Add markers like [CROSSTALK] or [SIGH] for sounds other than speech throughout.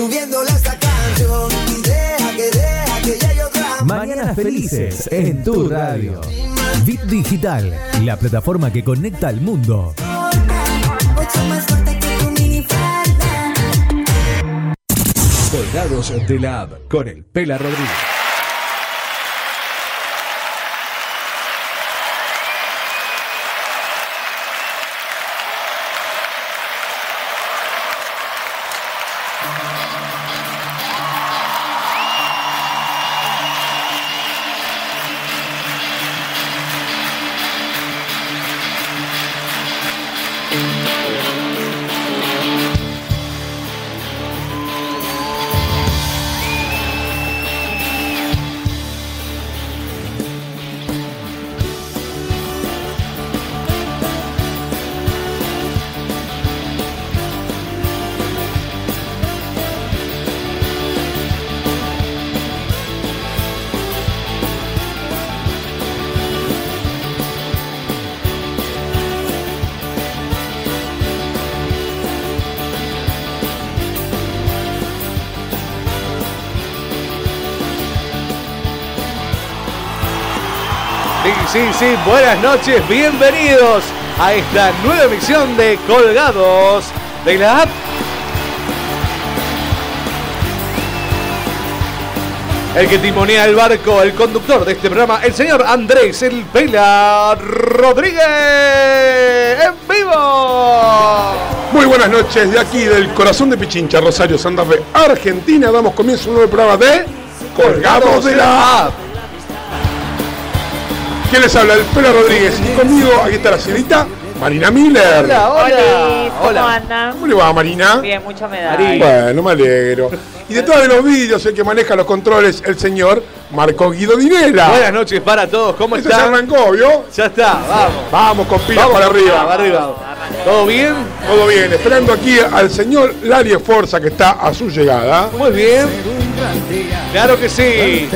subiéndole esta canción y deja que deja que llegue otra Mañanas Felices en tu radio. Bit Digital, la plataforma que conecta al mundo. Colgados de la app con el Pela Rodríguez. Sí, buenas noches, bienvenidos a esta nueva emisión de Colgados de la app. El que timonea el barco, el conductor de este programa, el señor Andrés El Pela Rodríguez en vivo. Muy buenas noches de aquí del corazón de Pichincha, Rosario, Santa Fe, Argentina. Damos comienzo a un nuevo programa de Colgados de la App. ¿Quién les habla? El Pela Rodríguez. Y conmigo, aquí está la señorita Marina Miller. Hola, hola, Hola, ¿cómo hola. andan? ¿Cómo le va, Marina? Bien, mucha humedad. Ari. Bueno, me alegro. Y detrás de los vídeos, el que maneja los controles, el señor Marco Guido Dinela. Buenas noches para todos, ¿cómo Esto se están? arrancó, ¿vio? Ya está, vamos. Vamos con pilas Vamos para arriba, arriba. arriba. ¿Todo bien? Todo bien. Esperando aquí al señor Lari Esforza, que está a su llegada. Muy bien. Claro que sí.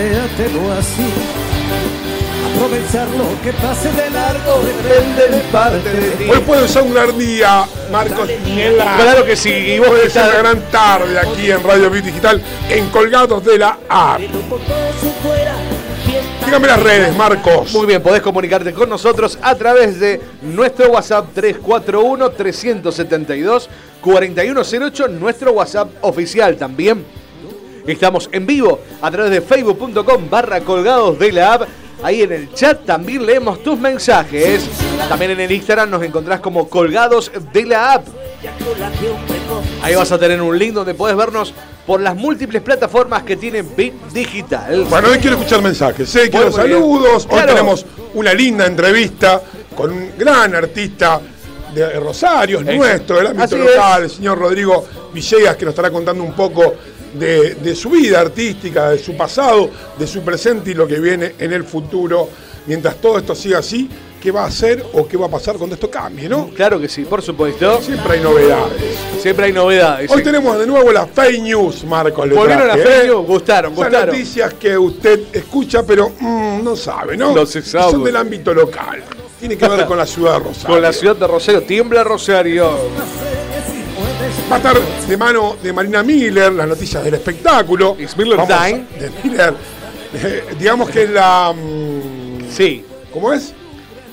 Aprovechar lo que pase de largo Depende de parte de ti Hoy puede ser un gran día, Marcos. Claro que sí. Y vos Puede ser una gran tarde aquí en Radio Bit Digital, en Colgados de la App. Dígame las redes, Marcos. Muy bien, podés comunicarte con nosotros a través de nuestro WhatsApp 341-372-4108, nuestro WhatsApp oficial también. Estamos en vivo a través de facebook.com barra colgados de la app. Ahí en el chat también leemos tus mensajes. También en el Instagram nos encontrás como colgados de la app. Ahí vas a tener un link donde podés vernos por las múltiples plataformas que tiene Bit Digital. Bueno, hoy quiero escuchar mensajes, ¿eh? quiero saludos. Hoy Claro. tenemos una linda entrevista con un gran artista de Rosario, es nuestro, del ámbito Así local, es. el señor Rodrigo Villegas, que nos estará contando un poco de, de su vida artística, de su pasado, de su presente y lo que viene en el futuro. Mientras todo esto siga así, ¿qué va a hacer o qué va a pasar cuando esto cambie, no? Claro que sí, por supuesto. Siempre hay novedades. Siempre hay novedades. Hoy sí. tenemos de nuevo las fake news, Marcos. le Volvieron las fake ¿eh? news, gustaron, gustaron. noticias que usted escucha, pero mm, no sabe, ¿no? No se sabe. Son del ámbito local. Tiene que ver con la ciudad de Rosario. Con la ciudad de Rosario, tiembla Rosario. Va a estar de mano de Marina Miller, las noticias del espectáculo. It's Miller Vamos time. De Miller. Eh, digamos que es la. mm, Sí. ¿Cómo es?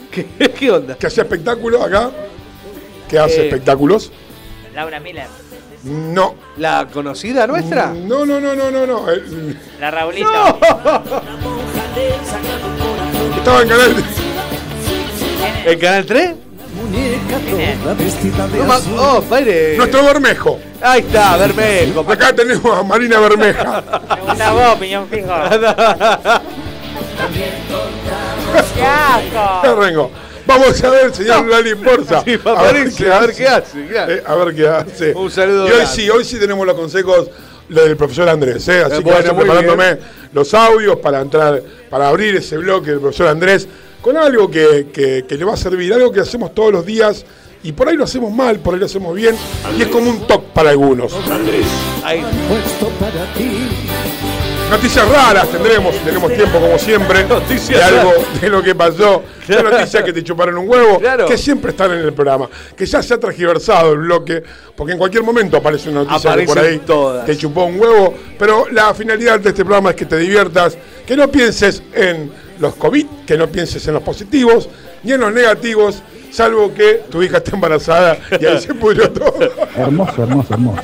¿Qué, [LAUGHS] qué onda? Que hace espectáculo acá. Que hace Eh. espectáculos. Laura Miller. No. ¿La conocida nuestra? No, no, no, no, no, no. El- La Raulito. [LAUGHS] Estaba en canal. ¿El canal 3? Muñeca ¿Quién es? toda vestida de No ma- azul oh, padre. Nuestro Bermejo. Ahí está, Bermejo. Acá tenemos a Marina Bermeja. [LAUGHS] Me gusta vos, piñón fijo. ¡Qué asco! [LAUGHS] Rengo. Vamos a ver, señor Lali Porza. [LAUGHS] Sí, a ver qué hace, qué hace. Eh, a ver qué hace. Un saludo Y hoy grande. sí, hoy sí tenemos los consejos del profesor Andrés, ¿eh? así Eh, que vayan preparándome los audios para entrar, para abrir ese bloque del profesor Andrés con algo que, que- que le va a servir, algo que hacemos todos los días y por ahí lo hacemos mal, por ahí lo hacemos bien y es como un top para algunos. Ahí. puesto para ti Noticias raras tendremos, tenemos tiempo como siempre, Noticias de algo de lo que pasó, de noticias que te chuparon un huevo, Claro. que siempre están en el programa, que ya se ha transgiversado el bloque, porque en cualquier momento aparece una noticia que por ahí todas. te chupó un huevo, pero la finalidad de este programa es que te diviertas, que no pienses en los COVID, que no pienses en los positivos, ni en los negativos, salvo que tu hija esté embarazada y ahí se pudrió todo. [LAUGHS] Hermoso, hermoso, hermoso.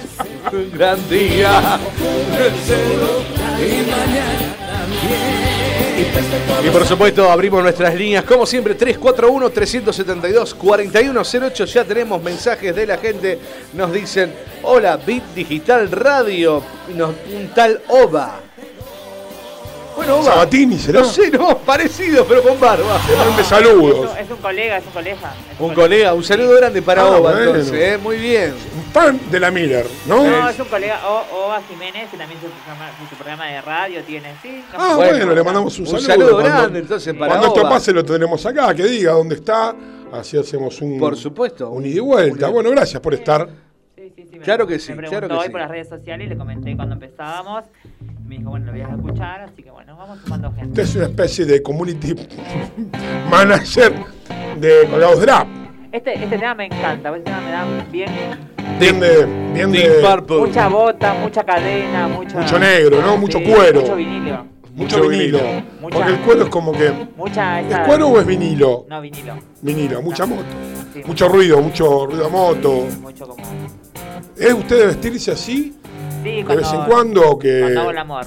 Un gran día. Y por supuesto abrimos nuestras líneas, como siempre, 341-372-4108. Ya tenemos mensajes de la gente. Nos dicen, hola, Bit Digital Radio. Un tal Oba. Bueno, Oba. Sabatini, ¿será? No sé, no, parecido, pero con barba. Te mande Es saludos. un, es un colega, es un colega. es Un colega, un saludo grande para Ah, Oba, bueno. entonces, ¿eh? muy bien. Un fan de la Miller, ¿no? No, es un colega, O- Oba Jiménez, que también su programa, su programa de radio tiene, sí. no Ah, bueno, Bueno, le mandamos un, un saludo. saludo Cuando- grande, entonces, para Cuando esto pase lo tenemos acá, que diga dónde está, así hacemos un, Por supuesto. un ida y vuelta. Bueno, gracias por estar. Sí, sí, sí, me- Claro que sí, Me claro preguntó que hoy sí. por las redes sociales y le comenté cuando empezábamos. Me dijo, bueno, lo voy a escuchar, así que bueno, vamos sumando gente. Usted es una especie de community [LAUGHS] manager de Colgados Drap. Este, este tema me encanta, este tema me da bien. Bien de. Bien de. Mucha bota, mucha cadena, mucha. Mucho negro, ¿no? Mucho Sí, cuero. Mucho vinilo. mucho mucho vinilo. Mucha- Porque el cuero es como que. Mucha. ¿Es cuero o es vinilo? No, vinilo. Vinilo, mucha moto. Sí, Mucho ruido, mucho ruido a moto. Mucho como. ¿Es usted de vestirse así? Sí, ¿De cuando, vez en cuando o que.? Cuando hago el amor.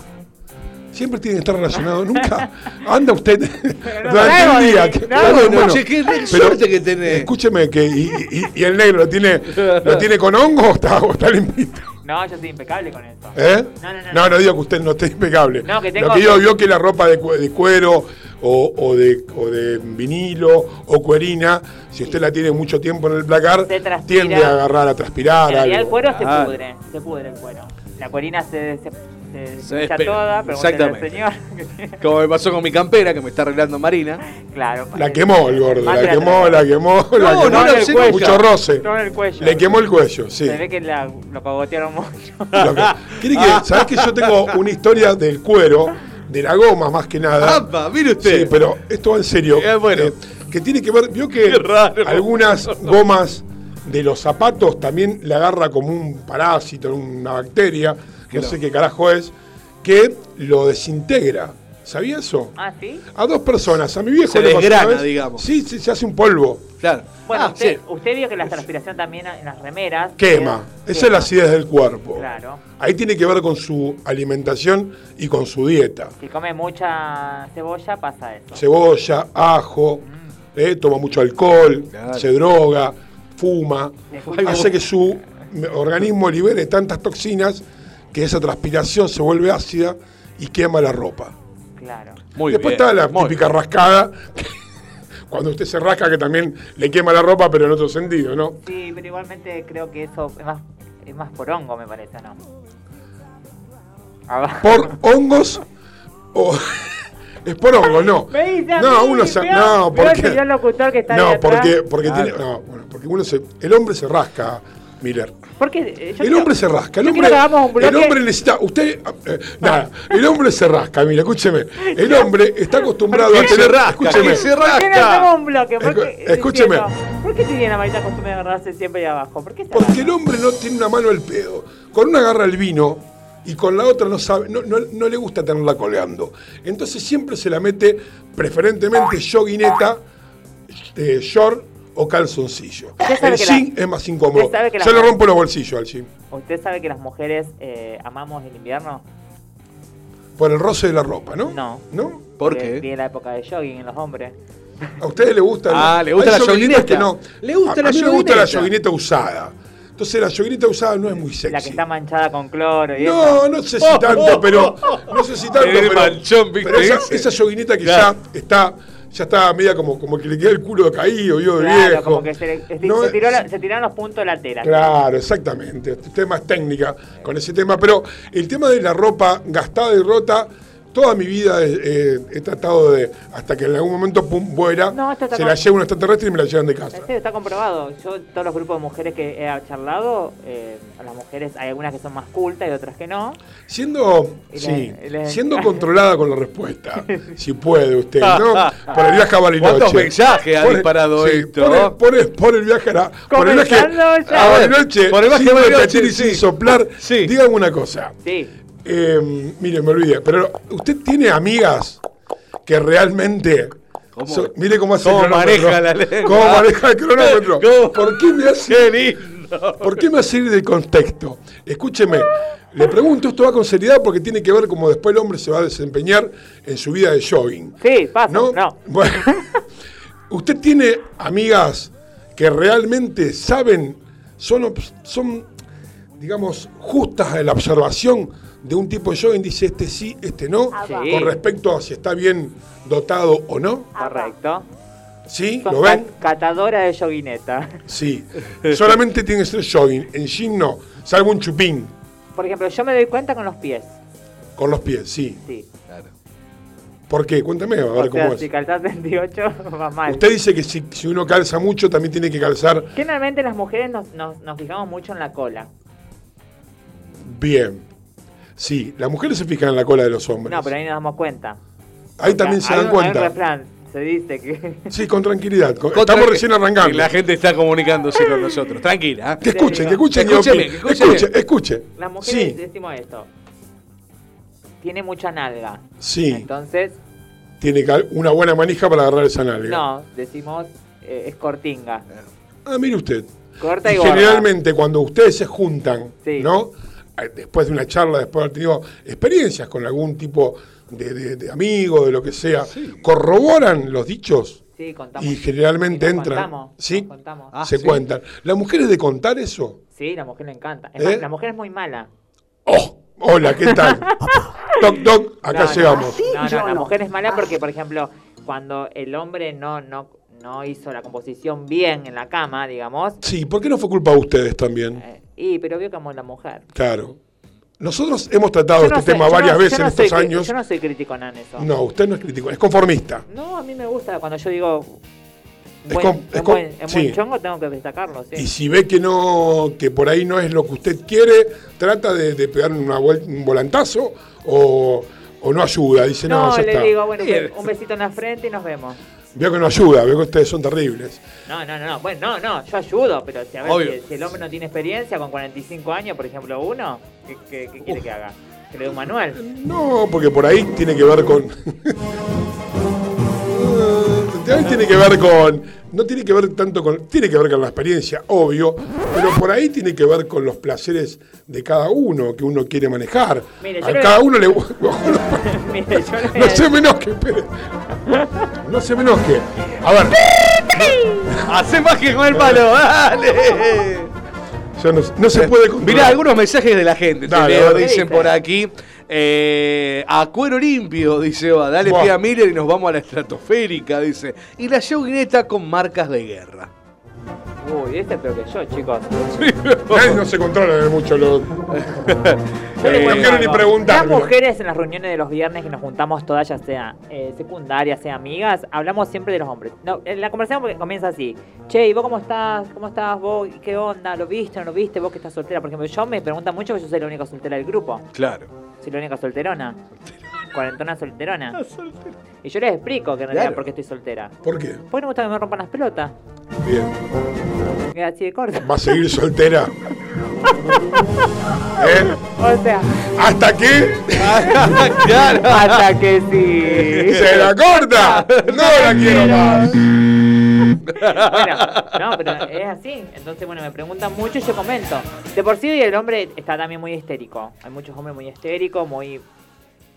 Siempre tiene que estar relacionado, nunca anda usted [LAUGHS] no durante traigo el día. de- que- no, Claro, bueno, bueno, che, qué pero suerte que tenés. Escúcheme, que y, y- y el negro lo tiene, lo tiene con hongo o está, o está limpito. No, yo soy impecable con eso. ¿Eh? No, no, no, no, no. digo que usted no esté impecable. No, que tengo lo que yo que- vio que la ropa de, de cuero o, o de, o de vinilo o cuerina, si usted la tiene mucho tiempo en el placar, transpira. tiende a agarrar, a transpirar. El cuero se Ah. pudre, se pudre el cuero. La cuerina se, se, se, Se toda, al Exactamente. señor. [LAUGHS] Como me pasó con mi campera que me está arreglando Marina. claro. La quemó el gordo, la que quemó, la quemó, la quemó. no, no, el cuello. Mucho roce. No en el cuello. Le quemó el cuello, sí. Se ve que la, lo cogotearon mucho. Lo que- [LAUGHS] ¿Quiere que, ¿Sabés que yo tengo una historia del cuero, [LAUGHS] de la goma más que nada? ¡Apa! Mire usted. Sí, pero esto va en serio. Eh, bueno. Eh, que tiene que ver, vio que raro. algunas gomas de los zapatos también le agarra como un parásito, una bacteria, no sé qué carajo es, que lo desintegra. ¿Sabía eso? ah, ¿sí? A dos personas, a mi viejo Se le pasó una desgrana, vez. digamos. Sí, sí, se hace un polvo. Claro. Bueno, Ah, usted, sí. usted vio que la transpiración también en las remeras. Quema. Esa es la acidez del cuerpo. Claro. Ahí tiene que ver con su alimentación y con su dieta. Si come mucha cebolla, pasa eso. Cebolla, ajo, eh, toma mucho alcohol, Claro. se droga, fuma, Escucho- hace que su organismo libere tantas toxinas que esa transpiración se vuelve ácida y quema la ropa. Claro. Muy Después bien, está la muy típica rascada, [LAUGHS] cuando usted se rasca que también le quema la ropa, pero en otro sentido, ¿no? Sí, pero igualmente creo que eso es más, es más por hongo, me parece, ¿no? Abajo. Por hongos o... [LAUGHS] Es por hongos, no. Me dice a No, mí, uno se... No, porque... señor locutor que está ahí No, porque, porque tiene... No, bueno, porque uno se... El hombre se rasca, Miller. Porque eh, yo El quiero- hombre se rasca. El yo hombre, quiero que hagamos un bloque. el hombre necesita. Usted. eh, nada. [LAUGHS] El hombre se rasca, mira, escúcheme. El hombre está acostumbrado a ¿Qué se tener. rasca? Escúcheme. ¿Qué se ¿Por qué no hacemos rasca? un bloque? ¿Por Escu- qué- escúcheme. diciendo, ¿Por qué tiene la marita costumbre de agarrarse siempre ahí abajo? ¿Por qué se Porque el hombre no tiene una mano al pedo. Con una agarra el vino y con la otra no sabe, no, no- no le gusta tenerla colgando. Entonces siempre se la mete preferentemente joguineta, eh, short o calzoncillo. El la- jean es más incómodo. Se le rompo los bolsillos al jean. ¿Usted sabe que las mujeres eh, amamos el invierno? Por el roce de la ropa, ¿no? No. ¿No? ¿Por Porque qué? Viene la época de jogging en los hombres. ¿A ustedes les gusta? [LAUGHS] Ah, le gusta la joguinetas que joguineta. no. Le gusta a, la a mí me gusta la joguineta. joguineta usada. Entonces la joguineta usada no es muy sexy. La que está manchada con cloro y no, eso. no sé si tanto, pero [LAUGHS] no sé si tanto, El pero, manchón, ¿viste pero esa, esa joguineta que Claro. ya está ya está media como, como que le queda el culo caído, yo de Claro, viejo. como que se, le- se- No se es- tiró la- se tiraron los puntos de la tela. Claro, exactamente. Usted es más técnica con ese tema. Pero el tema de la ropa gastada y rota, toda mi vida eh, he tratado de, hasta que en algún momento, pum, vuela, No, se con- la lleva un extraterrestre y me la llevan de casa. Serio, está comprobado. Yo, todos los grupos de mujeres que he charlado, eh, a las mujeres hay algunas que son más cultas y otras que no. Siendo, sí, siendo controlada con la respuesta, [LAUGHS] si puede usted, ¿no? Por el viaje a Bariloche. ¿Cuántos mensajes ha Por el- disparado sí, esto? Por el, por el- por el viaje a, por el viaje a Bariloche, Por el viaje sin a Bariloche, repetir y sí. sin soplar. Sí. Dígame una cosa. Sí. Eh, mire, me olvidé, pero usted tiene amigas que realmente. ¿Cómo? mire cómo hace ¿Cómo el cronómetro. maneja la lengua? ¿Cómo maneja el cronómetro? [LAUGHS] ¿Cómo? ¿Por qué me hace, ¡Qué lindo! ¿Por qué me hace ir de contexto? Escúcheme, le pregunto esto va con seriedad porque tiene que ver cómo después el hombre se va a desempeñar en su vida de jogging. Sí, pasa. ¿No? No. Bueno, usted tiene amigas que realmente saben, son, son, digamos, justas en la observación de un tipo de jogging, dice este sí, este no, Sí. con respecto a si está bien dotado o no. Correcto. ¿Sí? ¿Lo ven? ca- catadora de yoguineta. Sí. Solamente tiene que ser jogging, en jean no, salvo un chupín Por ejemplo, yo me doy cuenta con los pies. con los pies, sí. Sí. ¿Por qué? Cuéntame, a ver O cómo sea, es. si calzás 28, [LAUGHS] va mal. Usted dice que si, si uno calza mucho, también tiene que calzar Generalmente las mujeres nos, nos, nos fijamos mucho en la cola. bien. Sí, las mujeres se fijan en la cola de los hombres. No, pero ahí nos damos cuenta. Ahí también se Hay dan un- Hay un cuenta. refrán, se dice que... [LAUGHS] Sí, con tranquilidad. con- Estamos recién arrancando. Y la gente está comunicándose con nosotros. Tranquila. ¿eh? Que escuchen, que escuchen. Bien, que opinen. escuche Escuche. Las mujeres Sí, decimos esto. Tiene mucha nalga. sí. Entonces, Tiene una buena manija para agarrar esa nalga. no, decimos eh, es cortinga. Ah, mire usted. Corta y, Y generalmente cuando ustedes se juntan, Sí. ¿no? Después de una charla, después de haber tenido experiencias con algún tipo de, de- de amigo, de lo que sea, corroboran los dichos Sí, contamos. y generalmente nos entran. contamos, ¿Sí? nos contamos. Ah, se sí. cuentan. ¿Las mujeres de contar eso? Sí, la mujer le encanta. Es ¿Eh? más, la mujer es muy mala. ¡Oh! Hola, ¿qué tal? [LAUGHS] toc, toc, acá No, no, llegamos. No, no, la mujer es mala porque, por ejemplo, cuando el hombre no, no, no hizo la composición bien en la cama, digamos, Sí, ¿por qué no fue culpa de ustedes también? eh, y pero vio como la mujer. Claro. Nosotros hemos tratado no este tema varias no- veces en estos soy años. Yo no soy crítico en eso. No, usted no es crítico, es conformista. No, a mí me gusta cuando yo digo Es buen, es sí. chongo, tengo que destacarlo, sí. Y si ve que no, que por ahí no es lo que usted quiere, trata de, de pegar una un volantazo o, o no ayuda. Dice, no, no, ya le está. digo, bueno, Bien. un besito en la frente y nos vemos. Veo que no ayuda, veo que ustedes son terribles. No, no, no, no, bueno, no, no, yo ayudo, pero si, a ver, Obvio. si, si el hombre no tiene experiencia con 45 años, por ejemplo, uno, ¿qué, qué- qué quiere que haga? ¿Que le dé un manual? No, porque por ahí tiene que ver con. [LAUGHS] Ahí tiene que ver con. No tiene que ver tanto con. Tiene que ver con la experiencia, obvio, pero por ahí tiene que ver con los placeres de cada uno que uno quiere manejar. Mire, A cada uno le. [LAUGHS] Mire, yo No se me enoje, espere. No se me enoje. A ver, [LAUGHS] Hacé magia con el palo, dale. no, no se puede controlar. Mirá, algunos mensajes de la gente. te Dale, leo, ver. dicen por aquí. Eh, a cuero limpio, dice Oda. Dale pie a Miller y nos vamos a la estratosférica, dice. Y la yoguineta con marcas de guerra. Uy, este es peor que yo, chicos. Nadie no se controla mucho los. [LAUGHS] Eh, no quiero ni preguntar, Las mujeres en las reuniones de los viernes que nos juntamos todas, ya sea eh, secundarias, sea amigas, hablamos siempre de los hombres. No, en la conversación comienza así. Che, ¿y vos cómo estás? ¿Cómo estás vos? ¿Qué onda? ¿Lo viste? ¿No lo viste? ¿Vos que estás soltera? Por ejemplo, yo me preguntan mucho que yo soy la única soltera del grupo. Claro. Soy la única solterona. Cuarentona solterona. Y yo les explico que en realidad Claro. por qué estoy soltera. ¿Por qué? Porque no me gusta que me rompan las pelotas. Bien. Queda así de corta. ¿Va a seguir soltera? [LAUGHS] ¿Eh? O sea, ¿Hasta que [LAUGHS] claro. hasta que sí. se la corta? No la quiero más. Bueno, no, pero es así. Entonces, bueno, me preguntan mucho y yo comento. De por sí el hombre está también muy histérico. Hay muchos hombres muy histéricos, muy...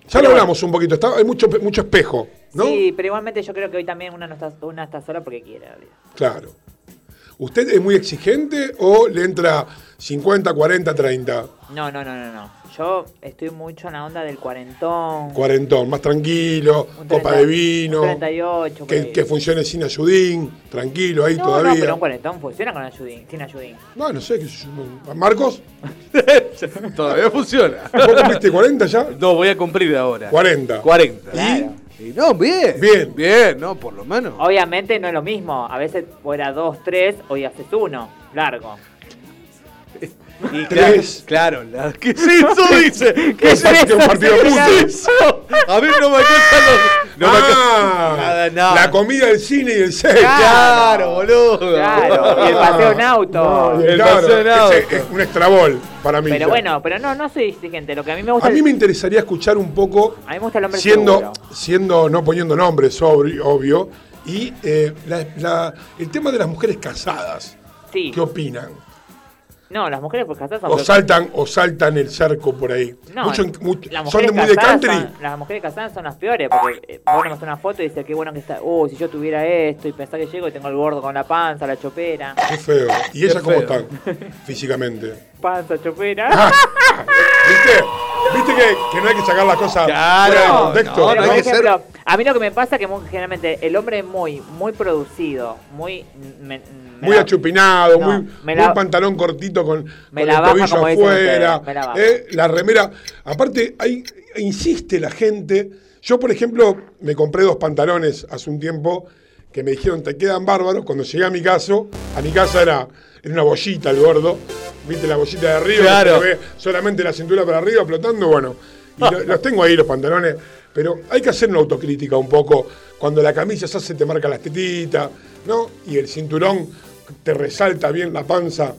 Ya lo hablamos un poquito, está- hay mucho, mucho espejo, ¿no? Sí, pero igualmente yo creo que hoy también una no está, una está sola porque quiere. Claro. ¿Usted es muy exigente o le entra 50, 40, 30? No, no, no, no, no. Yo estoy mucho en la onda del cuarentón. Cuarentón, más tranquilo, copa 30, de vino, un 38. por que, que funcione sin ayudín, tranquilo ahí no, todavía. no, pero un cuarentón funciona con ayudín, sin ayudín. No, no sé. Marcos, [LAUGHS] Todavía funciona. ¿vos cumpliste 40 ya? No, voy a cumplir ahora. 40. 40. Claro. Y no, bien. Bien. Bien, no, por lo menos. Obviamente no es lo mismo. A veces fuera dos, tres, hoy haces uno, largo. Y Tres. claro, claro. la- ¿qué es eso? Dice. ¿Qué es es eso? un partido de ¿Qué es eso? A ver, no me cuentan los. No me Ah, Nada, nada. La comida, el cine y el sexo. Claro, boludo. Claro, y el paseo en auto. No, El claro, paseo en auto. ese es un extrabol para mí. Pero ya. bueno, pero no, no soy exigente. Lo que a mí me gusta. A mí me interesaría escuchar un poco, a mí me gusta el hombre siendo, seguro. siendo no poniendo nombres, obvio, obvio y eh, la- la- el tema de las mujeres casadas. Sí. ¿Qué opinan? No, las mujeres pues casadas son. O saltan, o saltan el cerco por ahí. No, Mucho- las son muy de country. son- las mujeres casadas son las peores, porque eh, vos me mostrás una foto y dices, qué bueno que está, uh, si yo tuviera esto, y pensás que llego y tengo el gordo con la panza, la chopera. Qué feo. ¿Y ellas cómo están físicamente? Panza, chopera. Ah, ¿Viste? ¿Viste que, que no hay que sacar las cosas Claro, fuera de contexto? no, Pero, no por que ejemplo, a mí lo que me pasa es que muy- generalmente el hombre es muy, muy producido, muy... me Muy la- achupinado, No, muy, pantalón cortito con, Me con la el baja, tobillo como afuera, ustedes, me la baja. eh, la remera. Aparte, hay, insiste la gente. Yo, por ejemplo, me compré dos pantalones hace un tiempo que me dijeron te quedan bárbaros. Cuando llegué a mi casa, a mi casa era, era una bollita el gordo. ¿Viste la bollita de arriba? Claro. Que solamente la cintura para arriba flotando. Bueno, y lo- los tengo ahí los pantalones. Pero hay que hacer una autocrítica un poco. Cuando la camisa se hace, te marca las tetitas, ¿no? Y el cinturón te resalta bien la panza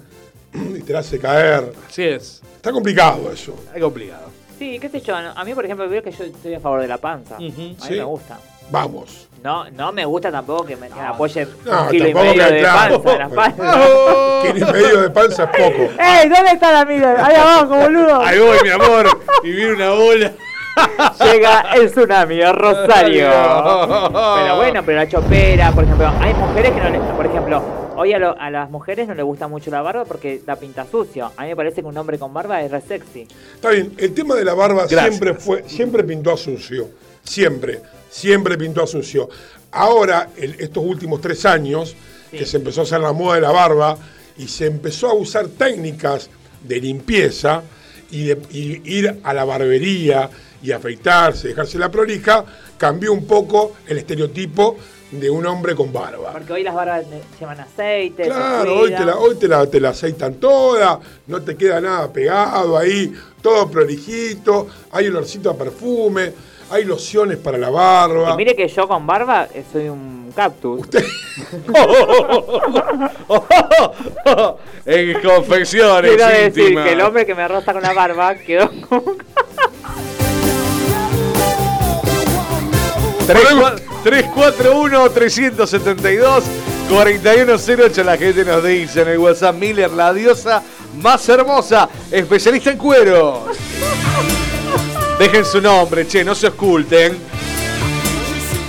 y te la hace caer. Así es. Está complicado eso. Es complicado. Sí, qué sé yo, no, a mí por ejemplo veo que yo estoy a favor de la panza. A mí Sí. me gusta. Vamos. No, no me gusta tampoco que me que me apoye No, un kilo y tampoco medio que- de claro. panza la [LAUGHS] medio de panza es poco. [LAUGHS] ¡Ey! ¿Dónde está la amiga? Ahí abajo, boludo. Ahí voy, mi amor. Y viene una bola. [LAUGHS] Llega el tsunami a Rosario. Pero bueno, pero la chopera, por ejemplo, hay mujeres que no le, por ejemplo, hoy a, lo- a las mujeres no les gusta mucho la barba porque la pinta sucio. A mí me parece que un hombre con barba es re sexy. Está bien, el tema de la barba Gracias. siempre fue, siempre pintó a sucio. Siempre, siempre pintó a sucio. Ahora, el- estos últimos tres años, que se empezó a hacer la moda de la barba y se empezó a usar técnicas de limpieza y de y ir a la barbería y afeitarse, dejarse la prolija, cambió un poco el estereotipo de un hombre con barba. Porque hoy las barbas llevan aceite. Claro, hoy, te la, hoy te, la, te la aceitan toda, no te queda nada pegado ahí, todo prolijito, hay olorcito a perfume, hay lociones para la barba. Y mire que yo con barba eh, soy un cactus. [LAUGHS] en confecciones Quiero decir íntimas. que el hombre que me roza con la barba quedó como... 341-372-4108 la gente nos dice en el WhatsApp Miller, la diosa más hermosa, especialista en cueros. [LAUGHS] Dejen su nombre, che, no se oculten.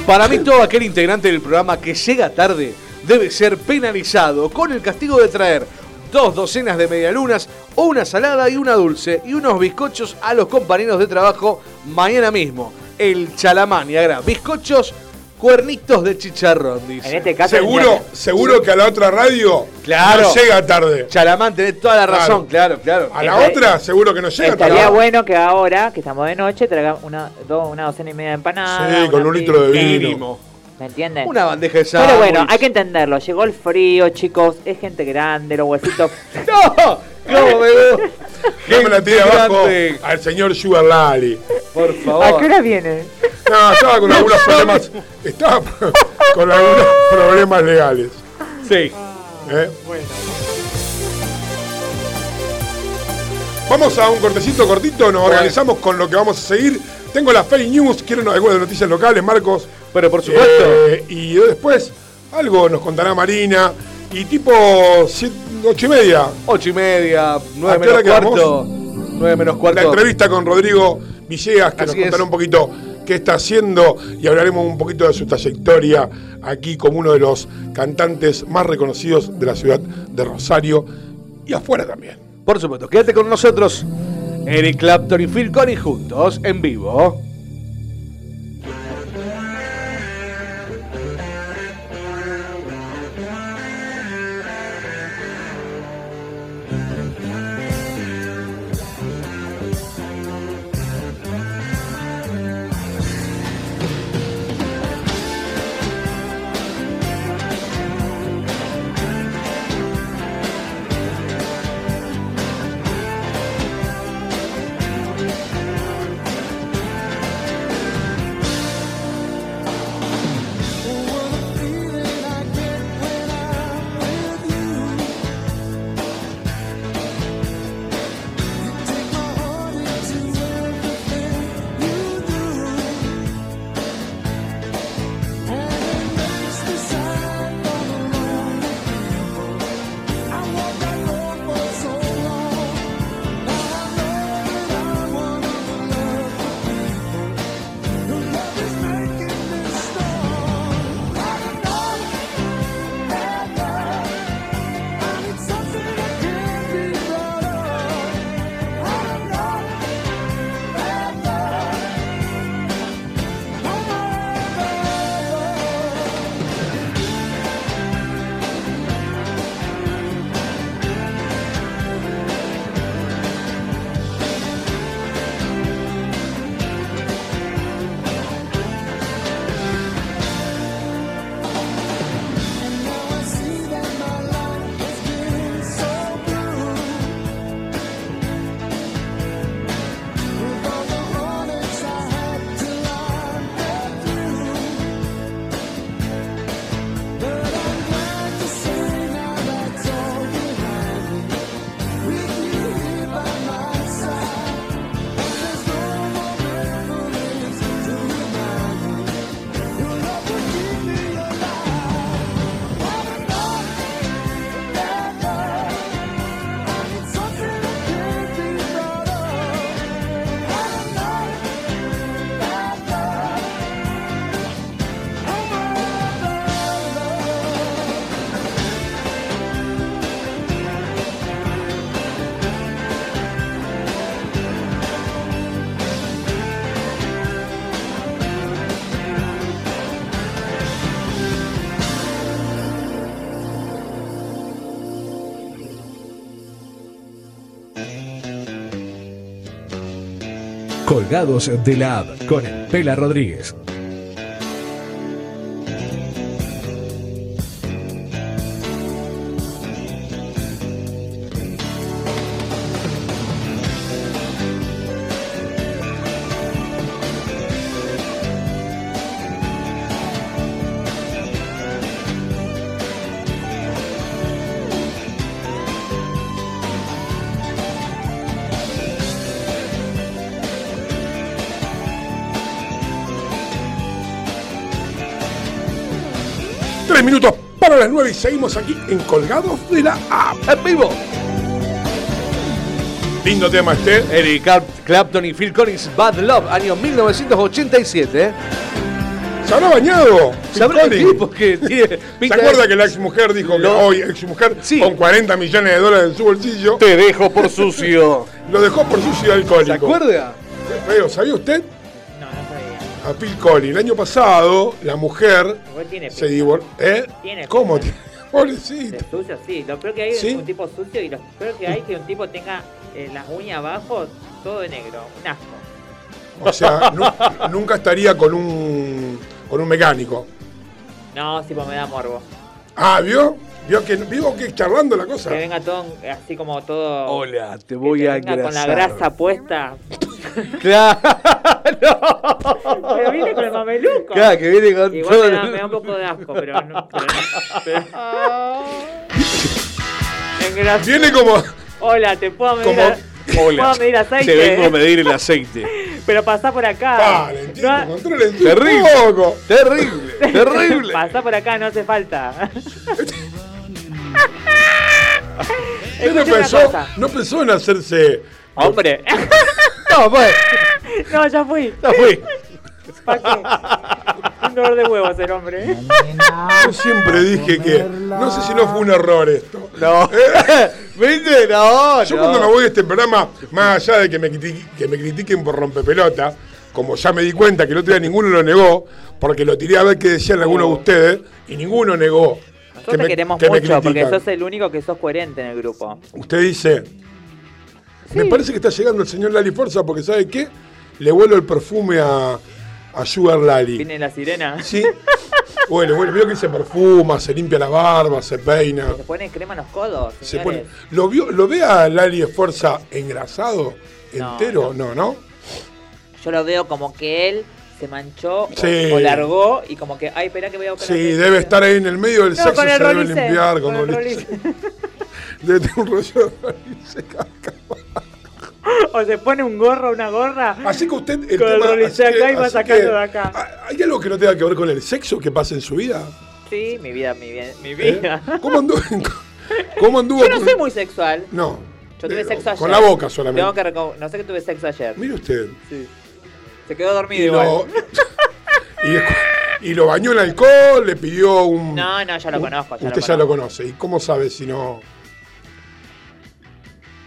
Para mí todo aquel integrante del programa que llega tarde debe ser penalizado con el castigo de traer dos docenas de medialunas, una salada y una dulce y unos bizcochos a los compañeros de trabajo mañana mismo. El Chalamán y Agra, bizcochos, cuernitos de chicharrón, En dice. este caso... Seguro, seguro que a la otra radio Claro. no llega tarde. Chalamán, tenés toda la razón, claro, claro. A la Esta- otra seguro que no llega Estaría tarde. bueno que ahora, que estamos de noche, traiga una, do- una docena y media de empanadas. Sí, con un litro de vino. Mínimo. ¿Me entienden? Una bandeja de Pero sándwich. bueno, hay que entenderlo. Llegó el frío, chicos. Es gente grande, los huesitos. [LAUGHS] ¡No! ¿Cómo me gusta? No me la tire abajo al señor Sugar Lali. Por ¿A qué favor. hora viene? No, estaba con algunos problemas. Estaba con algunos problemas legales. Sí. ¿eh? Vamos a un cortecito cortito, nos organizamos con lo que vamos a seguir. Tengo la fake news, quiero una- algunas noticias locales, Marcos. Pero por supuesto. Eh, y después algo nos contará Marina. Y tipo ocho y media, Ocho y media, nueve ¿A qué menos cuarto. Nueve menos la cuarto. entrevista con Rodrigo Villegas, que Así nos contará es. un poquito qué está haciendo y hablaremos un poquito de su trayectoria aquí como uno de los cantantes más reconocidos de la ciudad de Rosario y afuera también. Por supuesto, quédate con nosotros. Eric Clapton y Phil Collins juntos, en vivo. De la App con Pela Rodríguez. Seguimos aquí en Colgados de la App. En vivo. Lindo tema este. Eric Clap- Clapton y Phil Collins, Bad Love, año 1987. ¿eh? ¿Se habrá bañado? Sí, porque [LAUGHS] tiene ¿Se acuerda de- que la ex mujer dijo que Lo- hoy ex mujer Sí. con 40 millones de dólares en su bolsillo Te dejo por sucio. [LAUGHS] lo dejó por sucio alcohólico? ¿Se acuerda? Feo, ¿sabía usted? No, no sabía. A Phil Collins. El año pasado la mujer tiene se divorció. ¿Eh? Tiene ¿Cómo? tiene? Pobrecito. De sucio, sí. Lo peor que hay ¿Sí? es un tipo sucio y lo peor que hay es que un tipo tenga eh, las uñas abajo todo de negro. Un asco. O sea, nu- nunca estaría con un con un mecánico. No, sí, pues me da morbo. Ah, ¿vio? ¿Vio que, vio que charlando la cosa? Que venga todo así como todo. Hola, te que voy te a venga con la grasa puesta. [LAUGHS] Claro. Pero viene con el mameluco. Claro, que viene con Igual todo. me da, el- me da un poco de asco, pero no. Pero, pero- [LAUGHS] Engrasado. Viene como. Hola, te puedo medir, Como- a- Hola. puedo medir aceite. Te vengo a medir el aceite. Pero pasá por acá. Valentino, No- Terrible. poco. Terrible, [LAUGHS] terrible. Pasá por acá, no hace falta. [LAUGHS] No pensó, no pensó en hacerse. Hombre. No, pues, no, ya fui. ya fui. ¿Para qué? Un dolor de huevos el hombre. ¿eh? Yo siempre dije que. No sé si no fue un error esto. No. [LAUGHS] ¿Viste? No, Yo no. cuando me voy de este programa, más allá de que me, criti- que me critiquen por rompepelota, como ya me di cuenta que el otro día ninguno lo negó, porque lo tiré a ver qué decían algunos de ustedes, y ninguno negó. Nosotros que te me- queremos que mucho porque sos el único que sos coherente en el grupo. Usted dice, me parece que está llegando el señor Lali Forza porque ¿sabe qué? Le vuelo el perfume a, a Sugar Lali. Viene la sirena. ¿Sí? Bueno, bueno, veo que se perfuma, se limpia la barba, se peina. Se pone crema en los codos. Se pone. ¿lo, vio, ¿Lo ve a Lali Esforza engrasado? No, ¿Entero? No, no. Yo lo veo como que él se manchó o- Sí. o, largó y como que, ay, espera que voy a buscar Sí, debe estar ahí en el medio del No, sexo, con se el debe limpiar con, con el rolice. rolice. [LAUGHS] Debe tener un rollo de. [LAUGHS] o se pone un gorro, una gorra. Así que usted. El Con el tema- rolice así que- acá y va sacando que- de acá. ¿Hay algo que no tenga que ver con el sexo que pasa en su vida? Sí, mi vida, mi vida. Mi ¿Eh? vida. ¿Cómo anduvo? [LAUGHS] ¿Cómo anduvo? Yo no soy muy sexual. No. Yo tuve Eh, sexo ayer. Con la boca solamente. Tengo que No sé que tuve sexo ayer. Mire usted. Sí. Se quedó dormido Y igual. [LAUGHS] lo, y, lo bañó en alcohol, le pidió un. No, no, ya lo un- conozco, ya usted lo ya lo conoce. ¿Y cómo sabe si no.?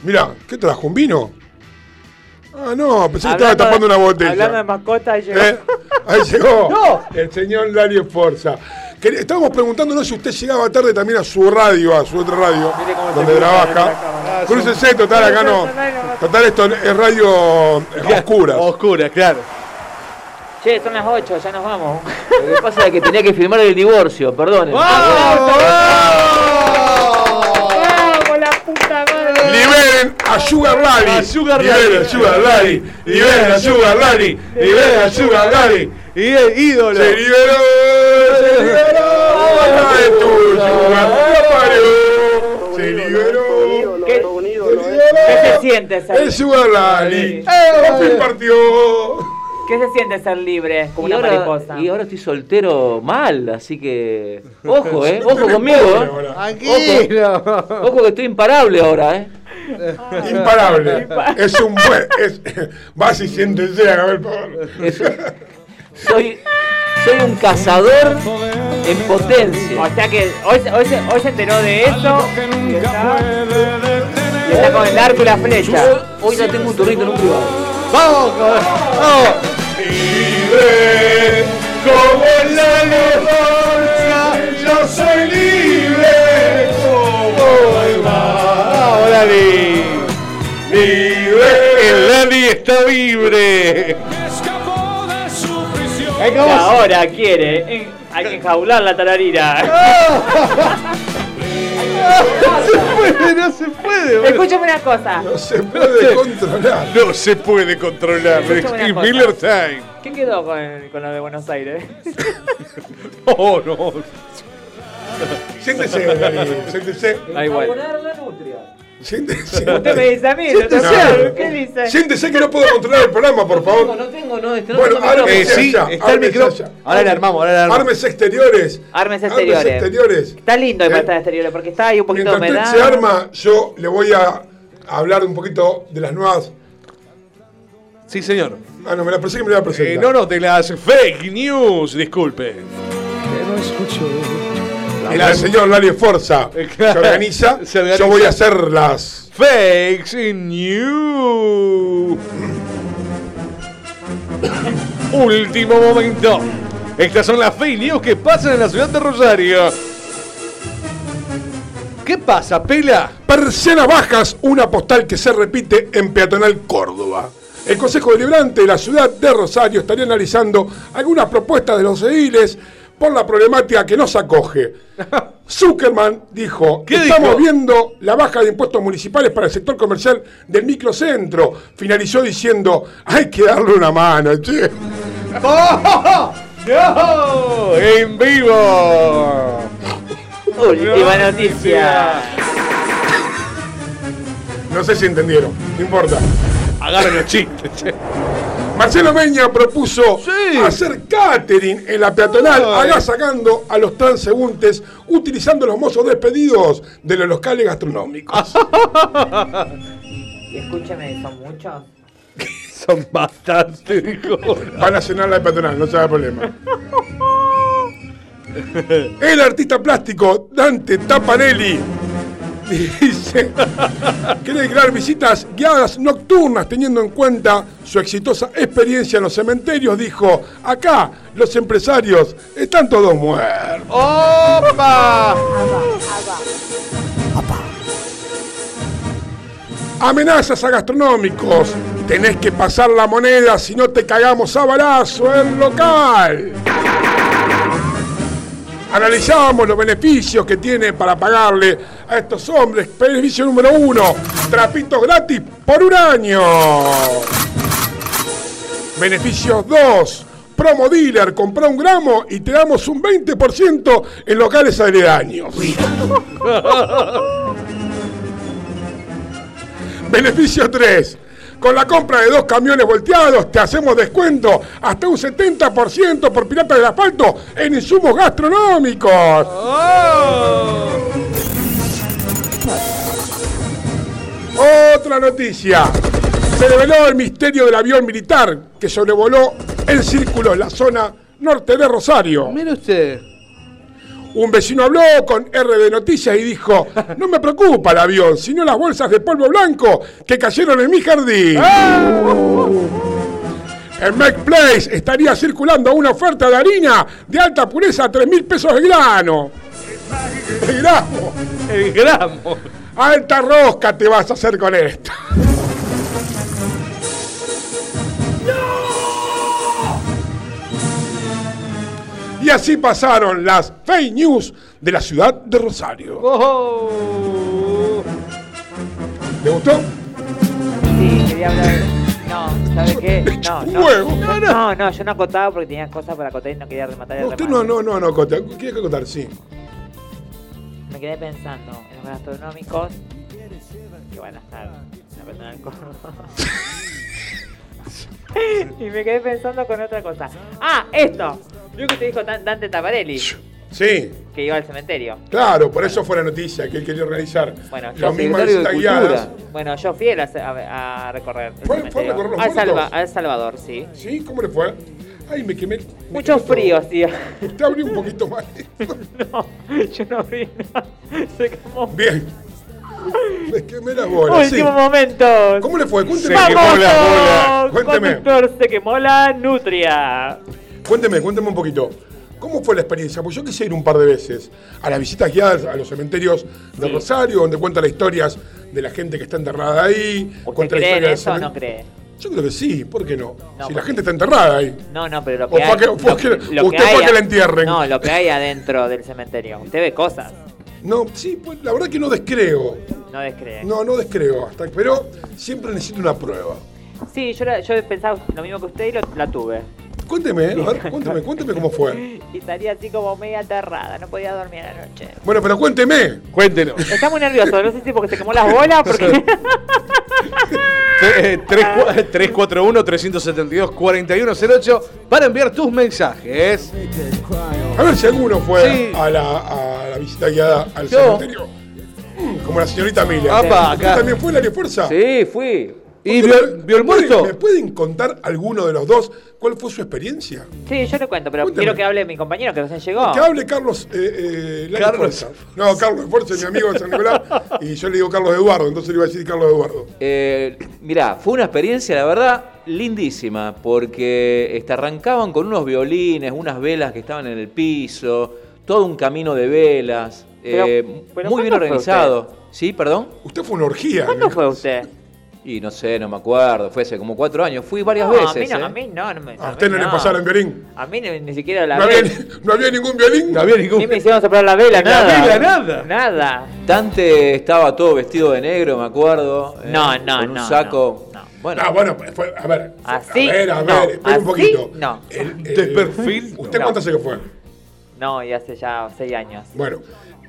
Mira, ¿qué trajo? ¿Un vino? Ah, no, pensé que estaba tapando de- una botella. Hablando de mascota, ahí llegó. ¿Eh? Ahí llegó [LAUGHS] el señor Dario Forza. Estábamos preguntándonos si usted llegaba tarde también a su radio, a su otra radio, donde trabaja. Crúcese, total, acá no. Total, esto es radio oscura. Oscura, claro. Che, son las 8, ya nos vamos. Lo que pasa es que tenía que firmar el divorcio, perdón. ¡Vamos, la a Sugar Lali. A Sugar Liberen Lali. a Sugar Lali. Liberen a Sugar Lali. Liberen a Sugar Lali. Y el ídolo. Se liberó, se liberó. Ay, tu Sugar parió. Se liberó. ¿Qué, qué se siente ser El Sugar Lali. Fin partió. ¿Qué se siente ser libre como Y una ahora, mariposa? y ahora estoy soltero mal, así que. Ojo, [LAUGHS] eh. Ojo conmigo, eh. Tranquilo. Ojo que estoy imparable ahora, eh. Imparable. Es un buen. Es, vas y siéntese a ver por. Es- soy, soy un cazador en potencia. O sea que hoy, se- hoy, se, hoy se enteró de eso y está, y está con el arco y la flecha. Hoy ya tengo un turrito en un privado. Vamos, vamos. Libre Lali está libre. Y ¿cómo se- ahora quiere en- hay que enjaular la tararira. [LAUGHS] No se puede, no se puede. Escúchame una cosa. No se puede controlar. No se puede controlar. Cosa. Miller Time. ¿Qué quedó con, con lo de Buenos Aires? [LAUGHS] Oh, no. Siéntese, siéntese. Ay, bueno. la nutria. Siéntese. Usted me dice a mí, Siéntese. doctor, ¿qué dice? Siéntese que no puedo controlar el programa, por No, favor. no tengo, no, este no Bueno. Eh, ármese sí, allá, está el micrófono. Ahora le armamos, ahora le armamos. Armes exteriores. Armes exteriores. exteriores. Está lindo el Eh, de exteriores porque está ahí un poquito de Mientras humedad. usted se arma, yo le voy a hablar un poquito de las nuevas. Sí, señor. Ah, no, me la que me la iba a presentar. Eh, no, no, de las fake news, disculpe. El señor Lali Forza Eh, se organiza. se organiza. Yo voy a hacer las. Fakes news. Último momento. Estas son las fake news que pasan en la ciudad de Rosario. ¿Qué pasa, Pela? Persianas bajas, una postal que se repite en Peatonal Córdoba. El Consejo Deliberante de la ciudad de Rosario estaría analizando algunas propuestas de los ediles por la problemática que nos acoge. [LAUGHS] Zuckerman dijo, ¿Qué estamos dijo? viendo la baja de impuestos municipales para el sector comercial del microcentro. Finalizó diciendo, hay que darle una mano, che. [LAUGHS] ¡Oh! ¡No! ¡En vivo! Última noticia. No sé si entendieron, no importa. Agarren los chistes, che. Marcelo Meña propuso Sí. hacer catering en la peatonal, Ay. agasajando a los transeúntes utilizando los mozos despedidos de los locales gastronómicos. Y [LAUGHS] escúcheme, son muchos. [LAUGHS] Son bastante, dijo. Van a cenar la peatonal, no se haga problema. [LAUGHS] El artista plástico Dante Tapanelli [LAUGHS] dice quiere crear visitas guiadas nocturnas teniendo en cuenta su exitosa experiencia en los cementerios. Dijo, acá los empresarios están todos muertos. ¡Opa! Amenazas a gastronómicos. Tenés que pasar la moneda si no te cagamos a balazo el local. Analizábamos los beneficios que tiene para pagarle a estos hombres. Beneficio número uno, trapitos gratis por un año. Beneficios dos, promo dealer, compra un gramo y te damos un 20% en locales aledaños. [LAUGHS] Beneficio 3. Con la compra de dos camiones volteados te hacemos descuento hasta un 70% por pirata del asfalto en insumos gastronómicos. Otra noticia. Se reveló el misterio del avión militar que sobrevoló en círculo la zona norte de Rosario. Mire usted. Un vecino habló con RD Noticias y dijo, no me preocupa el avión, sino las bolsas de polvo blanco que cayeron en mi jardín. En Mac Place estaría circulando una oferta de harina de alta pureza a 3 mil pesos el grano. El gramo. El gramo. Alta rosca te vas a hacer con esto. Y así pasaron las fake news de la ciudad de Rosario. Oh. ¿Le gustó? Sí, quería hablar. No, ¿sabe qué? [LAUGHS] No, no. Huevo. No, no, no, yo no acotaba porque tenía cosas para acotar y no quería rematar el No, usted remate. no, no, no, no, Cota. ¿Qué que contar? Sí. Me quedé pensando en los gastronómicos que van a estar en la Peatonal [LAUGHS] Córdoba. [LAUGHS] y me quedé pensando con otra cosa. Ah, esto. Lo que te dijo Dan- Dante Taparelli, Sí, que iba al cementerio. claro, por eso fue la noticia que él quería organizar. Bueno, yo guiadas. Bueno, yo fui a, a- a recorrer el ¿Fue- fue a recorrer los al, Salva- al Salvador, sí. ¿Sí? ¿Cómo le fue? Ay, me quemé. me Mucho todo. frío, sí. Te abrí un poquito más. [LAUGHS] no, yo no vi nada. Se quemó. Bien. Me quemé la bola. sí. Último momento. ¿Cómo le fue? Se Cuénteme. quemó ¡Vamos! la bola. Cuénteme. Conductor, se quemó la nutria. Cuénteme, cuénteme un poquito. ¿Cómo fue la experiencia? Pues yo quise ir un par de veces a las visitas guiadas a los cementerios de Rosario, donde cuentan las historias de la gente que está enterrada ahí. ¿Usted cree en eso o no cree? Yo creo que sí, ¿por qué no? No, si la gente está enterrada ahí. No, no, pero lo O que fue hay... que- fue lo- que- lo usted fue hay que la entierren. No, lo que hay adentro del cementerio. Usted ve cosas, No, sí, pues la verdad que no descreo. no descree. No, no descreo, hasta, pero siempre necesito una prueba. Sí, yo, la- yo pensaba lo mismo que usted y lo- la tuve. Cuénteme, a ver, [LAUGHS] cuénteme, cuénteme cómo fue. Y estaría así como media aterrada, no podía dormir a la noche. Bueno, pero cuénteme. Cuéntenos. Está muy nervioso, no sé si porque se quemó las bolas, porque... [LAUGHS] Eh, 341-372-4108 para enviar tus mensajes. A ver si alguno fue Sí. a, la, a la visita guiada al Yo. cementerio. Mm, como la señorita Emilia. Apa, ¿Usted acá. también fue la de fuerza? Sí, fui. ¿Y ¿Me- vio, me- vio el me pueden- muerto? ¿Me pueden contar alguno de los dos cuál fue su experiencia? Sí, yo le cuento, pero Cuéntame. quiero que hable mi compañero que recién llegó. Que hable Carlos eh, eh, Carlos. Fuerza. No, Carlos Fuerza es mi amigo de San Nicolás [LAUGHS] y yo le digo Carlos Eduardo, entonces le iba a decir Carlos Eduardo. Eh, mirá, fue una experiencia, la verdad, lindísima, porque este, arrancaban con unos violines, unas velas que estaban en el piso, todo un camino de velas, Pero- eh, pero muy bien ¿cuándo fue organizado. ¿Sí, perdón? Usted fue una orgía. ¿Cuándo fue usted? Y no sé, no me acuerdo, fue hace como cuatro años, fui varias no, veces. a mí no, ¿eh? a mí no, no me... A usted no, le pasaron violín. A mí ni, ni siquiera la No había, vela. ni- no había ningún violín. No había ningún. Ni me hicieron soplar la vela, La nada. vela, nada. Nada. Dante estaba todo vestido de negro, me acuerdo. ¿eh? No, no, Con un no, saco. no, no. Bueno, Ah, bueno, pues fue, a ver. Así, A ver, a no, ver, espera un poquito. no. El- perfil, ¿Usted no. cuánto hace que fue? No, y hace ya seis años. Bueno,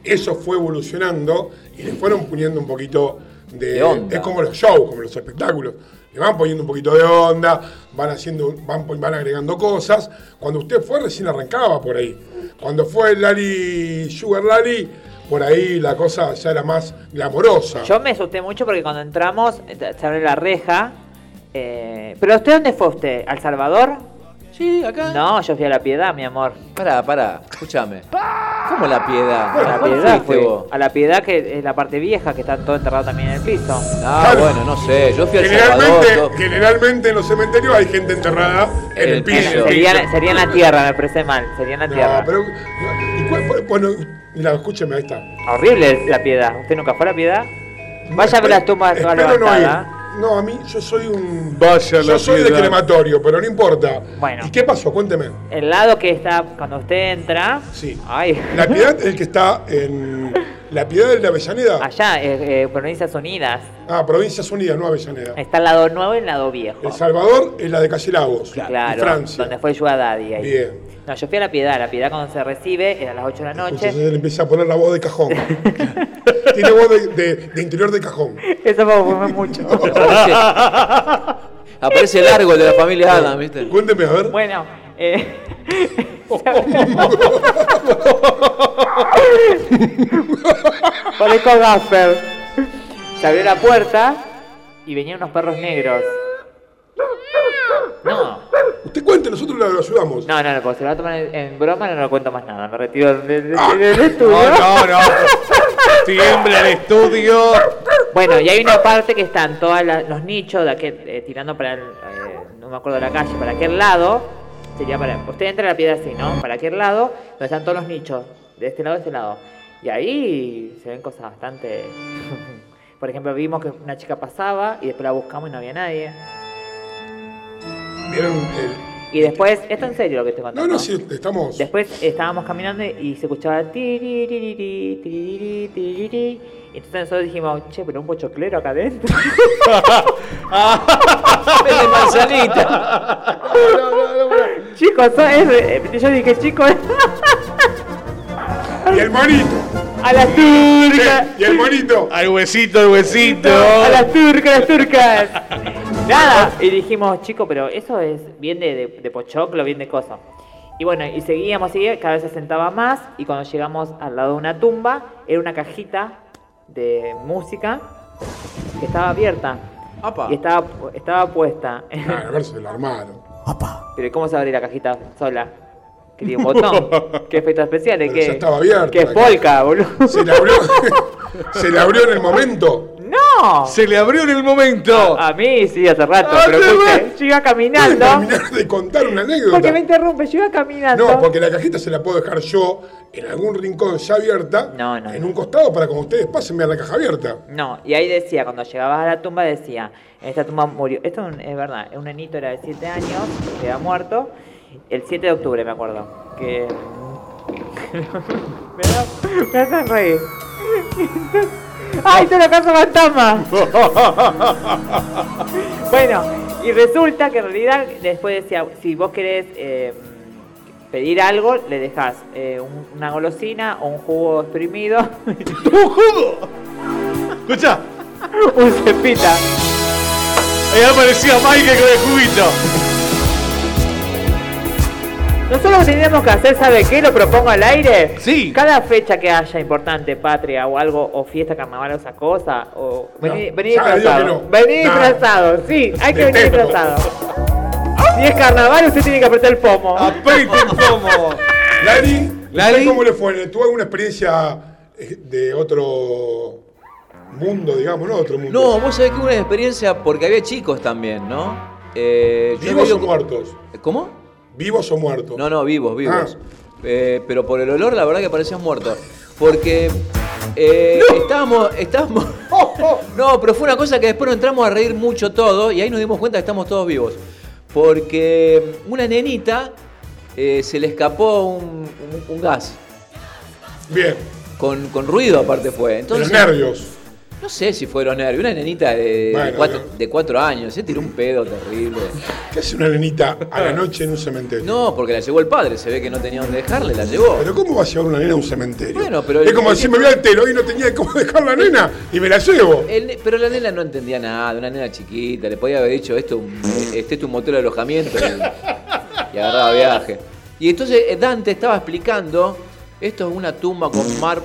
eso fue evolucionando y le fueron poniendo un poquito de, De onda. Es como los shows, como los espectáculos. Le van poniendo un poquito de onda, van haciendo, van, van agregando cosas. Cuando usted fue, recién arrancaba por ahí. Cuando fue Lali Sugar Lali, por ahí la cosa ya era más glamorosa. Yo me asusté mucho porque cuando entramos eh, se abre la reja. eh, ¿Pero usted dónde fue usted? ¿Al Salvador? Sí, acá. No, yo fui a La Piedad, mi amor. Pará, pará, escúchame. ¿Cómo la piedad? A La ¿Cuál Piedad fuiste fui. vos? A La Piedad, que es la parte vieja, que está todo enterrado también en el piso. Ah, Claro. bueno, no sé. Yo fui al Salvador. Generalmente, todo- generalmente en los cementerios hay gente enterrada en el el piso. piso. Sería, sería en la tierra, me parece mal. Sería en la No, tierra. pero. ¿y cuál fue? Bueno, mira, escúcheme, ahí está. Horrible La Piedad. ¿Usted nunca fue a La Piedad? Vaya a ver las tumbas todas Espero no. No, a mí yo soy un. Vaya yo la soy de crematorio, pero no importa. Bueno. ¿Y qué pasó? Cuénteme. El lado que está, cuando usted entra. Sí. Ay. La [LAUGHS] Piedad es el que está en. La Piedad de la Avellaneda. Allá, eh, eh, Provincias Unidas. Ah, Provincias Unidas, no Avellaneda. Está el lado nuevo y el lado viejo. El Salvador es la de Calle Lagos. Claro, y Francia. donde fue Yuadadi ahí. Bien. No, yo fui a la piedad, la piedad cuando se recibe era a las 8 de la noche. Entonces él empieza a poner la voz de cajón. [LAUGHS] Tiene voz de, de- de interior de cajón. Eso fue mucho. [LAUGHS] Aparece, [LAUGHS] aparece el árbol de la familia Adam, ¿viste? Cuénteme, a ver. bueno, eh, [LAUGHS] parezco Gaffer. Se abrió la puerta y venían unos perros negros. No, Usted cuente, nosotros le ayudamos. no, no, no, porque se lo va a tomar en, en broma, no lo cuento más nada. Me retiro del, del- Ah. del estudio. No, no, no. Tiembla el estudio. Bueno, y hay una parte que están todos los nichos de aquel, eh, tirando para el, eh, no me acuerdo de la calle, para aquel lado, sería para, usted entra a la piedra así, ¿no? Para aquel lado, donde están todos los nichos, de este lado a este lado. Y ahí se ven cosas bastante... [LAUGHS] Por ejemplo, vimos que una chica pasaba y después la buscamos y no había nadie. ¿Vieron el- Y después, esto en serio lo que estoy No, contando. no, sí, estamos. Después estábamos caminando y se escuchaba tiririri, tiririri, tiririri. Y entonces nosotros dijimos, che, pero un pochoclero acá adentro. [LAUGHS] Vende manzanita. chicos, es eh, yo dije, chicos, Y el monito. a las turcas. Y el monito. Al huesito, al huesito. A las turcas, las turcas. Nada. Y dijimos, chicos, pero eso es bien de, de, de pochoclo, bien de cosa. Y bueno, y seguíamos, seguíamos, cada vez se sentaba más. Y cuando llegamos al lado de una tumba, era una cajita de música que estaba abierta. Apa. Y estaba, estaba puesta. Ah, a ver, se lo armaron. Pero ¿y ¿cómo se abre la cajita sola? Que tiene un botón. [LAUGHS] ¿Qué efectos especiales? Pero ¿Qué, ya estaba abierta ¿Qué la polka, boludo? Se le abrió, [LAUGHS] se le abrió en el momento. No. Se le abrió en el momento. A mí sí, hace rato, pero va. yo iba ¿Pueden caminando. terminar de contar una anécdota? Porque me interrumpe, yo iba caminando. No, porque la cajita se la puedo dejar yo en algún rincón ya abierta, No, no, en un costado para cuando ustedes pasen vean la caja abierta. No, y ahí decía, cuando llegabas a la tumba decía, en esta tumba murió, esto es verdad, un nenito era de 7 años, que había muerto, el 7 de octubre me acuerdo, que... [LAUGHS] me, da, me hacen reír. ¡Ay, te lo caso fantasma! [LAUGHS] bueno, y resulta que en realidad después decía, si vos querés eh, pedir algo, le dejás eh, un- una golosina o un jugo exprimido, [LAUGHS] ¡Un jugo! Escucha, [LAUGHS] un cepita. ahí aparecía Michael con el juguito. Nosotros lo que hacer, ¿sabe qué? Lo propongo al aire. Sí. Cada fecha que haya importante, patria o algo, o fiesta, carnaval o esa cosa, o No, vení, vení disfrazado. no. Vení No. disfrazado, sí, hay que venir disfrazado. Si es carnaval, usted tiene que apretar el pomo. Apriete el pomo. [LAUGHS] Lali. ¿usted ¿cómo le fue? ¿Tuvo alguna experiencia eh, de otro mundo, digamos, no? Otro mundo. No, vos sabés que hubo una experiencia porque había chicos también, ¿no? Eh, yo ¿Vivos vivo o con- muertos? ¿Cómo? ¿Vivos o muertos? No, no, vivos, vivos. Ah. Eh, pero por el olor, la verdad que parecían muertos. Porque eh, estábamos, estábamos. [LAUGHS] No, pero fue una cosa que después nos entramos a reír mucho todos y ahí nos dimos cuenta que estamos todos vivos. Porque una nenita eh, se le escapó un, un- un gas. Bien, Con, con ruido aparte fue. Entonces, los nervios. No sé si fueron nervios. Una nenita de, cuatro, no. de cuatro años. Se tiró un pedo terrible. [LAUGHS] ¿Qué hace una nenita a la noche en un cementerio? No, porque la llevó el padre. Se ve que no tenía dónde dejarle, la llevó. ¿Pero cómo va a llevar una nena a un cementerio? Bueno, pero Es el- como el- decir, me voy al telo y no tenía cómo [LAUGHS] dejar la nena y me la llevo. Pero la nena no entendía nada, una nena chiquita, le podía haber dicho esto, este es tu motel de alojamiento y, y agarraba viaje. Y entonces eh, Dante estaba explicando, esto es una tumba con mar,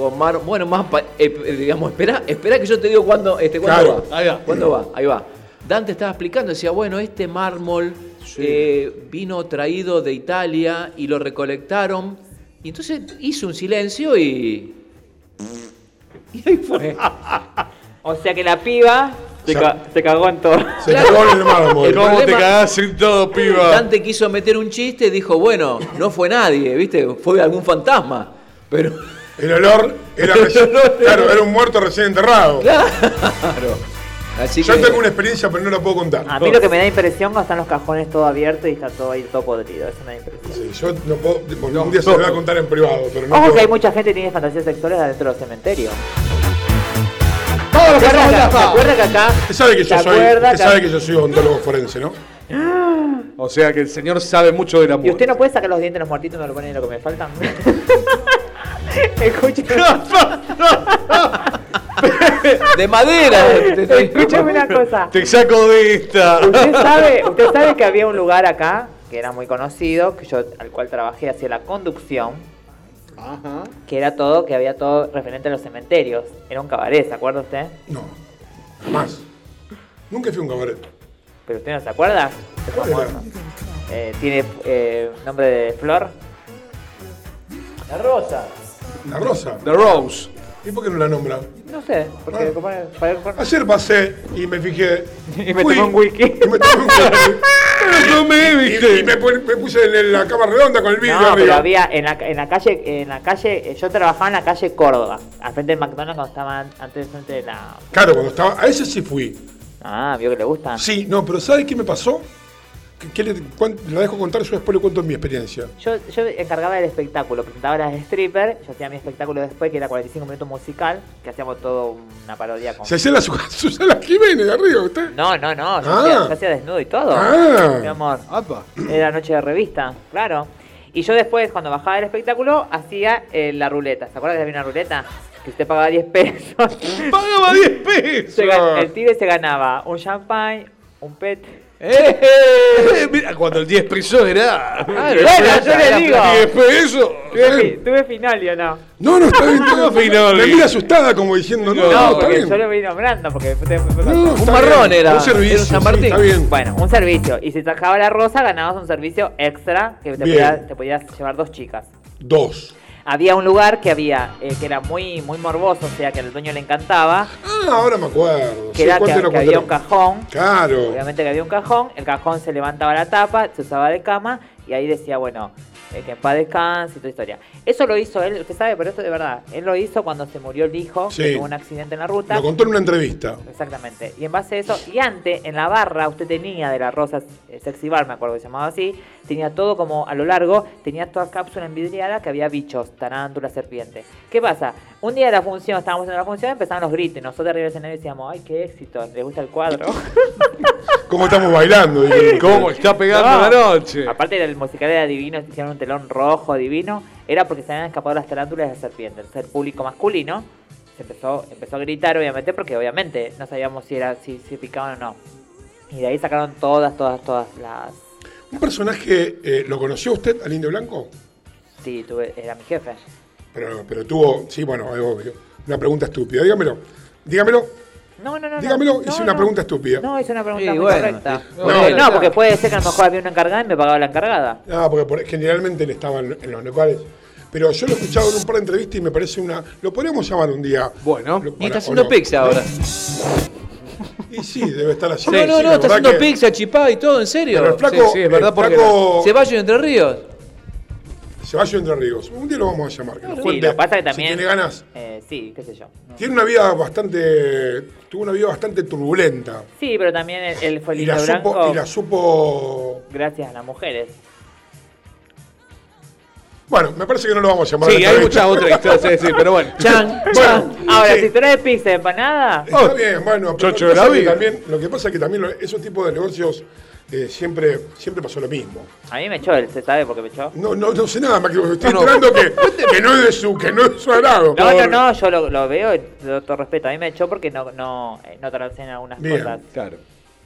con mar, bueno, más, pa- eh, eh, digamos, espera, espera que yo te digo cuándo, este, cuándo Claro. va, Ahí va. cuándo va, ahí va. Dante estaba explicando, decía, bueno, este mármol eh, vino traído de Italia y lo recolectaron, y entonces hizo un silencio y... Y ahí fue. [LAUGHS] O sea que la piba se, Ya. ca- se cagó en todo. Se cagó en el mármol. El ¿Cómo te cagás en todo, piba? Dante quiso meter un chiste y dijo, bueno, no fue nadie, ¿viste? Fue algún fantasma. Pero, El olor era, reci- claro, era un muerto recién enterrado. claro. Así Yo que, tengo una experiencia, pero no la puedo contar. A mí lo que me da impresión cuando están los cajones todo abiertos y está todo ahí todo podrido. Eso me da impresión. Sí, yo no puedo, un día se lo voy a contar en privado, pero no Ojo puedo. que hay mucha gente que tiene fantasías sexuales adentro de los cementerios. ¡Vamos, ¿Se acuerda, que, fantasma! ¿se acuerda que acá? Usted sabe que yo ¿Se soy, que- sabe que yo soy odontólogo forense, ¿no? O sea que el señor sabe mucho de la ¿Y muerte. usted no puede sacar los dientes de los muertitos y me lo ponen en lo que me faltan? [LAUGHS] Escuche, [LAUGHS] de madera. escúchame una cosa. Te saco de esta. ¿Usted sabe, usted sabe que había un lugar acá que era muy conocido, que yo al cual trabajé hacia la conducción, Ajá. que era todo, que había todo referente a los cementerios. Era un cabaret, ¿se acuerda usted? No, jamás. Nunca fui a un cabaret. ¿Pero usted no se acuerda? Eh, ¿Tiene eh, nombre de flor? La rosa. La Rosa. The Rose. ¿Y por qué no la nombra? No sé, porque Ah. como- para- para- Ayer pasé y me fijé. [LAUGHS] Y me fui, tomé un whisky. Y me tomé un whisky. [LAUGHS] Y, viste. y me, pon- me puse en la cama redonda con el vidrio No, pero arriba. había en la, en la calle, en la calle, eh, yo trabajaba en la calle Córdoba, al frente del McDonald's cuando estaba an- antes frente de la. Claro, cuando estaba. A ese sí fui. Ah, vio que le gusta. Sí, no, pero ¿sabe qué me pasó? ¿Qué, qué le, cuán- la dejo contar, yo después le cuento mi experiencia. Yo, yo encargaba del espectáculo, presentaba las stripper, yo hacía mi espectáculo después, que era 45 minutos musical, que hacíamos todo una parodia con. Se hacía la Su- [LAUGHS] Susana Jiménez de arriba, ¿usted? No, no, no, yo, Ah. hacía, yo hacía desnudo y todo. Ah. Mi amor. Apa. Era noche de revista, claro. Y yo después, cuando bajaba del espectáculo, hacía eh, la ruleta. ¿Se acuerdan que había una ruleta? Que usted pagaba 10 pesos. [LAUGHS] Pagaba 10 [LAUGHS] pesos. Se el tigre se ganaba un champagne, un pet. Eh, [LAUGHS] mira, cuando el 10 pesos era. Bueno, yo le digo. 10 pesos. Tuve, fi- tuve final, ¿o no? No, no, está bien. [LAUGHS] está. Finoli. Me mira asustada como diciendo, no, No, no, está porque bien. yo lo voy nombrando, porque después- después- No, está marrón bien. era, Un servicio, era un San sí, Martín. está bien. Bueno, un servicio. Y si sacaba la rosa, ganabas un servicio extra que te podías, te podías llevar dos chicas. Dos. Había un lugar que había, eh, que era muy, muy morboso, o sea, que al dueño le encantaba, Ah, ahora me acuerdo. que Sí, era que, había un cajón. Claro. Obviamente que había un cajón, el cajón se levantaba la tapa, se usaba de cama y ahí decía, bueno, eh, que en paz descanse y toda historia. Eso lo hizo él, usted sabe, pero esto de verdad, él lo hizo cuando se murió el hijo, Sí. que tuvo un accidente en la ruta. Lo contó en una entrevista. Exactamente. Y en base a eso, y antes, en la barra, usted tenía de la Rosa eh, Sexy Bar, me acuerdo que se llamaba así, tenía todo como a lo largo, tenía toda cápsula envidriada que había bichos, tarántulas, serpientes. ¿Qué pasa? Un día de la función, estábamos en la función, empezaban los gritos, y nosotros arriba del escenario decíamos, ay, qué éxito, ¿le gusta el cuadro? [LAUGHS] ¿Cómo estamos bailando? ¿Cómo está pegando No. la noche? Aparte el musical era divino, hicieron un telón rojo divino, era porque se habían escapado las tarántulas y las serpientes. Entonces el público masculino se empezó, empezó a gritar, obviamente, porque obviamente no sabíamos si era si, si picaban o no. Y de ahí sacaron todas, todas, todas las... Un personaje, eh, ¿lo conoció usted al Indio Blanco? Sí, tuve, era mi jefe. Pero, pero tuvo, sí, bueno, es obvio. Una pregunta estúpida. Dígamelo. Dígamelo. No, no, no. no. Dígamelo, No, hice una pregunta estúpida. No, hice una pregunta Sí, muy bueno, correcta. sí. Porque- Bueno, no, porque puede ser que a lo mejor había una encargada y me pagaba la encargada. Ah, porque por- generalmente él estaba en, en los locales. Pero yo lo he escuchado en un par de entrevistas y me parece una. Lo podríamos llamar un día. Bueno. Lo- Y está ¿o haciendo no? pizza ahora. Y sí, debe estar haciendo. No, no, sí, no, la está haciendo que- pizza, chipá y todo, en serio. Pero el flaco. Sí, sí, es verdad, el porque flaco Ceballos Entre Ríos. Ceballos Entre Ríos. Un día lo vamos a llamar. Que nos Sí, cuente lo pasa que si también... tiene ganas. eh, sí, qué sé yo. No. Tiene una vida bastante. Tuvo una vida bastante turbulenta. Sí, pero también él, fue el Y la, supo, blanco y la supo. gracias a las mujeres. Bueno, me parece que no lo vamos a llamar. a Sí, hay entrevista. muchas otras historias, sí, sí, pero bueno. Chan, Bueno, chan. Ahora, sí. si traes pizza de empanada, Está bien, bueno, pero Chocho lo, que pasa de es que la también, lo que pasa es que también lo- esos tipos de negocios eh, siempre, siempre pasó lo mismo. a mí me echó él, ¿se sabe por qué me echó? No, no, no sé nada más que estoy No, no. enterando que, [LAUGHS] que no es de su, que no es de su agrado. No, no, no, yo lo, lo veo y lo todo respeto. A mí me echó porque no, no, eh, no traducen algunas Bien. cosas. Claro.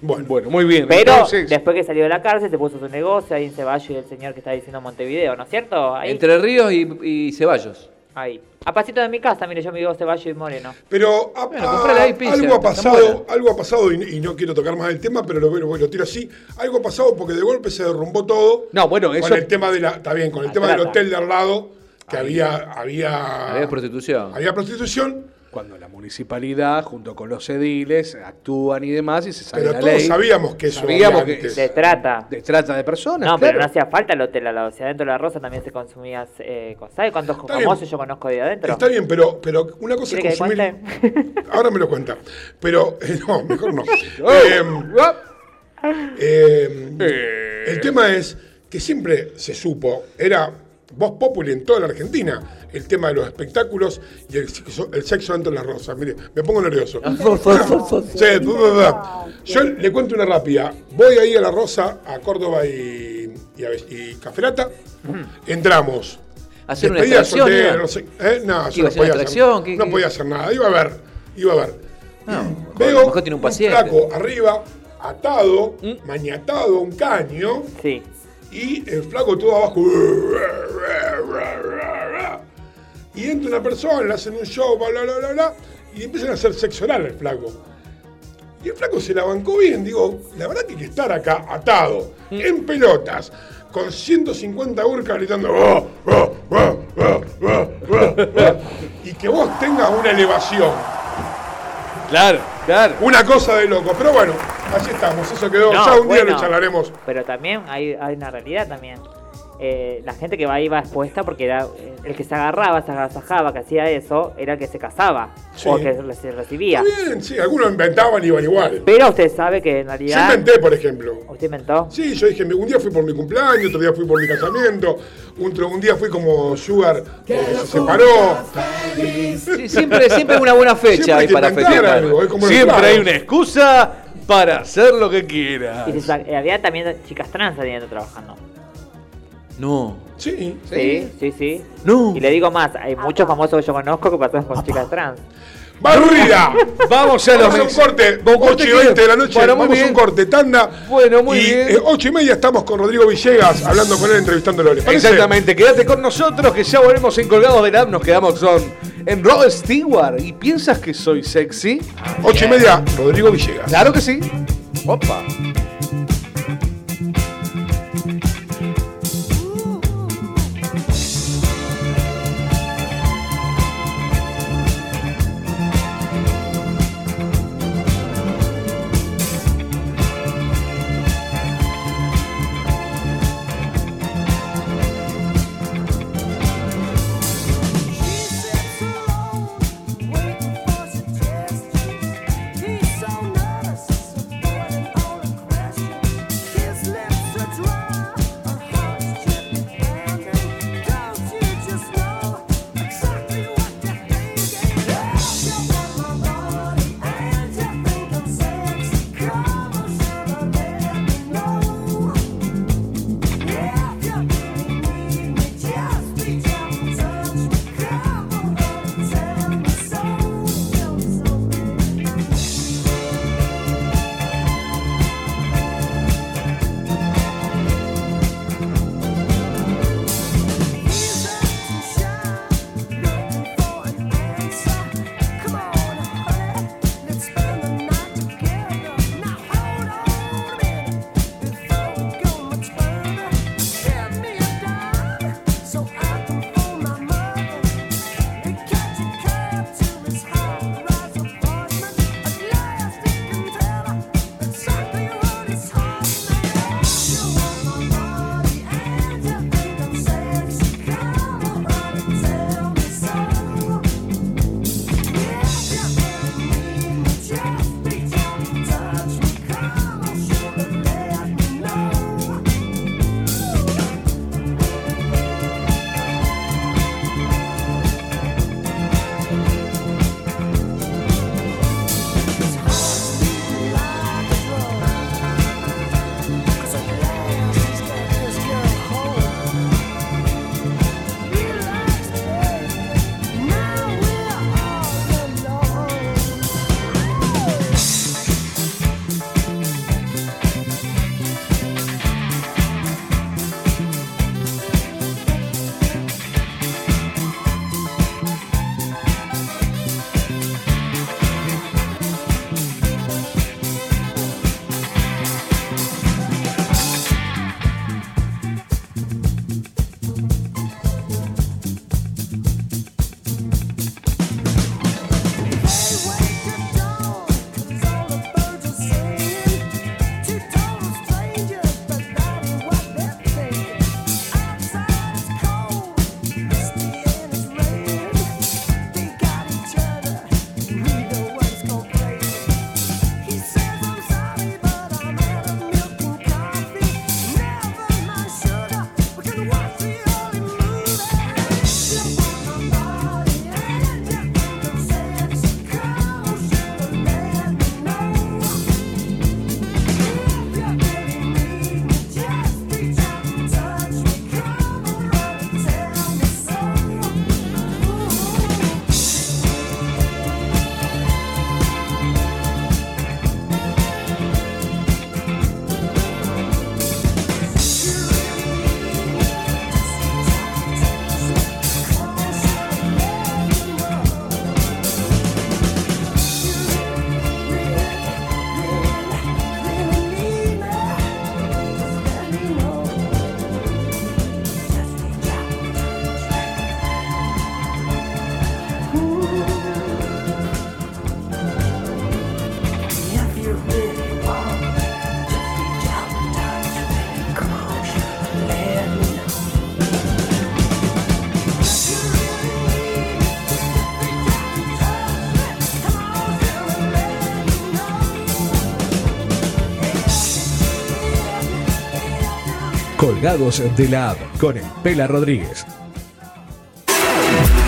Bueno, Bueno, muy bien. Pero Entonces, después que salió de la cárcel se puso su negocio ahí en Ceballos y el señor que está diciendo Montevideo, ¿no es cierto? Ahí. Entre Ríos y, y Ceballos. ahí. A pasito de mi casa, mire, yo me digo Ceballos y Moreno. pero a- Bueno, a- pizza, algo ha pasado, algo ha pasado y, y no quiero tocar más el tema, pero lo, lo, lo tiro así. Algo ha pasado porque de golpe se derrumbó todo. No, bueno, con eso- el tema de la, está bien, con el La tema del hotel de al lado, que había, había, Había prostitución. había prostitución, cuando la municipalidad, junto con los ediles, actúan y demás, y se sale pero la todos ley. sabíamos que eso Sabíamos que- antes. Se trata. De trata de personas. No, pero no hacía falta el hotel al lado. Si adentro de la rosa también se consumía eh, cosas. ¿Sabe cuántos Está bien. famosos yo conozco de adentro? Está bien, pero, pero una cosa es ¿Quiere que consumir. Ahora me lo cuenta. Pero, eh, no, mejor no. [LAUGHS] Oh, Em, ah, Eh, Eh. El tema es que siempre se supo, era voz populi en toda la Argentina, el tema de los espectáculos y el sexo, el sexo dentro de las rosas. Mire, me pongo nervioso. Sí. Yo le cuento una rápida. Voy ahí a la Rosa, a Córdoba y, y, a- y Caferata. Entramos. Hacer una extracción, no sé. ¿eh? No, ¿Qué yo iba a no hacer podía una hacer? ¿Qué- no qué? podía hacer nada. Iba a ver, iba a ver. No, Veo mejor tiene un un paciente. flaco arriba, atado, maniatado a un caño, Sí. y el flaco todo abajo. Y entra una persona, le hacen un show, bla, bla, bla, bla, bla, y empiezan a hacer sexo oral al flaco. Y el flaco se la bancó bien, digo, la verdad que hay que estar acá atado, en pelotas, con 150 urcas gritando, y que vos tengas una elevación. Claro, claro. Una cosa de loco, pero bueno, así estamos, eso quedó. No, ya un día lo charlaremos. Pero también hay, hay una realidad también. Eh, la gente que va ahí va expuesta porque era eh, el que se agarraba, se agasajaba, que hacía eso, era el que se casaba Sí. o que se recibía. Está bien, sí, algunos inventaban y iban igual. Pero usted sabe que en Yo realidad... inventé, por ejemplo. ¿Usted inventó? Sí, yo dije, un día fui por mi cumpleaños, otro día fui por mi casamiento, un, un día fui como Sugar, que se separó. Sí, siempre, siempre una buena fecha hay para festejar. algo, es como los Siempre hay una excusa para hacer lo que quiera. Y eh, había también chicas trans adentro trabajando. No. Sí. Sí, sí, sí. No. Y le digo más, hay muchos famosos que yo conozco que pasaron con chicas trans. ¡Barrida! [LAUGHS] Vamos a los Vamos a un corte, ¿Vos corte 8 y qué? 20 de la noche, Bueno, vamos a un corte, tanda. Bueno, muy y, bien. eh, 8 y media estamos con Rodrigo Villegas, hablando con él, entrevistándolo. Exactamente, quédate con nosotros que ya volvemos en Colgados del App. Nos quedamos con en Rod Stewart. ¿Y piensas que soy sexy? 8 y media, Rodrigo Villegas. Claro que sí. Opa. Colgados de la App con el Pela Rodríguez.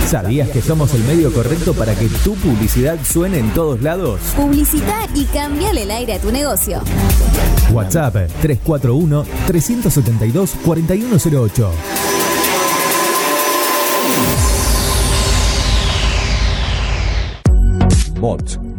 ¿Sabías que somos el medio correcto para que tu publicidad suene en todos lados? Publicita y cambiale el aire a tu negocio. WhatsApp 341 372 4108. Mods,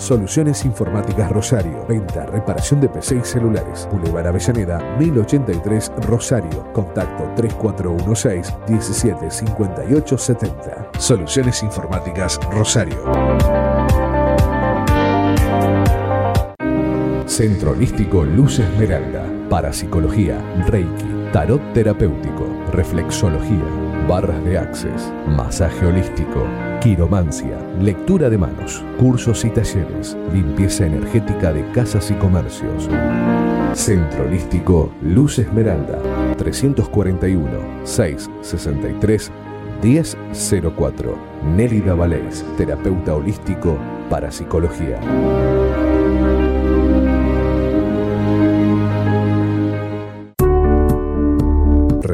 Soluciones Informáticas Rosario. Venta, reparación de PC y celulares. Boulevard Avellaneda, 1083 Rosario. Contacto 3416-175870. Soluciones Informáticas Rosario. Centro Holístico Luz Esmeralda. Parapsicología, Reiki, Tarot Terapéutico, Reflexología, Barras de Access, Masaje Holístico, Quiromancia, Lectura de Manos, Cursos y Talleres, Limpieza Energética de Casas y Comercios. Centro Holístico Luz Esmeralda, 341 663 1004. Nélida Valés, terapeuta holístico para psicología.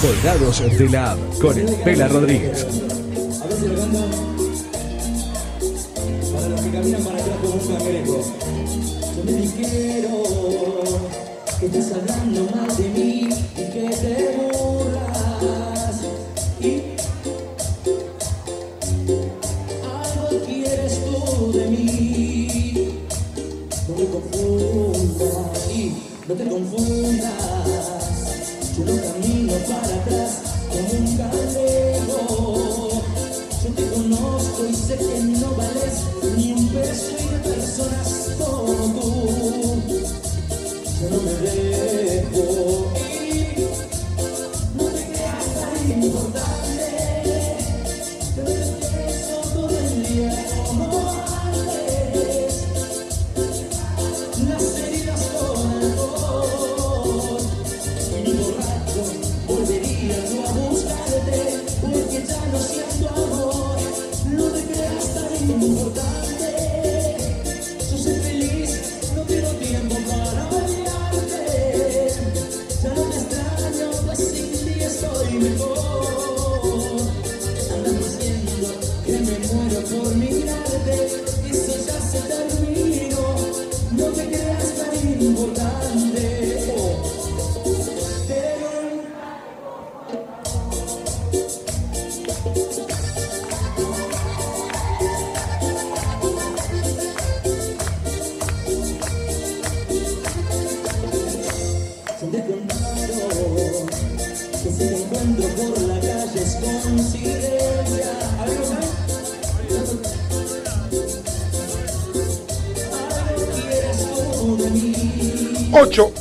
Colgados de la App con el Pela Rodríguez. Para los que caminan para atrás como un cangrejo. Yo me dijeron que estás hablando mal de mí y que te burlas. Y algo quieres tú de mí. No me confundas y no te confundas. Yo no camino para atrás como un cangrejo. Yo te conozco y sé que no vales ni un peso y de personas como tú. Yo no me dejo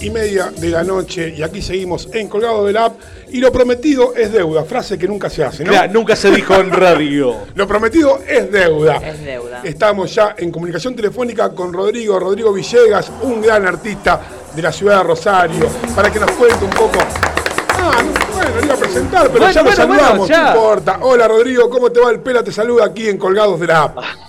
y media de la noche y aquí seguimos en Colgado del App y lo prometido es deuda, frase que nunca se hace, ¿no? Claro, nunca se dijo en radio. [LAUGHS] Lo prometido es deuda. Es deuda. Estamos ya en comunicación telefónica con Rodrigo, Rodrigo Villegas, un gran artista de la ciudad de Rosario, para que nos cuente un poco. Ah, bueno, le iba a presentar pero Bueno, ya lo bueno, bueno, saludamos, ya. no importa. Hola Rodrigo, ¿cómo te va el pela? Te saluda aquí en Colgados de la App. [LAUGHS]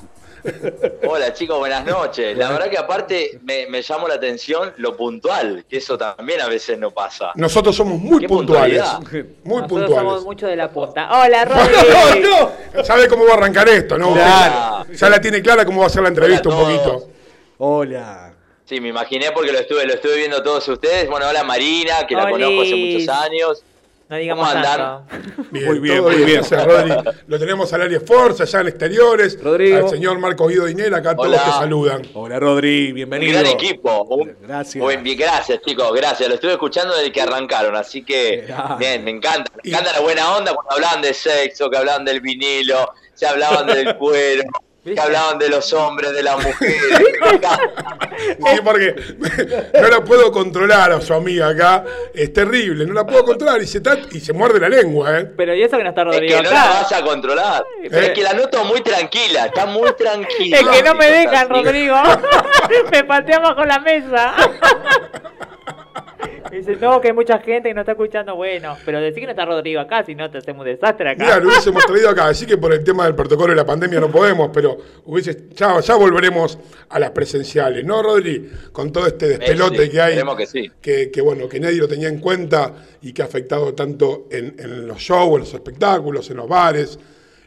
Hola chicos, buenas noches. La verdad que aparte me, me llamó la atención lo puntual, que eso también a veces no pasa. Nosotros somos muy puntuales. Muy Nosotros somos puntuales. mucho de la punta. Hola, [LAUGHS] No, Rodri. no, ¿Sabe cómo va a arrancar esto, no? Claro. Ya la tiene clara cómo va a ser la entrevista un poquito. Hola. Sí, me imaginé porque lo estuve, lo estuve viendo todos ustedes. Bueno, hola Marina, que la Olis. conozco hace muchos años. No digamos. Bien, Muy bien, muy bien. gracias, Rodri. Lo tenemos al área Forza, allá en exteriores. Rodrigo. Al señor Marcos Guido Dinel, acá todos Hola. te saludan. Hola, Rodri, Un bienvenido. gran equipo. Un- Gracias. Buen- bien, gracias, chicos, gracias. Lo estuve escuchando desde que arrancaron, así que Gracias. bien, me encanta. Me Y- encanta la buena onda cuando hablaban de sexo, que hablaban del vinilo, se hablaban del cuero, [LAUGHS] que hablaban de los hombres, de las mujeres. [LAUGHS] Sí, porque [LAUGHS] no la puedo controlar a su amiga acá. Es terrible, no la puedo controlar y se, y se muerde la lengua, ¿eh? Pero y eso que no está Es Rodrigo que no la vas a controlar. pero- Es que la noto muy tranquila, está muy tranquila. Es que no me dejan. Rodrigo. [LAUGHS] me patean bajo la mesa. Dice, no, que hay mucha gente que no está escuchando. Bueno, pero decir que no está Rodrigo acá, si no te hacemos un desastre acá. Mira, lo hubiésemos traído acá, así que por el tema del protocolo de la pandemia no podemos, pero hubiese, ya, ya volveremos a las presenciales, ¿no, Rodri? Con todo este despelote sí, que hay, que sí. que, que, bueno, que nadie lo tenía en cuenta y que ha afectado tanto en, en los shows, en los espectáculos, en los bares.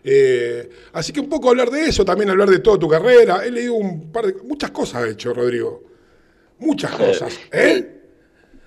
Eh, así que un poco hablar de eso, también hablar de toda tu carrera. He leído un par de muchas cosas, ha hecho Rodrigo. Muchas cosas. ¿Eh?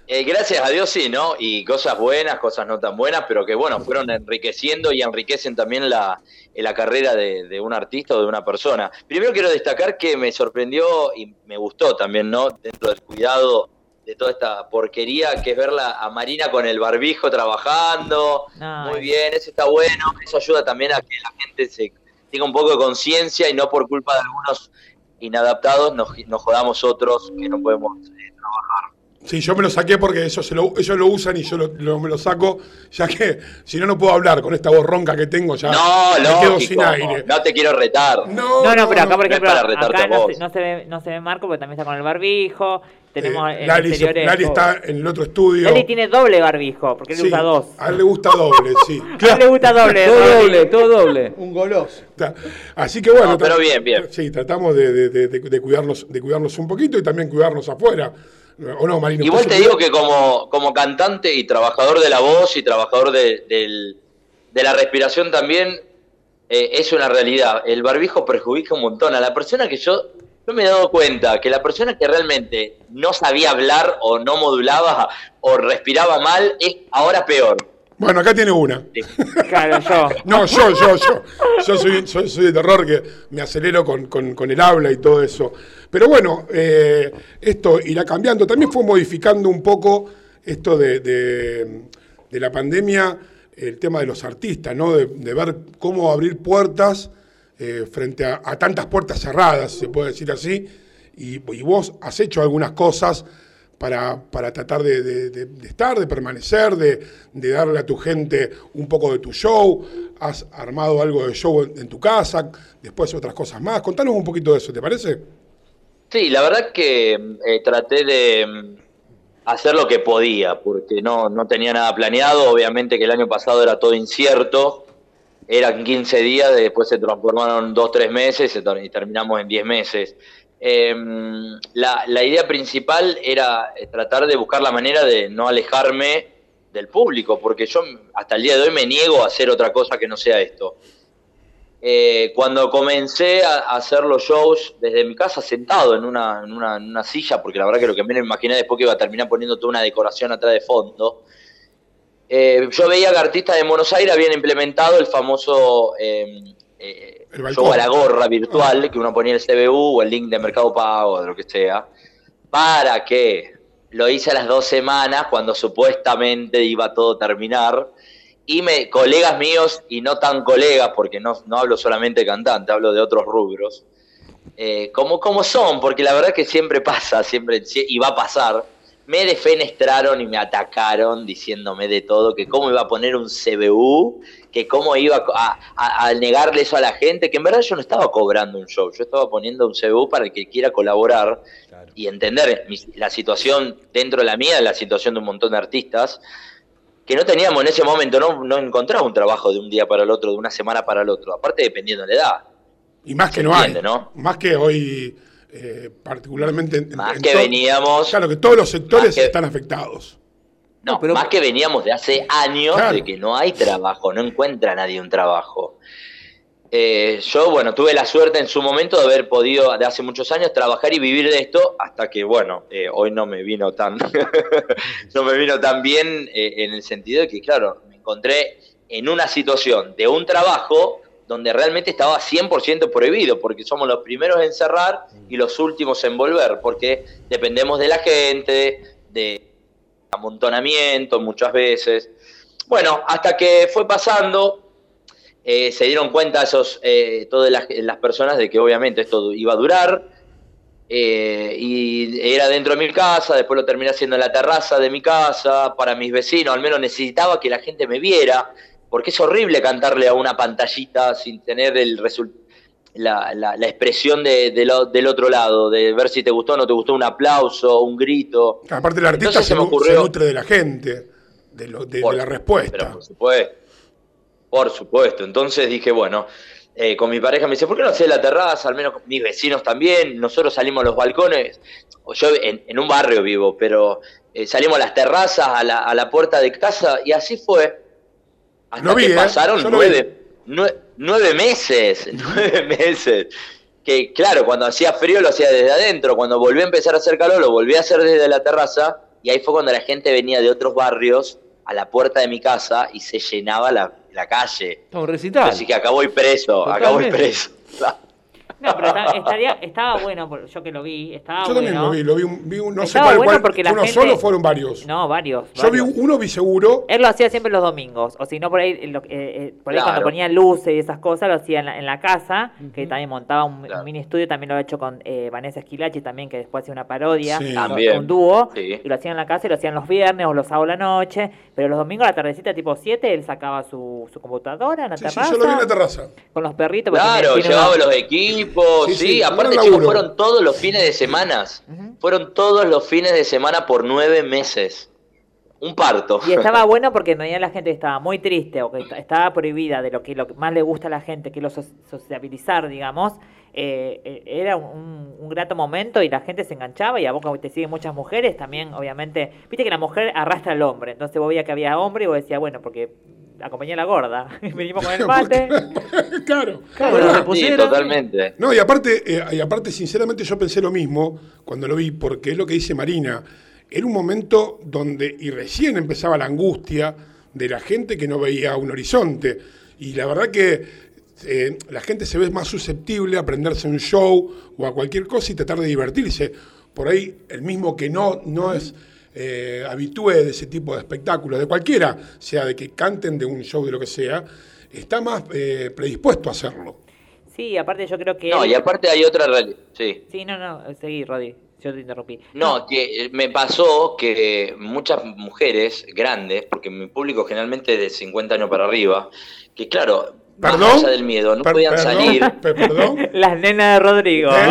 Eh, gracias a Dios sí, ¿no? Y cosas buenas, cosas no tan buenas, pero que bueno, fueron enriqueciendo y enriquecen también la, eh, la carrera de, de un artista o de una persona. Primero quiero destacar que me sorprendió y me gustó también, ¿no? Dentro del cuidado de toda esta porquería que es verla a Marina con el barbijo trabajando. Ay. Muy bien, eso está bueno. Eso ayuda también a que la gente se tenga un poco de conciencia y no por culpa de algunos inadaptados nos, nos jodamos otros que no podemos eh, trabajar. Sí, yo me lo saqué porque ellos, se lo, ellos lo usan y yo lo- lo- me lo saco, ya que si no, no puedo hablar con esta voz ronca que tengo, ya No, me quedo sin aire. No te quiero retar. No, No, no, pero acá, por no ejemplo, para retarte acá no se, no, se ve, no se ve Marco porque también está con el barbijo. Tenemos Eh, Lali, Lali está en el otro estudio. Lali tiene doble barbijo porque él Sí, usa dos. A él le gusta doble, sí. [LAUGHS] A él le gusta doble. Todo doble, todo doble. Un goloso. Así que bueno. No, pero bien, bien. Sí, tratamos de, de- de- de- de cuidarnos, de cuidarnos un poquito y también cuidarnos afuera. ¿O no, Marino? Igual ¿Usted te digo que como, como cantante y trabajador de la voz y trabajador de, del- de la respiración también eh, es una realidad. El barbijo perjudica un montón a la persona que yo no me he dado cuenta, que la persona que realmente no sabía hablar o no modulaba o respiraba mal es ahora peor. Bueno, acá tiene una. Claro, yo. [LAUGHS] No, yo, yo, yo. Yo soy, soy, soy de terror que me acelero con, con- con el habla y todo eso. Pero bueno, eh, esto irá cambiando. También fue modificando un poco esto de, de- de la pandemia, el tema de los artistas, ¿no? De, de ver cómo abrir puertas eh, frente a, a tantas puertas cerradas, se puede decir así. Y, y vos has hecho algunas cosas para, para tratar de, de- de- de estar, de permanecer, de, darle a tu gente un poco de tu show. Has armado algo de show en, tu casa, después otras cosas más. Contanos un poquito de eso, ¿te parece? Sí, la verdad que eh, traté de mm, hacer lo que podía, porque no, no tenía nada planeado. Obviamente que el año pasado era todo incierto. Eran 15 días, después se transformaron 2, 3 meses y terminamos en 10 meses. Eh, la, idea principal era eh, tratar de buscar la manera de no alejarme del público, porque yo hasta el día de hoy me niego a hacer otra cosa que no sea esto. Eh, cuando comencé a, hacer los shows desde mi casa sentado en una, en, una, silla, porque la verdad que lo que me imaginé después que iba a terminar poniendo toda una decoración atrás de fondo, eh, yo veía que artistas de Buenos Aires habían implementado el famoso eh, show a la gorra virtual, que uno ponía el CBU o el link de Mercado Pago o de lo que sea, para que lo hice a las dos semanas cuando supuestamente iba todo a terminar. Y me, colegas míos, y no tan colegas, porque no, no hablo solamente de cantante, hablo de otros rubros, eh, como, como son, porque la verdad que siempre pasa, siempre, si- y va a pasar, me defenestraron y me atacaron diciéndome de todo, que cómo iba a poner un CBU, que cómo iba a, a- a negarle eso a la gente, que en verdad yo no estaba cobrando un show, yo estaba poniendo un CBU para el que quiera colaborar y entender mi- la situación dentro de la mía, la situación de un montón de artistas, que no teníamos en ese momento, no, no encontraba un trabajo de un día para el otro, de una semana para el otro, aparte dependiendo de la edad. Y más que no hay. ¿no? Más que hoy, eh, particularmente. en- Más en que veníamos- Claro, que todos los sectores que- están afectados. No, más que veníamos de hace años Claro. de que no hay trabajo, no encuentra nadie un trabajo. Eh, yo, bueno, tuve la suerte en su momento de haber podido, de hace muchos años, trabajar y vivir de esto, hasta que, bueno, eh, hoy no me vino tan, [LAUGHS] no me vino tan bien eh, en el sentido de que, claro, me encontré en una situación de un trabajo donde realmente estaba 100% prohibido, porque somos los primeros en cerrar y los últimos en volver, porque dependemos de la gente, de amontonamiento muchas veces. Bueno, hasta que fue pasando, eh, se dieron cuenta esos, eh, todas las, las personas de que obviamente esto iba a durar. eh, y era dentro de mi casa, después lo terminé haciendo en la terraza de mi casa, para mis vecinos, al menos necesitaba que la gente me viera, porque es horrible cantarle a una pantallita sin tener el. La, la- la expresión de- de lo- del otro lado, de ver si te gustó o no te gustó, un aplauso, un grito. Aparte, el artista Entonces se, se me ocurrió- se nutre de la gente, de, lo- de- la respuesta. Pero por supuesto. Por supuesto. Entonces dije, bueno, eh, con mi pareja me dice, ¿por qué no haces la terraza? Al menos mis vecinos también. Nosotros salimos a los balcones. O Yo en, en un barrio vivo, pero eh, salimos a las terrazas, a la, a la puerta de casa, y así fue. Hasta Lo vi, que ¿eh? pasaron Yo nueve, nue- nueve meses. [LAUGHS] Nueve meses. Que claro, cuando hacía frío lo hacía desde adentro. Cuando volví a empezar a hacer calor, lo volví a hacer desde la terraza. Y ahí fue cuando la gente venía de otros barrios a la puerta de mi casa y se llenaba la, la calle. Un recital. Así que acá voy preso, acá voy preso. [LAUGHS] No, pero está- estaría, estaba bueno, yo que lo vi, estaba Yo también bueno. lo vi, lo vi, un- vi un- no sé Estaba cuál, bueno cuál, porque la uno gente- solo fueron varios. No, varios. Yo vi uno, vi seguro. Él lo hacía siempre los domingos, o si no por ahí, en lo- eh, eh, por ahí Claro. cuando ponía luces y esas cosas lo hacía en la, en la casa, que también montaba un, un mini estudio, también lo ha hecho con eh, Vanessa Esquilachi también, que después hacía una parodia, Sí. un- También. un dúo, Sí. y lo hacían en la casa y lo hacían los viernes o los sábados a la noche, pero los domingos a la tardecita tipo 7 él sacaba su, su computadora en la Sí, terraza, yo lo vi en la terraza. con los perritos. Claro, llevaba los equipos, Sí, sí, sí, aparte fueron todos los fines de semana. Fueron todos los fines de semana por nueve meses. Un parto. Y estaba [LAUGHS] bueno porque en realidad la gente que estaba muy triste o que est- estaba prohibida de lo que, lo que más le gusta a la gente, que es lo so- sociabilizar, digamos, eh, eh, era un, un grato momento y la gente se enganchaba y a vos como te siguen muchas mujeres también, obviamente, viste que la mujer arrastra al hombre, entonces vos veías que había hombre y vos decías, bueno, porque acompañé a la gorda, [LAUGHS] venimos con el mate. [LAUGHS] claro. Ahora, se Sí, totalmente. No, y aparte, eh, y aparte, sinceramente, yo pensé lo mismo cuando lo vi, porque es lo que dice Marina. Era un momento donde, y recién empezaba la angustia de la gente que no veía un horizonte. Y la verdad que eh, la gente se ve más susceptible a aprenderse un show o a cualquier cosa y tratar de divertirse. Por ahí, el mismo que no, no es eh, habitúe de ese tipo de espectáculos, de cualquiera, sea de que canten de un show, de lo que sea, está más eh, predispuesto a hacerlo. Sí, aparte yo creo que... No, él- y aparte hay otra realidad. Sí. Sí, no, no, seguí, Rodi, yo te interrumpí. No, que eh, me pasó que muchas mujeres grandes, porque mi público generalmente es de 50 años para arriba, que claro, más ¿Perdón? allá del miedo, no Per- podían perdón, salir. per- perdón. [LAUGHS] Las nenas de Rodrigo. Eh,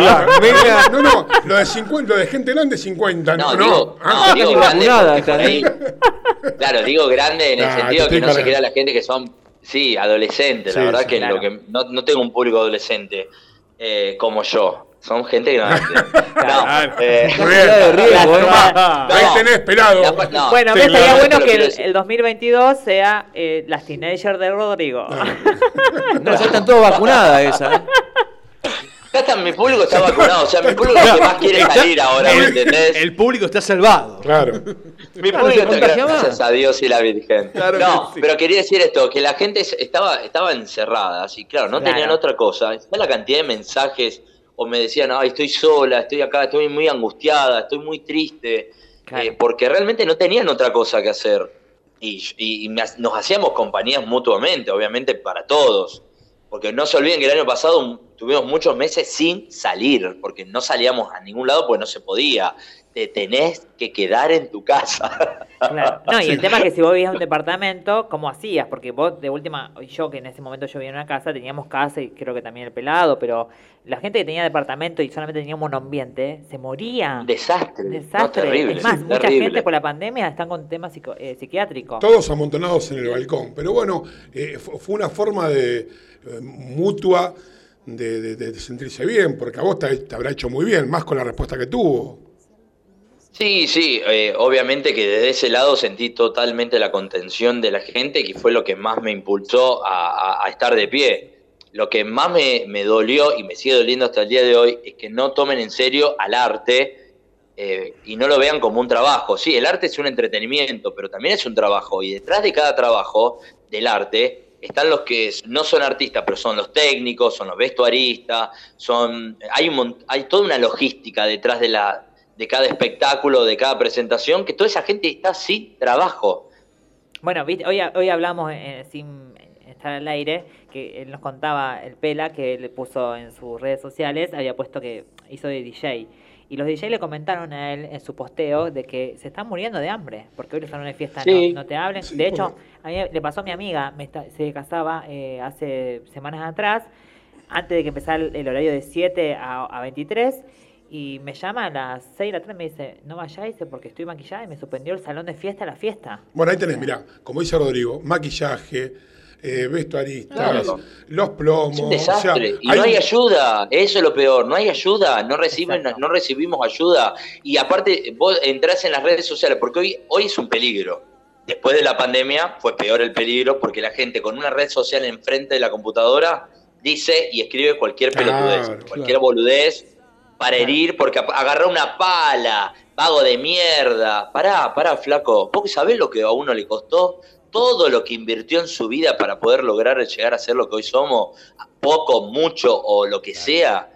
no, no, lo de 50, lo de gente grande 50, no, No, no. digo, Ah, no, digo Casi grande. vacunada porque por ahí- [LAUGHS] Claro, digo grande en el Nah, sentido que no se crea la gente que son, sí, adolescentes. Sí, la verdad sí, que, claro. lo que no, no tengo un público adolescente eh, como yo. Son gente grande. No, [LAUGHS] eh, Muy [LAUGHS] bien. de riesgo, ¿eh? no. Ahí tenés pelado. No, Bueno, Sí, que estaría claro, bueno pero que el, decir- el 2022 sea eh, las teenagers de Rodrigo. No, [LAUGHS] ya están todas vacunadas esas. ¿eh? Acá está, mi público está vacunado. O sea, mi público es el que más quiere salir ahora, ¿me entendés? El público está salvado. Claro. Mi público está gracias a Dios y la Virgen. Claro no, que sí. pero quería decir esto, que la gente estaba, estaba encerrada, así claro, no Claro. tenían otra cosa. Está la cantidad de mensajes, o me decían, ay, estoy sola, estoy acá, estoy muy angustiada, estoy muy triste, Claro. eh, porque realmente no tenían otra cosa que hacer. Y, y- y me nos hacíamos compañías mutuamente, obviamente para todos. Porque no se olviden que el año pasado tuvimos muchos meses sin salir, porque no salíamos a ningún lado porque no se podía. Te tenés que quedar en tu casa. Claro. No, y el tema es que si vos vivías en un departamento, ¿cómo hacías? Porque vos, de última, yo que en ese momento yo vivía en una casa, teníamos casa y creo que también el pelado, pero la gente que tenía departamento y solamente tenía un monoambiente, se moría. Desastre. Desastre. No, terrible, es más, mucha terrible. gente por la pandemia están con temas psico- eh, psiquiátricos. Todos amontonados en el balcón. Pero bueno, eh, fu- fue una forma de eh, mutua de, de- de sentirse bien, porque a vos te, te habrá hecho muy bien, más con la respuesta que tuvo. Sí, sí, eh, obviamente que desde ese lado sentí totalmente la contención de la gente, que fue lo que más me impulsó a, estar de pie. Lo que más me, dolió y me sigue doliendo hasta el día de hoy es que no tomen en serio al arte eh, y no lo vean como un trabajo. Sí, el arte es un entretenimiento, pero también es un trabajo y detrás de cada trabajo del arte están los que no son artistas, pero son los técnicos, son los vestuaristas, son hay un hay toda una logística detrás de la de cada espectáculo, de cada presentación, que toda esa gente está sin trabajo. Bueno, viste, hoy, hoy hablamos eh, sin estar al aire, que él nos contaba el Pela, que le puso en sus redes sociales, había puesto que hizo de DJ. Y los DJ le comentaron a él en su posteo de que se están muriendo de hambre, porque hoy los salones de fiesta Sí. no, no te hablen. Sí, de hecho, a mí le pasó a mi amiga, me está- se casaba eh, hace semanas atrás, antes de que empezara el, el horario de 7 a, a 23, y me llama a las 6 de la tarde y me dice, no vayáis porque estoy maquillada y me suspendió el salón de fiesta a la fiesta. Bueno, ahí tenés, mirá, como dice Rodrigo, maquillaje, eh, vestuaristas, Claro. los plomos. Es un o sea, desastre. y no hay ayuda, eso es lo peor, no hay ayuda, no reciben, no recibimos ayuda. Y aparte, vos entrás en las redes sociales, porque hoy, hoy es un peligro. Después de la pandemia fue peor el peligro porque la gente con una red social enfrente de la computadora dice y escribe cualquier pelotudez, claro. cualquier boludez para herir, porque agarrá una pala, vago de mierda. Pará, pará, flaco. ¿Vos sabés lo que a uno le costó? Todo lo que invirtió en su vida para poder lograr llegar a ser lo que hoy somos, poco, mucho o lo que sea.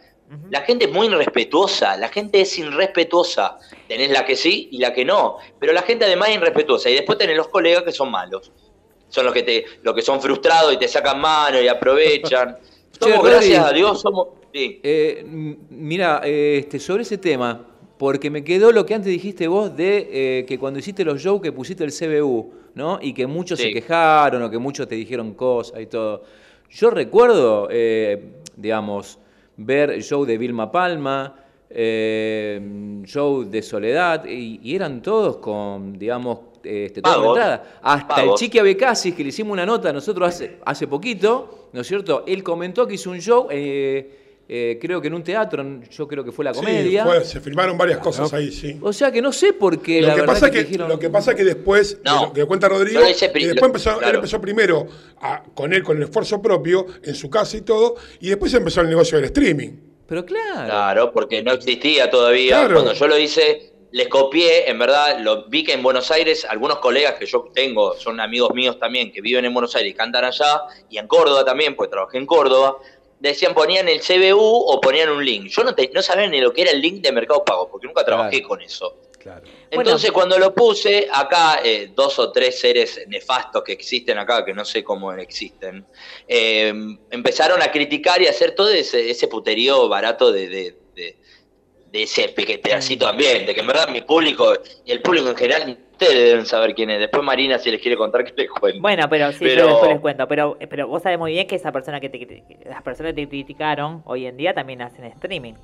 La gente es muy irrespetuosa, la gente es irrespetuosa. Tenés la que sí y la que no, pero la gente además es irrespetuosa. Y después tenés los colegas que son malos. Son los que te, los que son frustrados y te sacan mano y aprovechan. [LAUGHS] Somos, gracias a Dios, somos. Sí. Eh, mira, eh, este, sobre ese tema, porque me quedó lo que antes dijiste vos de eh, que cuando hiciste los shows que pusiste el CBU, ¿no? Y que muchos se quejaron o que muchos te dijeron cosas y todo. Yo recuerdo, eh, digamos, ver el show de Vilma Palma, eh, show de Soledad, y, y eran todos con, digamos, este, Pagos. entrada. Hasta el. Chiqui Abecasis, que le hicimos una nota nosotros hace, hace poquito, ¿no es cierto? Él comentó que hizo un show, eh, eh, creo que en un teatro, yo creo que fue la Sí, comedia. fue- se filmaron varias cosas ahí, sí. O sea que no sé por qué la Lo que, verdad pasa que, que, dijeron- lo que pasa que después, No. de lo que cuenta Rodrigo, pri- que después lo- empezó, él empezó primero a- con él, con el esfuerzo propio, en su casa y todo, y después empezó el negocio del streaming. Pero claro. Claro, porque no existía todavía. Claro. Cuando yo lo hice, les copié, en verdad, lo vi que en Buenos Aires, algunos colegas que yo tengo, son amigos míos también, que viven en Buenos Aires y cantan allá, y en Córdoba también, porque trabajé en Córdoba, decían, ponían el CBU o ponían un link. Yo no, te- no sabía ni lo que era el link de Mercado Pago, porque nunca trabajé Claro. con eso. Claro. Entonces, cuando lo puse, acá eh, dos o tres seres nefastos que existen acá, que no sé cómo existen, eh, empezaron a criticar y a hacer todo ese, ese puterío barato de, de, de- de ese peque- pedacito de ambiente, que en verdad mi público y el público en general, ustedes deben saber quién es. Después Marina, si les quiere contar, que les cuente. Bueno, pero sí, Pero- yo después les cuento. Pero, pero vos sabés muy bien que esa persona que te, que las personas que te criticaron hoy en día también hacen streaming.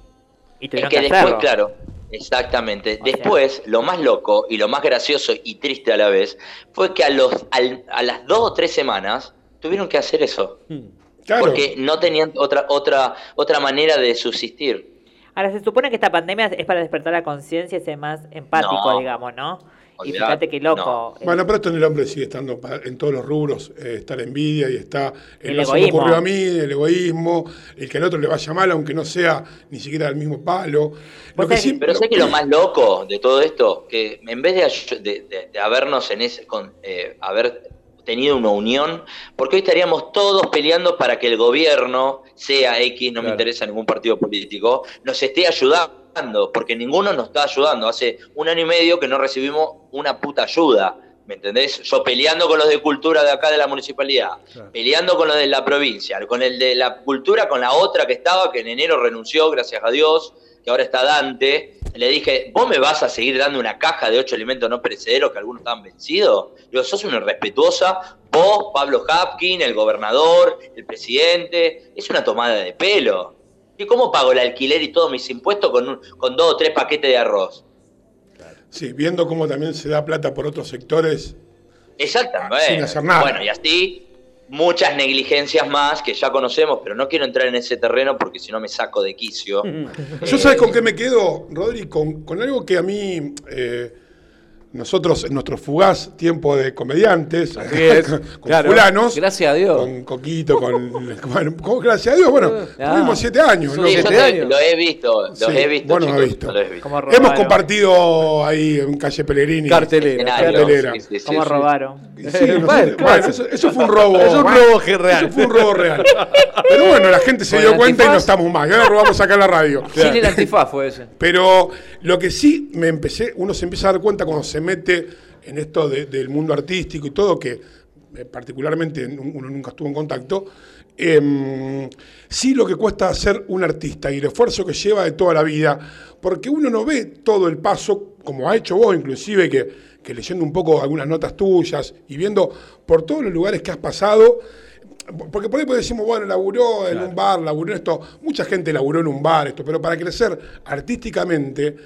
Y Es que que, después, hacerlo. claro, exactamente. O sea- Después, lo más loco y lo más gracioso y triste a la vez fue que a, los, al- a las dos o tres semanas tuvieron que hacer eso. Claro. Porque no tenían otra, otra, otra manera de subsistir. Ahora, se supone que esta pandemia es para despertar la conciencia y ser más empático, No. digamos, ¿no? Y fíjate qué loco. no. eh, Bueno, pero esto en el hombre sigue estando en todos los rubros. eh, está la envidia y está el, El no se me egoísmo. ocurrió a mí, el egoísmo, el que al otro le vaya mal, aunque no sea ni siquiera del mismo palo. Lo que sabés- sí- Pero sé que lo más loco de todo esto, que en vez de, ayu- de, de- de habernos en ese, con, eh, haber tenido una unión, porque hoy estaríamos todos peleando para que el gobierno, sea X, no me interesa ningún partido político, nos esté ayudando, porque ninguno nos está ayudando. Hace un año y medio que no recibimos una puta ayuda. ¿Me entendés? Yo peleando con los de cultura de acá de la municipalidad, peleando con los de la provincia, con el de la cultura, con la otra que estaba, que en enero renunció, gracias a Dios, que ahora está Dante, le dije, ¿vos me vas a seguir dando una caja de ocho alimentos no perecederos que algunos estaban vencidos? Digo, sos una irrespetuosa, vos, Pablo Hapkin, el gobernador, el presidente, es una tomada de pelo. ¿Y cómo pago el alquiler y todos mis impuestos con, un- con dos o tres paquetes de arroz? Sí, viendo cómo también se da plata por otros sectores. Exactamente. Sin hacer nada. Bueno, y así muchas negligencias más que ya conocemos, pero no quiero entrar en ese terreno porque si no me saco de quicio. [LAUGHS] Yo sabes con qué me quedo, Rodri, con, con algo que a mí, eh, nosotros en nuestro fugaz tiempo de comediantes, Así es, [LAUGHS] con claro. fulanos, Gracias a Dios. con Coquito, con, [LAUGHS] bueno, con- gracias a Dios, bueno, Ah. tuvimos siete años, Sí, ¿no? siete te- años. lo he visto, los Sí, he visto. vos lo visto. los he visto. ¿Cómo Hemos compartido ahí en calle Pellegrini. Cartelera. Cartelera. sí, sí, sí, ¿Cómo sí. robaron? Sí, Eh, no bueno, sé, claro. bueno, eso, eso fue un robo. Es un robo real. Eso fue un robo real. Pero bueno, la gente se Con dio cuenta y no estamos más. Ya la robamos acá en la radio. Sin el antifaz fue ese. Pero lo que sí me empecé, uno se empieza a dar cuenta cuando se mete en esto de- del mundo artístico y todo, que eh, particularmente uno nunca estuvo en contacto, em, sí lo que cuesta ser un artista y el esfuerzo que lleva de toda la vida, porque uno no ve todo el paso, como ha hecho vos inclusive, que, que leyendo un poco algunas notas tuyas y viendo por todos los lugares que has pasado, porque por ahí decimos, bueno, laburó en un bar, laburó en esto, mucha gente laburó en un bar, esto, pero para crecer artísticamente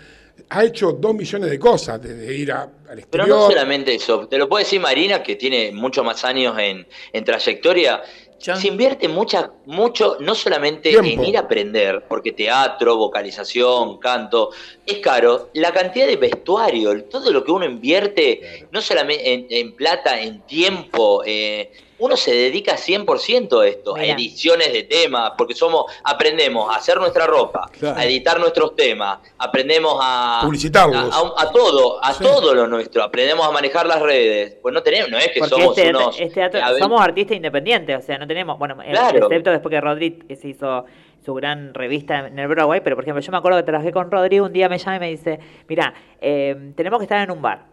ha hecho dos millones de cosas, desde ir a- al Pero exterior. no solamente eso, te lo puede decir Marina, que tiene mucho más años en, en trayectoria. Se invierte mucha, mucho, no solamente Tiempo. en ir a aprender, porque teatro, vocalización, canto, es caro. La cantidad de vestuario, todo lo que uno invierte, no solamente en, en plata, en tiempo, eh, uno se dedica 100% a esto, Mira. a ediciones de temas, porque somos, aprendemos a hacer nuestra ropa, Claro. a editar nuestros temas, aprendemos a Publicitarlos. a, a- a todo, a Sí. todo lo nuestro, aprendemos a manejar las redes. Pues no tenemos, no es que Porque somos este, unos este ver, somos artistas independientes, o sea, no tenemos, bueno, eh, Claro. excepto después que Rodri se hizo su gran revista en el Broadway, pero por ejemplo, yo me acuerdo que trabajé con Rodri, un día me llama y me dice, mira, eh, tenemos que estar en un bar.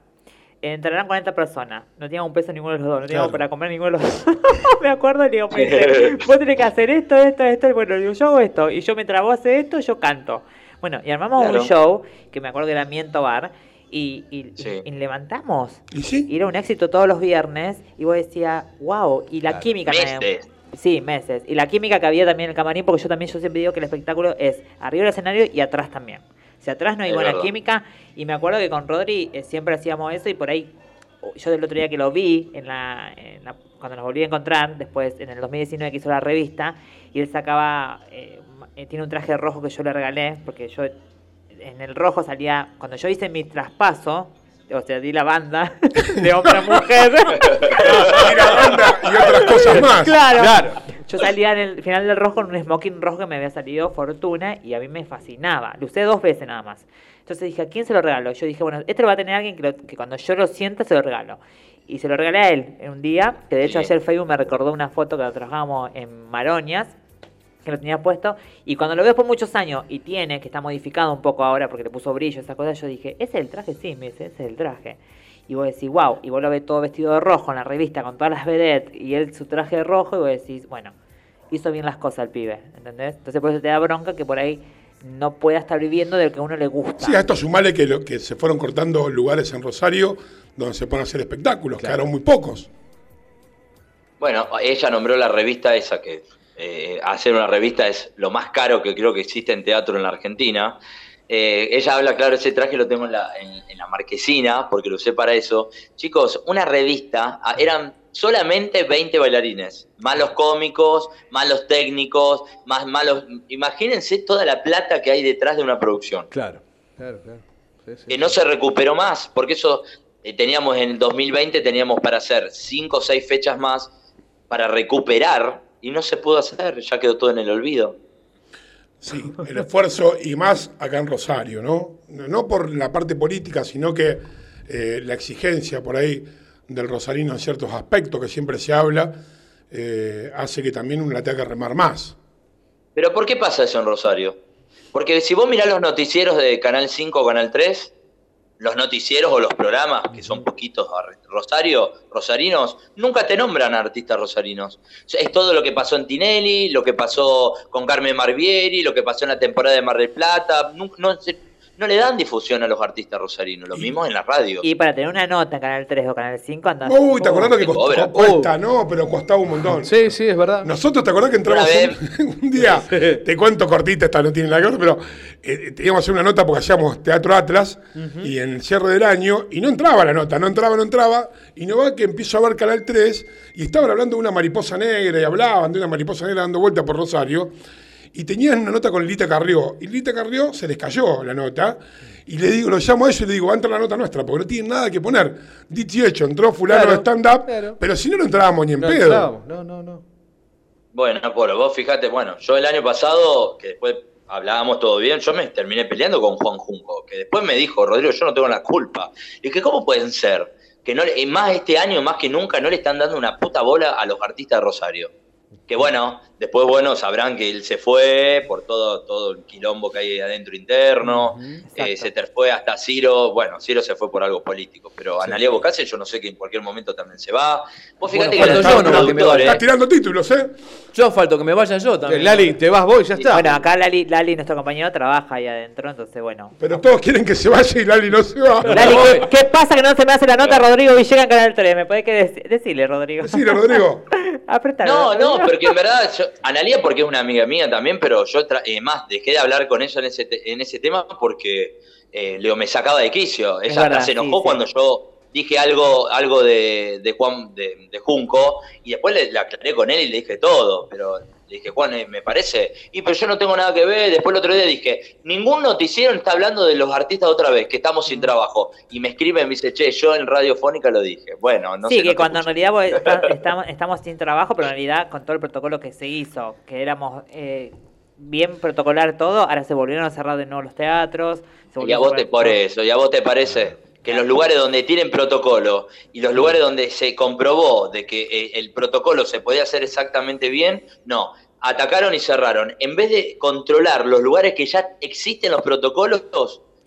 Entrarán 40 personas. No teníamos un peso ninguno de los dos. No teníamos Claro. para comer ninguno de los dos. [LAUGHS] me acuerdo, le digo, me dice, vos [LAUGHS] tenés que hacer esto, esto, esto. Y bueno, yo hago esto. Y yo mientras vos haces esto, yo canto. Bueno, y armamos Claro. un show, que me acuerdo que era Miento Bar. Y, y- y- Sí. y levantamos. ¿Y sí? Y era un éxito todos los viernes. Y vos decías, wow. Y la química también. meses. Sí, meses. Y la química que había también en el camarín, porque yo también yo siempre digo que el espectáculo es arriba del escenario y atrás también. Si atrás no hay Es buena verdad. química, y me acuerdo que con Rodri eh, siempre hacíamos eso y por ahí, yo del otro día que lo vi, en la, en la- cuando nos volví a encontrar, después en el 2019 que hizo la revista, y él sacaba, eh, eh, tiene un traje rojo que yo le regalé, porque yo en el rojo salía, cuando yo hice mi traspaso, o sea, di la banda [LAUGHS] de hombre a mujer. Y la banda y otras cosas más. Claro. Claro. Yo salía en el final del rojo con un smoking rojo que me había salido fortuna y a mí me fascinaba. Lo usé dos veces nada más. Entonces dije, ¿a quién se lo regalo? Yo dije, bueno, este lo va a tener alguien que, lo- que cuando yo lo sienta se lo regalo. Y se lo regalé a él en un día, que de hecho Bien. ayer Facebook me recordó una foto que lo trabajábamos en Maroñas, que lo tenía puesto, y cuando lo veo por muchos años y tiene, que está modificado un poco ahora porque le puso brillo, esa cosa, yo dije, ¿ese es el traje? Sí, me dice, ese es el traje. Y vos decís, wow, y vos lo ves todo vestido de rojo en la revista con todas las vedettes y él su traje de rojo y vos decís, bueno, hizo bien las cosas el pibe, ¿entendés? Entonces por eso te da bronca que por ahí no pueda estar viviendo de lo que a uno le gusta. Sí, a esto sumale que, lo, que se fueron cortando lugares en Rosario donde se pueden hacer espectáculos, Claro. quedaron muy pocos. Bueno, ella nombró la revista esa que eh, hacer una revista es lo más caro que creo que existe en teatro en la Argentina. Eh, ella habla, claro, ese traje lo tengo en la, en- en la marquesina, porque lo usé para eso. Chicos, una revista, ah, eran solamente 20 bailarines, más los cómicos, más los técnicos, más malos. Imagínense toda la plata que hay detrás de una producción. Claro, claro, claro. Sí, sí. Que no se recuperó más, porque eso eh, teníamos en el 2020, teníamos para hacer 5 o 6 fechas más para recuperar y no se pudo hacer, ya quedó todo en el olvido. Sí, el esfuerzo y más acá en Rosario, ¿no? No por la parte política, sino que eh, la exigencia por ahí del rosarino en ciertos aspectos que siempre se habla, eh, hace que también uno la tenga que remar más. Pero ¿por qué pasa eso en Rosario? Porque si vos mirás los noticieros de Canal 5 o Canal 3, los noticieros o los programas, que son poquitos Rosario, rosarinos, nunca te nombran artistas rosarinos. Es todo lo que pasó en Tinelli, lo que pasó con Carmen Marvieri, lo que pasó en la temporada de Mar del Plata. No le dan difusión a los artistas rosarinos, los mismos en la radio. Y para tener una nota en Canal 3 o Canal 5 andas... Uy, ¿te acordás lo que costó? Cuesta, no, pero costaba un montón. Sí, sí, es verdad. Nosotros, ¿te acordás que entramos un, [LAUGHS] un día? Te cuento cortita, esta no tiene nada que ver, pero eh, teníamos que hacer una nota porque hacíamos Teatro Atlas y en el cierre del año, y no entraba la nota, no entraba, no entraba, y no va que empiezo a ver Canal 3 y estaban hablando de una mariposa negra y hablaban de una mariposa negra dando vuelta por Rosario. Y tenían una nota con Lita Carrió. Y Lita Carrió se les cayó la nota. Y le digo, lo llamo a ellos y le digo, va a entrar la nota nuestra, porque no tienen nada que poner. Dicho y hecho, entró fulano Claro, de stand-up, claro. pero si no, no entrábamos ni en No, pedo. entrábamos. no, no, no. Bueno, Polo, vos fíjate, bueno, yo el año pasado, que después hablábamos todo bien, yo me terminé peleando con Juan Junco, que después me dijo, Rodrigo, yo no tengo la culpa. Y que, ¿cómo pueden ser? Que no, más este año, más que nunca, no le están dando una puta bola a los artistas de Rosario. Que bueno, después, bueno, sabrán que él se fue por todo, todo el quilombo que hay ahí adentro interno. Eh, se te fue hasta Ciro. Bueno, Ciro se fue por algo político, pero Analia Bocase yo no sé que en cualquier momento también se va. Vos fíjate Bueno, que los yo nomás que me Estás tirando títulos, ¿eh? Yo falto que me vaya yo Eh, también. Lali, te vas vos y ya está. Bueno, acá Lali, Lali, nuestro compañero, trabaja ahí adentro, entonces bueno. Pero todos quieren que se vaya y Lali no se va. Lali, ¿qué, [LAUGHS] qué pasa que no se me hace la nota Rodrigo Villegas en Canal 3? ¿Me puede que dec- decirle, Rodrigo? Decile, Rodrigo. [LAUGHS] Apretalo, No, no, porque en verdad, yo, Analia porque es una amiga mía también, pero yo eh, más dejé de hablar con ella en ese, te- en ese tema porque eh, Leo me sacaba de quicio. Ella verdad, se enojó sí. cuando yo dije algo, algo de, de Juan de, de Junco y después le, le aclaré con él y le dije todo, pero dije, Juan, eh, me parece, y pero yo no tengo nada que ver, después el otro día dije, ningún noticiero está hablando de los artistas otra vez, que estamos sin trabajo, y me escribe y me dice, che, yo en Radiofónica lo dije, bueno, no sí, sé. que no cuando en realidad vos [LAUGHS] está- estamos, estamos sin trabajo, pero en realidad con todo el protocolo que se hizo, que éramos eh, bien protocolar todo, ahora se volvieron a cerrar de nuevo los teatros. se Y a vos te, por eso, y a vos te parece que los lugares donde tienen protocolo y los lugares donde se comprobó de que eh, el protocolo se podía hacer exactamente bien, no, atacaron y cerraron. En vez de controlar los lugares que ya existen los protocolos,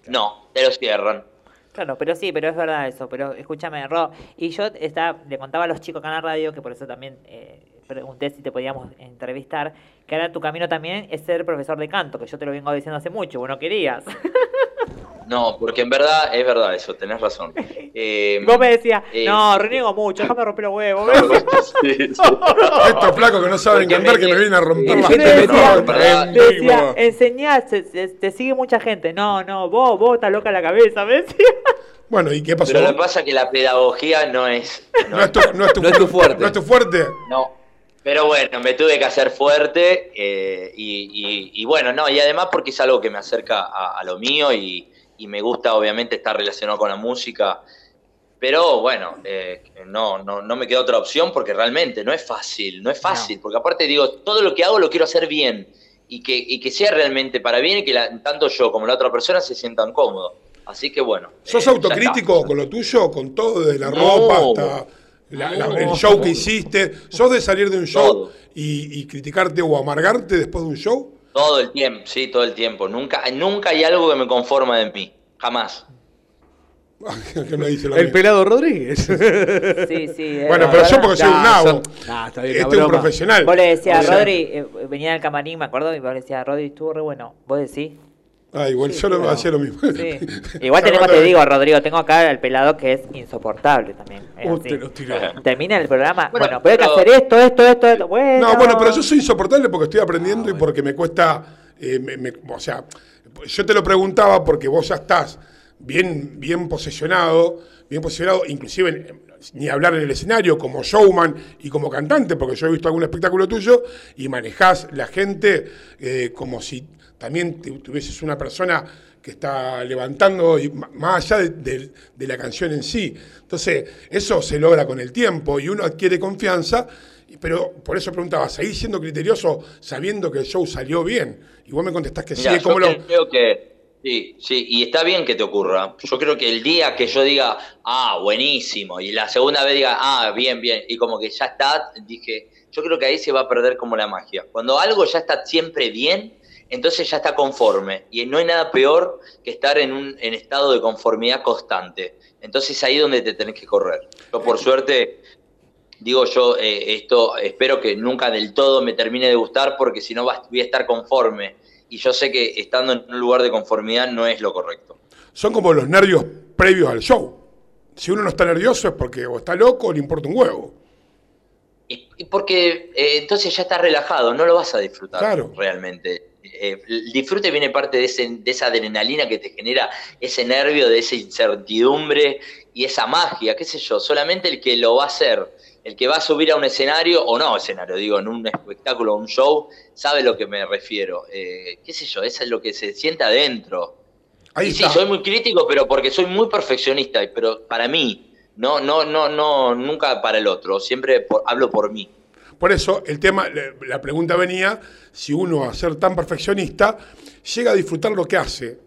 no, te los cierran. Claro, pero sí, pero es verdad eso. Pero escúchame, Ro. Y yo estaba, le contaba a los chicos acá en la radio, que por eso también eh, pregunté si te podíamos entrevistar, que ahora tu camino también es ser profesor de canto, que yo te lo vengo diciendo hace mucho, vos no querías. [LAUGHS] No, porque en verdad es verdad eso, tenés razón. [LAUGHS] Eh, Vos me decías, eh, no, reniego mucho, déjame romper los huevos. [LAUGHS] sí, sí. [LAUGHS] Estos flacos que no saben Porque cantar me- que me vienen a romper la gente decía, no, ¿verdad? le decía, enseñá, se- se- te sigue mucha gente. No, no, vos, vos estás loca la cabeza, ¿me decía? Bueno, ¿y qué pasó? Pero lo que pasa es que la pedagogía no es... No es tu, no es tu No es tu fuerte. No es tu fuerte. No. Pero bueno, me tuve que hacer fuerte eh, y, y- y bueno, no, y además porque es algo que me acerca a, a lo mío y, y me gusta obviamente estar relacionado con la música. Pero bueno, eh, no, no, no me queda otra opción porque realmente no es fácil, no es fácil, porque aparte digo, todo lo que hago lo quiero hacer bien y que, y que sea realmente para bien y que la- tanto yo como la otra persona se sientan cómodos. Así que bueno. ¿Sos eh, autocrítico con lo tuyo? Con todo, desde la No. ropa hasta la- la- el show que hiciste. ¿Sos de salir de un show y criticarte o amargarte después de un show? Todo el tiempo, sí, todo el tiempo. Nunca, nunca hay algo que me conforma de mí. Jamás. [LAUGHS] que me dice la El mía. pelado Rodríguez. Sí, sí. Bueno, pero yo porque soy un nabo. son- nah, está bien, este es un profesional. Vos le decías O sea, a Rodri, eh, venía al camarín, me acuerdo, y vos le decías, Rodri, estuvo re bueno. ¿Vos decís? Ah, igual yo lo hacía lo mismo. Sí. [LAUGHS] Igual tenemos, te digo, Rodrigo, tengo acá al pelado que es insoportable también. es Uh, te lo tiró. [LAUGHS] Termina el programa, bueno, Bueno, pero hay que pero- hacer esto, esto, esto, esto. Bueno. No, bueno, pero yo soy insoportable porque estoy aprendiendo y porque me cuesta, eh, me- me- o sea, yo te lo preguntaba porque vos ya estás bien, bien posesionado, bien posicionado, inclusive en- ni hablar en el escenario como showman y como cantante, porque yo he visto algún espectáculo tuyo y manejás la gente eh, como si también tu- tuvieses una persona que está levantando y más allá de, de- de la canción en sí. Entonces, eso se logra con el tiempo y uno adquiere confianza Pero por eso preguntaba, ¿seguís siendo criterioso sabiendo que el show salió bien? Y vos me contestás que Mirá, sí, yo ¿cómo lo...? creo que sí, sí, y está bien que te ocurra. Yo creo que el día que yo diga, ah, buenísimo, y la segunda vez diga, ah, bien, bien, y como que ya está, dije, yo creo que ahí se va a perder como la magia. Cuando algo ya está siempre bien, entonces ya está conforme. Y no hay nada peor que estar en un en estado de conformidad constante. Entonces ahí es donde te tenés que correr. Yo por suerte digo yo, eh, esto espero que nunca del todo me termine de gustar porque si no voy a estar conforme y yo sé que estando en un lugar de conformidad no es lo correcto. Son como los nervios previos al show. Si uno no está nervioso es porque o está loco o le importa un huevo. Y, y porque eh, entonces ya estás relajado, no lo vas a disfrutar Claro. realmente. Eh, el disfrute viene parte de, ese- de esa adrenalina que te genera ese nervio, de esa incertidumbre y esa magia, qué sé yo. Solamente el que lo va a hacer, el que va a subir a un escenario, o no escenario, digo, en un espectáculo, un show, sabe a lo que me refiero. Eh, qué sé yo, eso es lo que se siente adentro. Ahí y sí, soy muy crítico, pero porque soy muy perfeccionista, pero para mí, no, no, no, no, nunca para el otro, siempre por- hablo por mí. Por eso el tema, la- pregunta venía, si uno a ser tan perfeccionista llega a disfrutar lo que hace,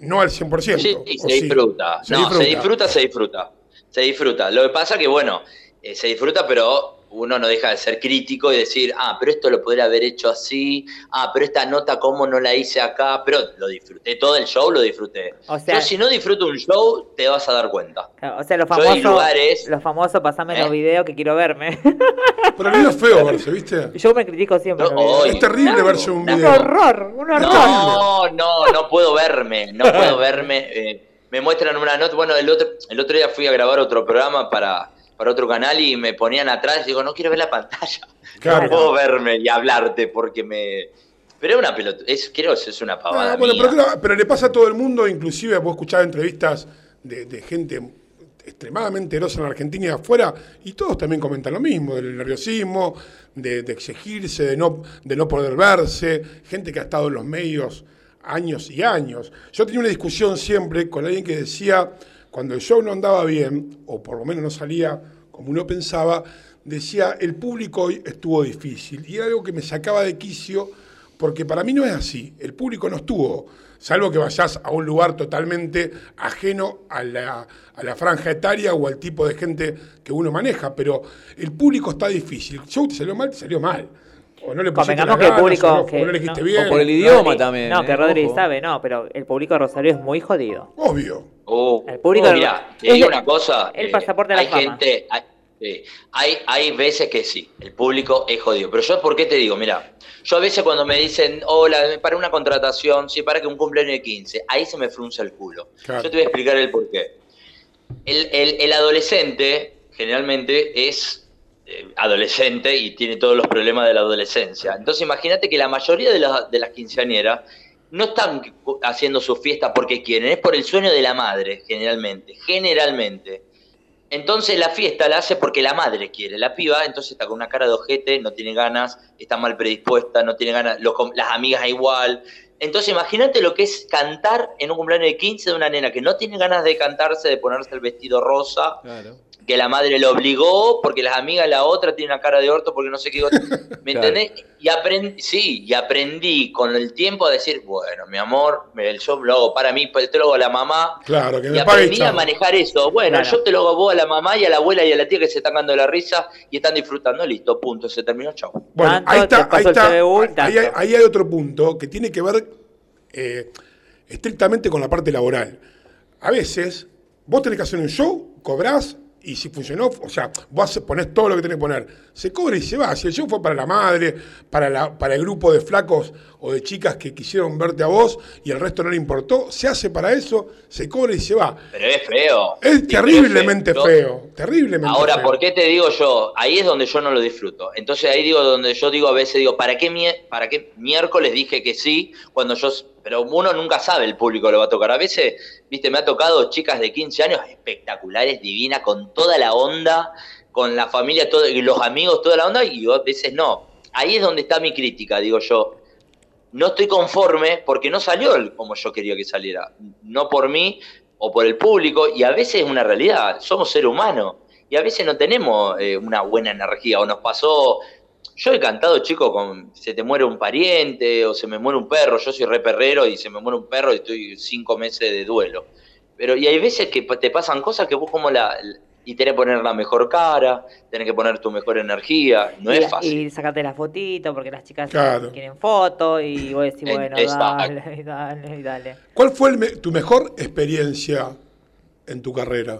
no al 100%. Sí, sí, ¿o se disfruta. Se no, disfruta. se disfruta, se disfruta. Se disfruta. Lo que pasa que, bueno, eh, se disfruta, pero uno no deja de ser crítico y decir, ah, pero esto lo podría haber hecho así, ah, pero esta nota, ¿cómo no la hice acá? Pero lo disfruté, todo el show lo disfruté. O sea- Yo si no disfruto un show, te vas a dar cuenta. O sea, los famosos, lugares- los famosos, pasame ¿Eh? los videos que quiero verme. [LAUGHS] Pero a mí no es feo verse, ¿viste? Yo me critico siempre. No, Es terrible verse un Un video. horror, un horror. No, no, no puedo verme, no puedo [LAUGHS] verme. eh, me muestran una nota. Bueno, el otro, el otro día fui a grabar otro programa para, para otro canal y me ponían atrás y digo, no quiero ver la pantalla. [LAUGHS] Claro. No puedo verme y hablarte porque me. Pero es una pelota, es, creo que es una pavada. Ah, bueno, mía. pero, le pasa a todo el mundo, inclusive vos escuchás entrevistas de, de gente extremadamente erosa en la Argentina y afuera, y todos también comentan lo mismo, del nerviosismo, de, de exigirse, de no, de no poder verse, gente que ha estado en los medios años y años. Yo tenía una discusión siempre con alguien que decía, cuando el show no andaba bien, o por lo menos no salía como uno pensaba, decía, el público hoy estuvo difícil, y era algo que me sacaba de quicio, porque para mí no es así. El público no estuvo, salvo que vayas a un lugar totalmente ajeno a la, a la franja etaria o al tipo de gente que uno maneja, pero el público está difícil. El show te salió mal, te salió mal. O no le pusiste Convengamos que el público. o no, que o no no- bien. O por el idioma Rodri- también, No, eh, que Rodri ojo. sabe, no, pero el público de Rosario es muy jodido. Obvio. Oh, El público- oh, mirá, te es digo el- una cosa. el eh, pasaporte de la hay fama. gente, hay, sí, hay, hay veces que sí, el público es jodido. Pero yo, ¿por qué te digo? Mira, yo a veces cuando me dicen, hola, para una contratación, sí, para que un cumpleaños de 15, ahí se me frunza el culo. Claro. Yo te voy a explicar el por qué. El, el- el adolescente generalmente es eh, adolescente y tiene todos los problemas de la adolescencia. Entonces imagínate que la mayoría de, las- de las quinceañeras no están haciendo su fiesta porque quieren, es por el sueño de la madre, generalmente, generalmente. Entonces la fiesta la hace porque la madre quiere. La piba entonces está con una cara de ojete, no tiene ganas, está mal predispuesta, no tiene ganas, los las amigas igual. Entonces imagínate lo que es cantar en un cumpleaños de 15 de una nena que no tiene ganas de cantarse, de ponerse el vestido rosa, Claro. que la madre lo obligó porque las amigas la otra tiene una cara de orto porque no sé qué. [LAUGHS] ¿Me Claro. entendés? Y aprendí, sí, y aprendí con el tiempo a decir, bueno, mi amor, el show lo hago para mí, pues te lo hago a la mamá. Claro, que Y me pague aprendí a chao. manejar eso. Bueno, Claro. yo te lo hago a vos, a la mamá y a la abuela y a la tía que se están dando la risa y están disfrutando. Listo, punto, se terminó, chao. Bueno, ahí está, ahí está. Y hay, ahí hay otro punto que tiene que ver eh, estrictamente con la parte laboral. A veces, vos tenés que hacer un show, cobrás, y si funcionó, o sea, vos ponés todo lo que tenés que poner. Se cobra y se va. Si el show fue para la madre, para el grupo de flacos o de chicas que quisieron verte a vos y el resto no le importó, se hace para eso, se cobra y se va. Pero es feo. Es terriblemente pero feo, terriblemente Ahora, feo. ¿por qué te digo yo? Ahí es donde yo no lo disfruto. Entonces ahí digo donde yo digo a veces digo, ¿para qué, para qué miércoles dije que sí cuando yo pero uno nunca sabe el público lo va a tocar. A veces, viste, me ha tocado chicas de 15 años espectaculares, divinas, con toda la onda, con la familia todo, y los amigos, toda la onda, y a veces no. Ahí es donde está mi crítica, digo yo. No estoy conforme porque no salió como yo quería que saliera. No por mí o por el público, y a veces es una realidad. Somos seres humanos y a veces no tenemos eh, una buena energía. O nos pasó. Yo he cantado, chico, con se te muere un pariente o se me muere un perro. Yo soy re perrero y se me muere un perro y estoy cinco meses de duelo. Pero y hay veces que te pasan cosas que vos como la. Y tenés que poner la mejor cara, tenés que poner tu mejor energía. No y, es fácil. Y sacarte la fotito porque las chicas Claro. quieren foto y vos decís, bueno, dale, [LAUGHS] y dale, y dale. ¿Cuál fue el me- tu mejor experiencia en tu carrera?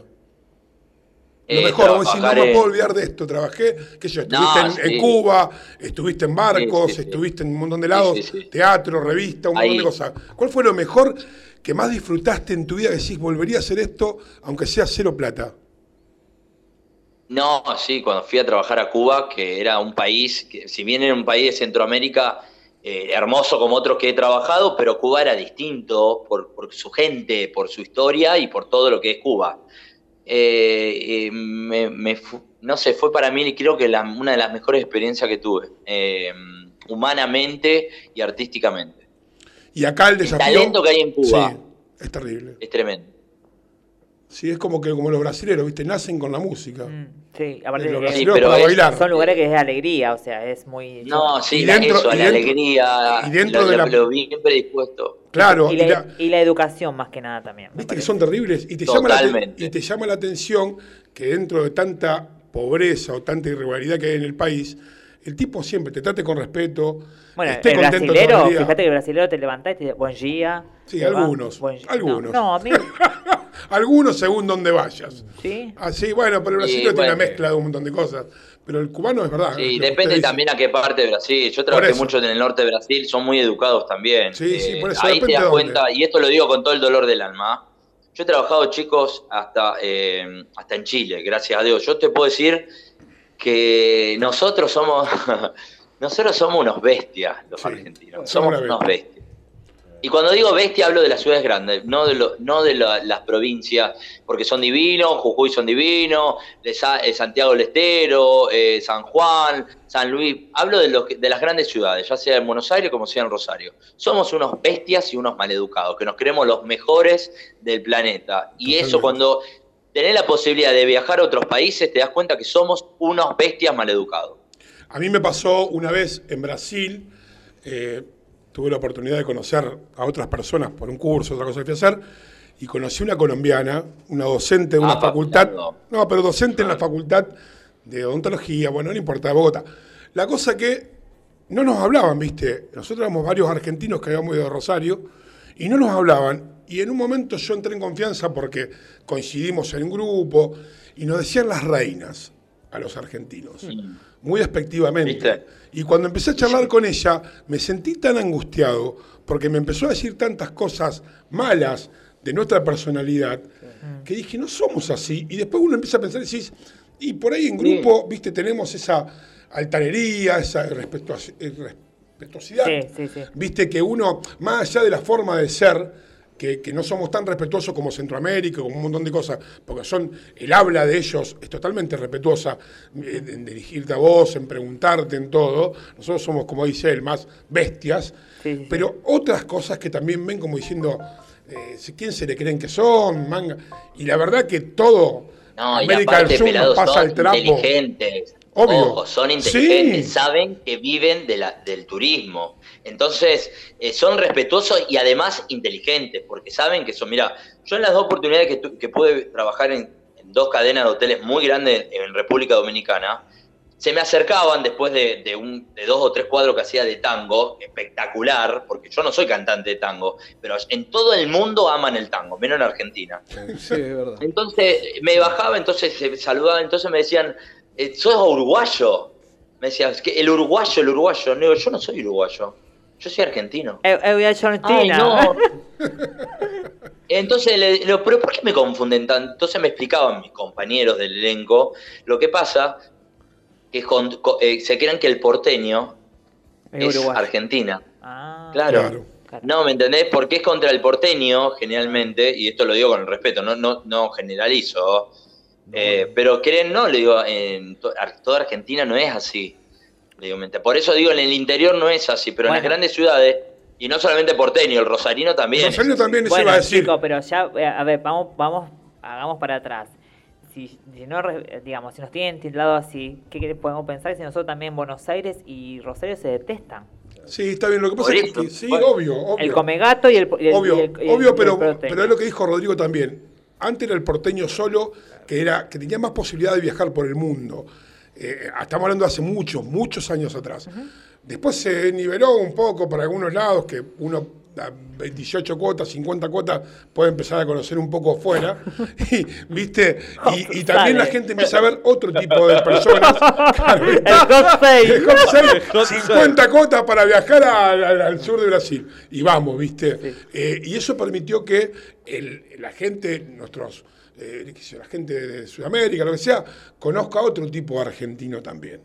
Lo eh, mejor, vos decís, no me puedo olvidar de esto. Trabajé, qué sé yo, estuviste No, en. Cuba, estuviste en barcos, Sí, sí, sí. estuviste en un montón de lados, Sí, sí, sí. teatro, revista, un montón de cosas. ¿Cuál fue lo mejor que más disfrutaste en tu vida que decís, volvería a hacer esto, aunque sea cero plata? No, sí, cuando fui a trabajar a Cuba, que era un país, que si bien era un país de Centroamérica eh, hermoso como otros que he trabajado, pero Cuba era distinto por, por su gente, por su historia y por todo lo que es Cuba. Eh, eh, me- me no sé, fue para mí creo que la- una de las mejores experiencias que tuve, eh, humanamente y artísticamente. Y acá el El desafío... talento que hay en Cuba Sí, es terrible. es tremendo. Sí, es como que como los brasileros, ¿viste? Nacen con la música. Mm, Sí, aparte Los pero para es- bailar. son lugares que es de alegría, o sea, es muy... No, sí, Y dentro- eso, y la dentro- alegría, y dentro lo, de lo- la- lo bien predispuesto. Claro, y, y la, la- y la educación más que nada también. Viste que son terribles y te, llama la, Totalmente. y te llama la atención que dentro de tanta pobreza o tanta irregularidad que hay en el país, el tipo siempre te trate con respeto, Bueno, esté el contento brasilero, fíjate que el brasilero te levantás y te dice, buen día. Sí, algunos, buen día". algunos. No, no, a mí, [LAUGHS] Algunos según donde vayas. sí. Así, bueno, pero el Sí, brasileño tiene una mezcla de un montón de cosas. Pero el cubano es verdad. Sí, que depende también a qué parte de Brasil. Yo trabajé mucho en el norte de Brasil, son muy educados también. Eh, Sí, sí, por eso, Ahí te das cuenta, y esto lo digo con todo el dolor del alma. Yo he trabajado, chicos, hasta, eh, hasta en Chile, gracias a Dios. Yo te puedo decir que nosotros somos, [LAUGHS] nosotros somos unos bestias, los Sí, argentinos. somos unos bestia. bestias. Y cuando digo bestia hablo de las ciudades grandes, no de, lo- no de la- las provincias, porque son divinos, Jujuy son divinos, eh, Santiago del Estero, eh, San Juan, San Luis. Hablo de, los que- de las grandes ciudades, ya sea en Buenos Aires como sea en Rosario. Somos unos bestias y unos maleducados, que nos creemos los mejores del planeta. Y eso cuando tenés la posibilidad de viajar a otros países, te das cuenta que somos unos bestias maleducados. A mí me pasó una vez en Brasil, eh, tuve la oportunidad de conocer a otras personas por un curso, otra cosa que fui a hacer, y conocí una colombiana, una docente de una Ah, facultad, no, pero docente en la facultad de odontología, bueno, no importa, de Bogotá. La cosa que no nos hablaban, ¿viste? Nosotros éramos varios argentinos que habíamos ido de Rosario y no nos hablaban. Y en un momento yo entré en confianza porque coincidimos en un grupo y nos decían las reinas a los argentinos, muy despectivamente. ¿Viste? Y cuando empecé a charlar con ella, me sentí tan angustiado porque me empezó a decir tantas cosas malas de nuestra personalidad que dije, no somos así. Y después uno empieza a pensar y decís, y por ahí en grupo, viste, tenemos esa altanería, esa sí, sí. Viste que uno, más allá de la forma de ser, que, que no somos tan respetuosos como Centroamérica, como un montón de cosas, porque son, el habla de ellos es totalmente respetuosa eh, en dirigirte a vos, en preguntarte, en todo. Nosotros somos, como dice él, más bestias, Sí, sí, sí. pero otras cosas que también ven como diciendo, eh, ¿quién se le creen que son? Manga. Y la verdad que todo, No, y América aparte, del Sur nos pasa el trapo. inteligentes. Obvio. Ojo, son inteligentes, Sí. saben que viven de la, del turismo. Entonces, eh, son respetuosos y además inteligentes, porque saben que son, mira, yo en las dos oportunidades que, tu- que pude trabajar en, en dos cadenas de hoteles muy grandes en República Dominicana, se me acercaban después de, de un, de dos o tres cuadros que hacía de tango, espectacular, porque yo no soy cantante de tango, pero en todo el mundo aman el tango, menos en Argentina. Sí, es verdad. Entonces me bajaba, entonces se saludaban, entonces me decían, ¿sos uruguayo? Me decían, "Es que el uruguayo, el uruguayo. No, digo, yo no soy uruguayo, yo soy argentino. Eu ia Ay, Argentina. no. [LAUGHS] Entonces, le, le digo, ¿pero por qué me confunden tanto? Entonces me explicaban mis compañeros del elenco lo que pasa, que con- co- eh, se crean que el porteño Es es uruguayo. Argentina. Ah, Claro. Claro. claro. No, ¿me entendés? Porque es contra el porteño, generalmente, y esto lo digo con el respeto, no, no, no generalizo, eh, pero creen, no, le digo, en to- toda Argentina no es así. Le digo, mente. Por eso digo, en el interior no es así, pero en las grandes ciudades, y no solamente porteño, el rosarino también. es Rosario así. también Bueno, iba a decir. pero ya, eh, a ver, vamos, vamos, hagamos para atrás. Si, si no, re- digamos, si nos tienen tildado así, ¿qué podemos pensar si nosotros también Buenos Aires y Rosario se detestan? Sí, está bien. Lo que pasa es que, sí, bueno. obvio, obvio. El come gato y el, y el- obvio, y el- y el- obvio, y el pero, pero es lo que dijo Rodrigo también. Antes era el porteño solo, que era que tenía más posibilidad de viajar por el mundo. Eh, estamos hablando de hace muchos, muchos años atrás. Después se niveló un poco para algunos lados, que uno 28 cuotas, 50 cuotas, puede empezar a conocer un poco afuera. [LAUGHS] Y, ¿viste? Y, y también la gente empieza a ver otro tipo de personas. [LAUGHS] Claro, El hot sale. el hot sale, hot sale. 50 cuotas para viajar al, al- al sur de Brasil. Y vamos, ¿viste? Eh, y eso permitió que el- la gente, nuestros, eh, la gente de Sudamérica, lo que sea, conozca otro tipo de argentino también.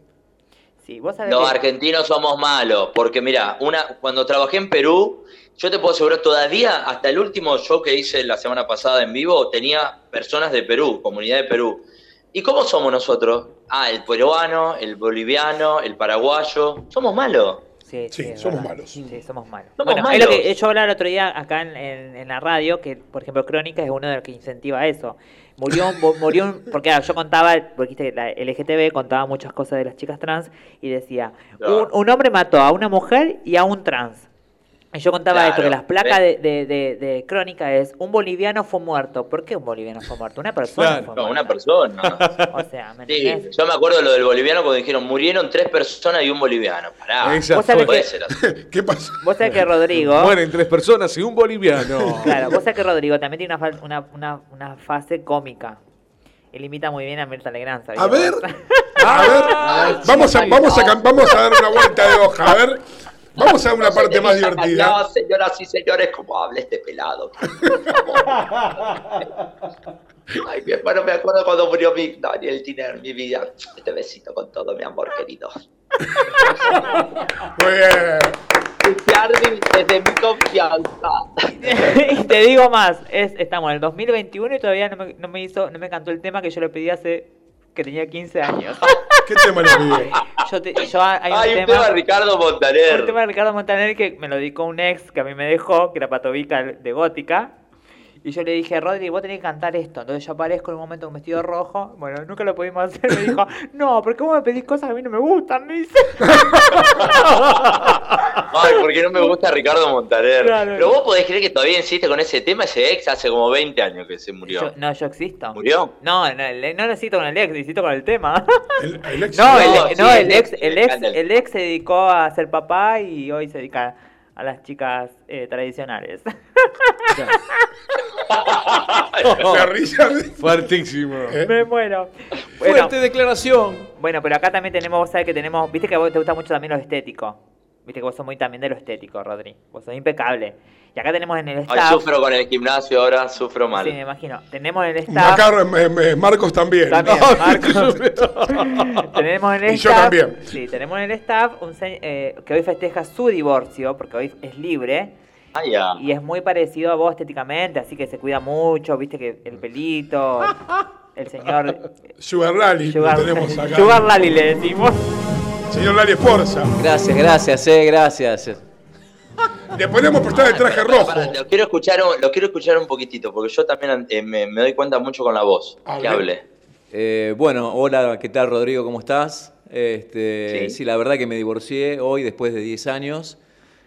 Sí, vos sabés Los que- argentinos somos malos, porque mira, una, cuando trabajé en Perú, yo te puedo asegurar, todavía, hasta el último show que hice la semana pasada en vivo, tenía personas de Perú, comunidad de Perú. ¿Y cómo somos nosotros? Ah, el peruano, el boliviano, el paraguayo. Somos malos. Sí, somos verdad. malos. Sí, somos malos. Somos bueno, es lo malos. que yo hablaba el otro día acá en, en- en la radio, que por ejemplo Crónica es uno de los que incentiva eso. Murió, un- murió un- [LAUGHS] porque ah, yo contaba, porque viste, la LGTB contaba muchas cosas de las chicas trans y decía, Claro. un, un hombre mató a una mujer y a un trans. Y yo contaba Claro, esto, que las placas ¿ves? de, de- de- de Crónica es, un boliviano fue muerto. ¿Por qué un boliviano fue muerto? Una persona Claro. fue No, muerta. una persona. [LAUGHS] O sea, ¿me Sí, yo me acuerdo lo del boliviano cuando dijeron murieron tres personas y un boliviano. Pará, Esa Vos sabés no puede que- ser así. [LAUGHS] ¿Qué pasa? Vos sabés que Rodrigo... Mueren tres personas y un boliviano. [LAUGHS] Claro, vos sabés que Rodrigo también tiene una, una, una, una fase cómica. Él imita muy bien a Mirta Legrand. A ver, a ver, vamos a, vamos, a, vamos a dar una vuelta de hoja, a ver, vamos a una parte más divertida. No, señoras y señores, como habla este pelado. Ay, mi hermano, me acuerdo cuando murió mi Daniel Tiner, mi vida. Este besito con todo mi amor, querido. Muy bien. Desde mi confianza. y te digo más, es, estamos en el 2021 y todavía no me, no me hizo, no me cantó el tema que yo le pedí hace que tenía 15 años. ¿Qué tema? Yo, te- yo hay un Hay un tema, tema de Ricardo Montaner. un tema de Ricardo Montaner que me lo dedicó un ex que a mí me dejó, que era Patovica de Gótica. Y yo le dije, Rodri, vos tenés que cantar esto. Entonces yo aparezco en un momento con un vestido rojo. Bueno, nunca lo pudimos hacer. Me dijo, no, porque vos me pedís cosas que a mí no me gustan. Me dice. [LAUGHS] Ay, porque no me gusta Ricardo Montaner. Claro. Pero vos podés creer que todavía insiste con ese tema, ese ex hace como 20 años que se murió. Yo- no, yo existo. ¿Murió? No, no, no necesito con el ex, necesito con el tema. El, el ex- [LAUGHS] No, el, No, no, sí, el el ex, ex, el ex, el- el ex se dedicó a ser papá y hoy se dedica a las chicas eh, tradicionales. La [LAUGHS] risa. Fuertísimo. ¿Eh? Me muero. Bueno, Fuerte declaración. bueno, pero acá también tenemos, vos sabés que tenemos, viste que a vos te gusta mucho también lo estético. Viste que vos sos muy también de lo estético, Rodri. Vos sos impecable. Y acá tenemos en el Ay, staff. sufro con el gimnasio ahora, sufro mal. Sí, me imagino. Tenemos en el staff. Me- me- Marcos también. También, No, [LAUGHS] Marcos. [LAUGHS] tenemos en el Y yo staff. también. Sí, tenemos en el staff un se- eh, que hoy festeja su divorcio, porque hoy es libre. Ah, ya. Y es muy parecido a vos estéticamente, así que se cuida mucho, viste que el pelito, el [LAUGHS] señor Sugar Rally, Sugar, tenemos acá. Sugar Lali le decimos. Señor Lali Esforza. Gracias, gracias, eh, gracias. [LAUGHS] Le podemos prestar el traje rojo. Lo quiero escuchar, un- lo quiero escuchar un poquitito, porque yo también eh, me, me doy cuenta mucho con la voz. Hable. Que hable. Eh, bueno, hola, ¿qué tal Rodrigo? ¿Cómo estás? Este, Sí. sí. la verdad que me divorcié hoy después de 10 años.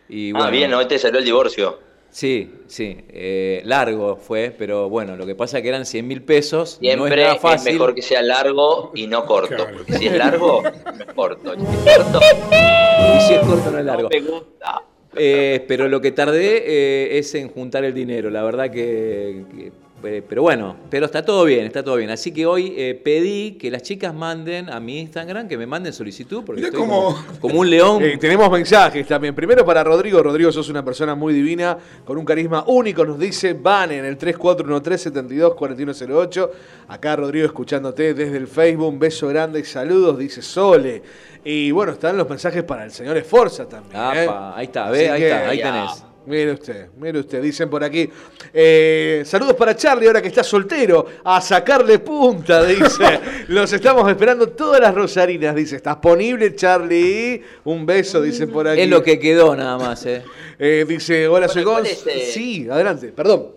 Y, ah, bien, hoy te salió el divorcio. Sí, sí, eh, largo fue, pero bueno, lo que pasa es que eran 100 mil pesos. no Siempre es nada es, fácil. mejor que sea largo y no corto. Claro. Porque si es largo, [LAUGHS] es corto. Si es corto, Y si es corto, no es largo. no me gusta. Eh, pero lo que tardé eh, es en juntar el dinero, la verdad que, que- eh, Pero bueno, pero está todo bien, está todo bien. Así que hoy eh, pedí que las chicas manden a mi Instagram, que me manden solicitud, porque estoy como, como un león. Tenemos mensajes también. Primero para Rodrigo. Rodrigo, sos una persona muy divina, con un carisma único. Nos dice Van en el 3413-724108. Acá Rodrigo escuchándote desde el Facebook. Un beso grande y saludos, dice Sole. Y bueno, están los mensajes para el señor Esforza también. ¿eh? Apa, ahí está, ve, ahí que- está, ahí Ya. tenés. Mire usted, mire usted, dicen por aquí. Eh, saludos para Charlie, ahora que está soltero. A sacarle punta, dice. [LAUGHS] Los estamos esperando todas las rosarinas, dice. ¿Estás disponible, Charlie? Un beso, dicen por aquí. Es lo que quedó nada más, eh. [LAUGHS] Eh, dice, hola, soy Bueno, ¿cuál Gonz. es, eh? Sí, adelante, perdón.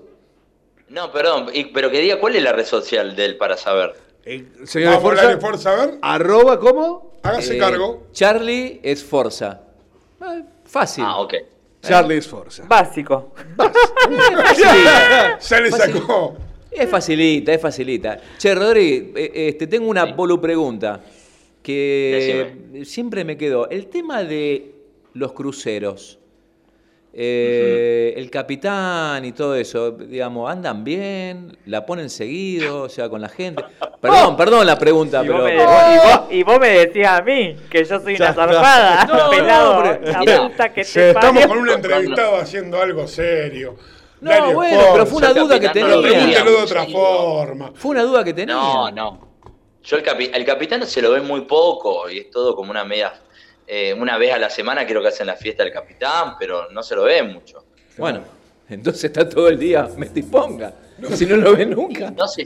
No, perdón, y- pero que diga cuál es la red social de él para saber. Eh, señor Vamos a Esforza, darle fuerza, a ver. arroba, ¿cómo? Hágase Eh, cargo. Charlie es Forza. Eh, fácil. Ah, ok. Charlie Esforza. Básico. Facilita. [LAUGHS] Se le sacó. Es facilita, es facilita. Che, Rodri, eh, este, tengo una Sí. bolu pregunta que siempre me quedó. El tema de los cruceros. Eh, el capitán y todo eso, digamos, ¿andan bien? ¿La ponen seguido? O sea, con la gente. Perdón, perdón la pregunta, Y pero. vos, me, y vos- y vos me decías a mí que yo soy una zarpada. [LAUGHS] No, no, pelado. pero- la puta que Sí, te estamos con un entrevistado haciendo algo serio. No, Dale bueno, pero fue una duda que no tenía. pregúntelo de otra Sí. forma. Fue una duda que tenía. No, no. Yo el, capi- el capitán se lo ve muy poco y es todo como una media. Eh, una vez a la semana creo que hacen la fiesta del capitán, pero no se lo ve mucho. Bueno, entonces está todo el día, me disponga. Si no lo ve nunca. No sé,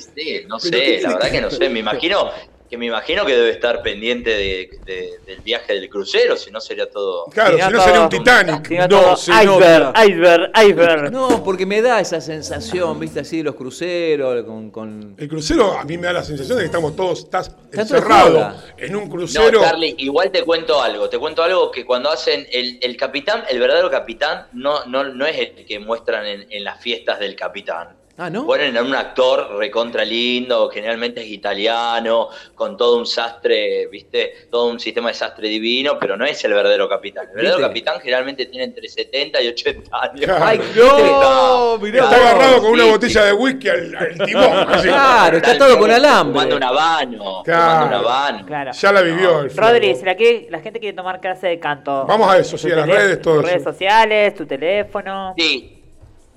no Pero ¿qué sé, la verdad que no sé. Me imagino que me imagino que debe estar pendiente de- de- del viaje del crucero, si no sería todo. Claro, Si no si no sería un Titanic. Si no, No, se iceberg, nota. iceberg, iceberg. No, porque me da esa sensación, viste, así de los cruceros, con. con... El crucero a mí me da la sensación de que estamos todos estás encerrados en un No, crucero. Charlie, igual te cuento algo. Te cuento algo que cuando hacen el, el capitán, el verdadero capitán, no, no, no es el que muestran en, en las fiestas del capitán. Ah, ¿no? Ponen a un actor recontra lindo, generalmente es italiano, con todo un sastre, ¿viste? Todo un sistema de sastre divino, pero no es el verdadero capitán. El verdadero ¿Viste? capitán generalmente tiene entre 70 y 80 años. Ay, No, mirá. Está agarrado con una Sí, botella de whisky al, al timón. [LAUGHS] así. Claro, está todo con alambre. Tomando un habano. Claro. Tomando un habano. Claro. Ya la vivió el flaco. Rodri, si la, quiere- la gente quiere tomar clase de canto. Vamos a eso, sí, a las redes, todo redes eso. sociales, tu teléfono. Sí,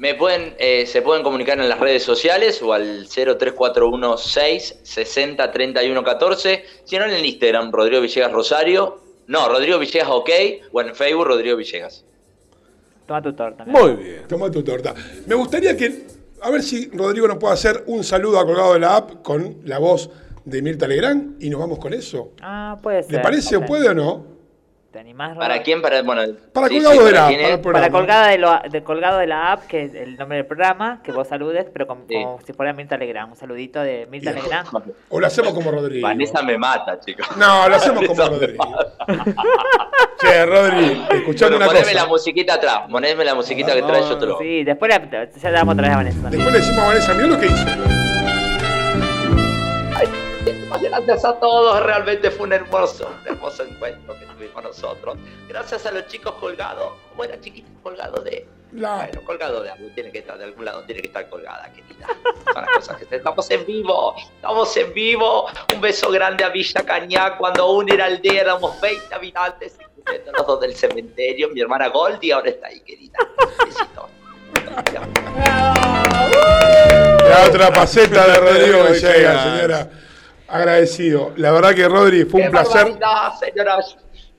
me pueden, eh, se pueden comunicar en las redes sociales o al 03416 60 31 14, si no en el Instagram, Rodrigo Villegas Rosario, no, Rodrigo Villegas OK, o en Facebook, Rodrigo Villegas. Toma tu torta. Muy bien. Toma tu torta. Me gustaría que, a ver si Rodrigo nos puede hacer un saludo a colgado de la app con la voz de Mirta Legrand y nos vamos con eso. Ah, puede ser. ¿Le parece o puede o no? ¿Te animás, ¿Para Rodri? quién? Para, bueno, Para sí, colgado sí, de la para programa. Para colgada de, lo, de colgado de la app, que es el nombre del programa, que vos saludes, pero como, Sí. como si fuera Mirta Legrand. Un saludito de Mirta. Legrand. O lo hacemos como Rodrigo. Vanessa me mata, chicos. No, lo hacemos como Rodrigo. Che, Rodri, escuchame Bueno, una poneme la cosa. musiquita atrás, poneme la musiquita que trae yo te lo. Sí, después la, ya le damos otra vez a Vanessa. Después le decimos a Vanessa, mirá lo que hizo. Gracias a todos, realmente fue un hermoso, un hermoso encuentro que tuvimos nosotros. Gracias a los chicos colgados, como era chiquito colgado de. La- Bueno, colgado de algo, tiene que estar de algún lado, tiene que estar colgada, querida. Son las cosas que estamos en vivo, estamos en vivo. Un beso grande a Villa Cañá, cuando aún era aldea, éramos 20 habitantes, incluyendo los dos del cementerio. Mi hermana Goldie ahora está ahí, querida. Besitos. La otra faceta de Rodrigo Villegas, Villegas. señora. Agradecido. La verdad que Rodri fue un placer. barbaridad, señora.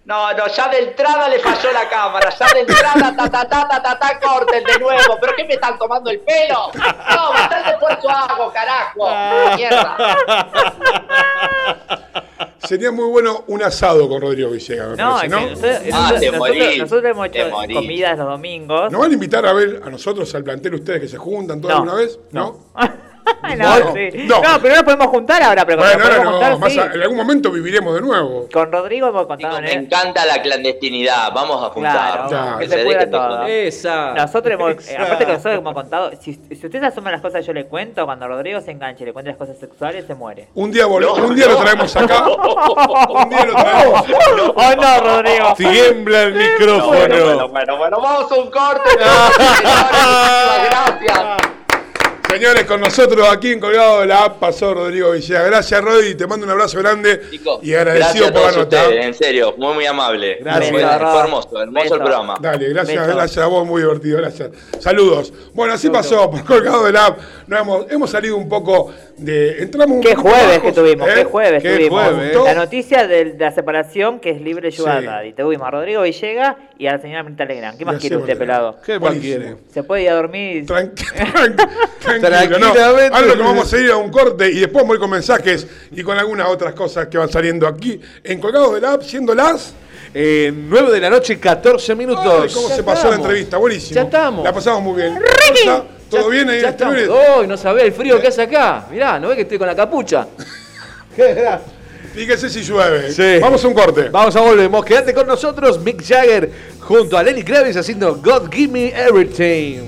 No, no, ya de entrada le falló la cámara, ya de entrada, ta, ta, ta, ta, ta, ta, corten de nuevo. ¿Pero qué me están tomando el pelo? No, bastante esfuerzo hago, carajo. Mierda. Sería muy bueno un asado con Rodrigo Villegas, me No, parece, es ¿no? que nosotros, Ah, nosotros- te nosotros- hemos hecho comidas los domingos. ¿Nos van a invitar a ver a nosotros al plantel ustedes que se juntan toda No. alguna vez? ¿No? no, [LAUGHS] [LAUGHS] No, sí. no. no. pero no nos podemos juntar ahora, pero Bueno, cuando nos ahora podemos no, juntar, más sí. a- en algún momento viviremos de nuevo. Con Rodrigo hemos contado me encanta la clandestinidad, vamos a juntar. Claro, que Que se se pueda dejen de todo. joder. Esa. Nosotros hemos, eh, aparte que nosotros hemos contado, si, si ustedes asumen las cosas que yo le cuento, cuando Rodrigo se enganche y le cuente las cosas sexuales, se muere. Un día, un día lo traemos acá. [LAUGHS] un día lo traemos. ¡Oh, no, Rodrigo! Tiembla el [LAUGHS] Bueno, micrófono. bueno, bueno, bueno, vamos a un corte. gracias. Señores, con nosotros aquí en Colgado de la App pasó Rodrigo Villegas. Gracias, Rodri. Te mando un abrazo grande y agradecido gracias a por la nota. en serio, muy muy amable. Gracias, Fue, hermoso, hermoso el programa. Dale, gracias, gracias a vos, muy divertido, gracias. Saludos. Bueno, así pasó por Colgado de la App. Nos hemos, hemos salido un poco de. Entramos un ¿Qué poco jueves bajos, que tuvimos? ¿eh? ¿Qué jueves ¿Qué tuvimos? jueves? La noticia de, la separación que es libre Sugar Sí. Daddy. Tuvimos a Rodrigo Villegas y a la señora Mirta Legrand. ¿Qué Y más quiere usted, pelado? ¿Qué más quiere? ¿Se puede ir a dormir? Tranqui- [LAUGHS] tranqui- tranquilo, ¿no? Tranquilamente. Algo que vamos a ir a un corte y después voy con mensajes y con algunas otras cosas que van saliendo aquí en Colgados de la App, siendo las. Eh, 9 de la noche, 14 minutos. Ay, ¿Cómo Ya se pasó la entrevista? Buenísimo. Ya estamos. La pasamos muy bien. Rosa, ¿Todo bien ahí en Ya exterior? Uy, no sabés el frío que hace acá. Mirá, ¿no ves que estoy con la capucha? [LAUGHS] Fíjese si llueve. Sí. Vamos a un corte. Vamos a volvemos. Quédate con nosotros, Mick Jagger, junto a Lenny Kravitz haciendo God Give Me Everything.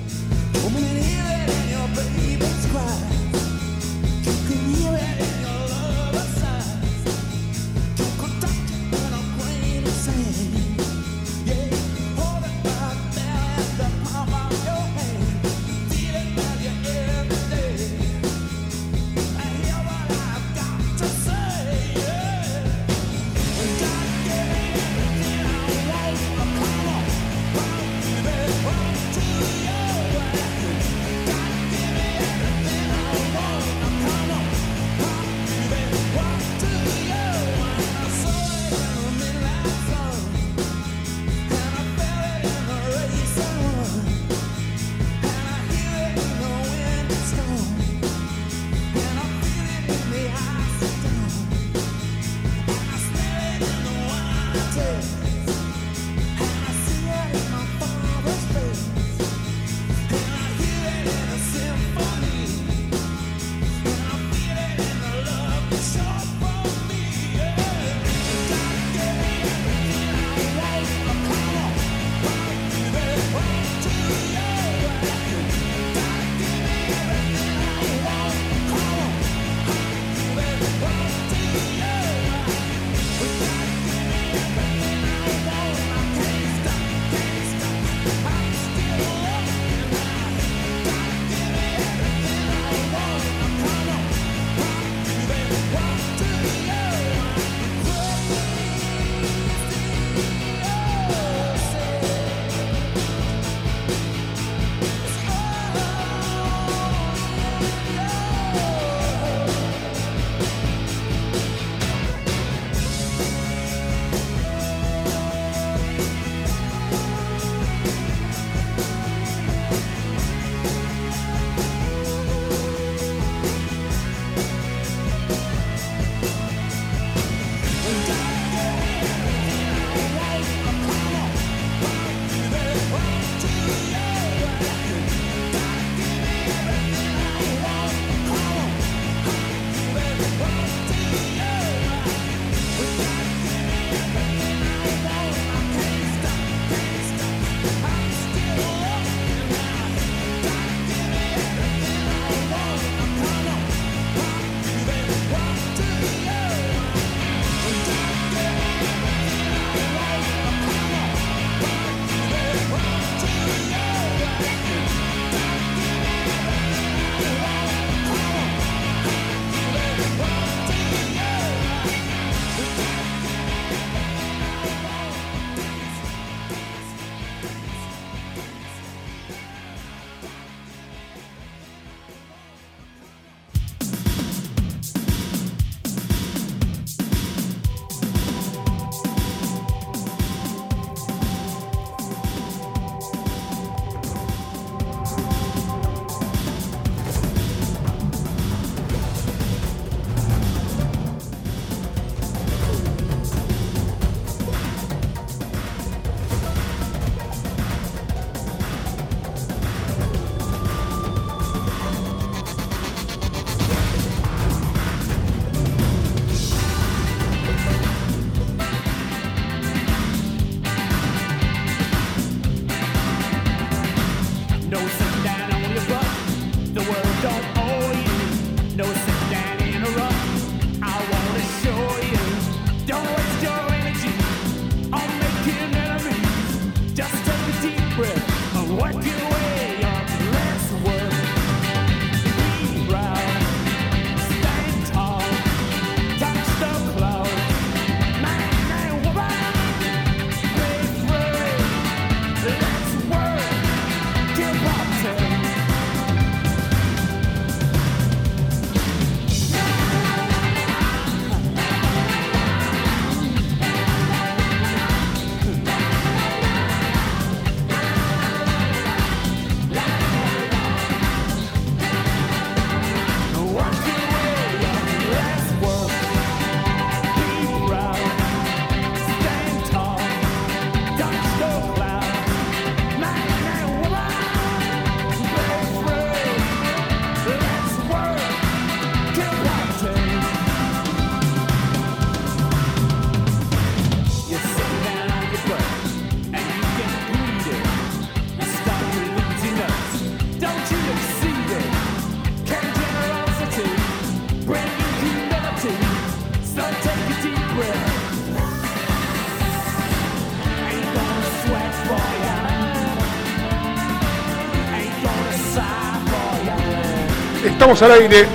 Estamos al aire,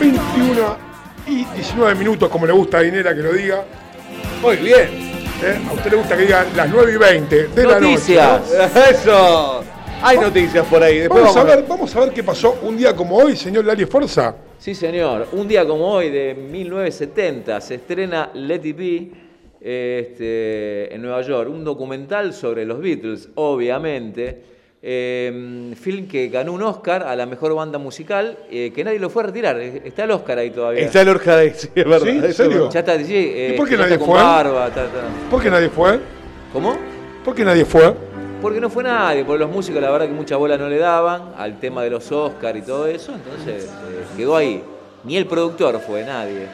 21 y 19 minutos, como le gusta a Dinera que lo diga. Muy bien. ¿eh? A usted le gusta que diga las 9 y 20 de la noche. Noticias. ¿no? Eso. Hay noticias por ahí. Después Vamos a, vamos ver, vamos a ver qué pasó un día como hoy, señor Lali Forza. Sí, señor. Un día como hoy, de 1970, se estrena Let It Be este, en Nueva York. Un documental sobre los Beatles, obviamente. Eh, film que ganó un Oscar a la mejor banda musical, eh, que nadie lo fue a retirar. Está el Oscar ahí todavía. Está el Orca de [LAUGHS] sí, es verdad. ¿Sí? ¿En serio? Ya está, sí, eh, ¿Y por qué nadie fue? barba, ta, ta. ¿Por qué nadie fue? ¿Cómo? ¿Por qué nadie fue? Porque no fue nadie, porque los músicos la verdad que mucha bola no le daban al tema de los Oscars y todo eso, entonces eh, quedó ahí. Ni el productor fue, nadie.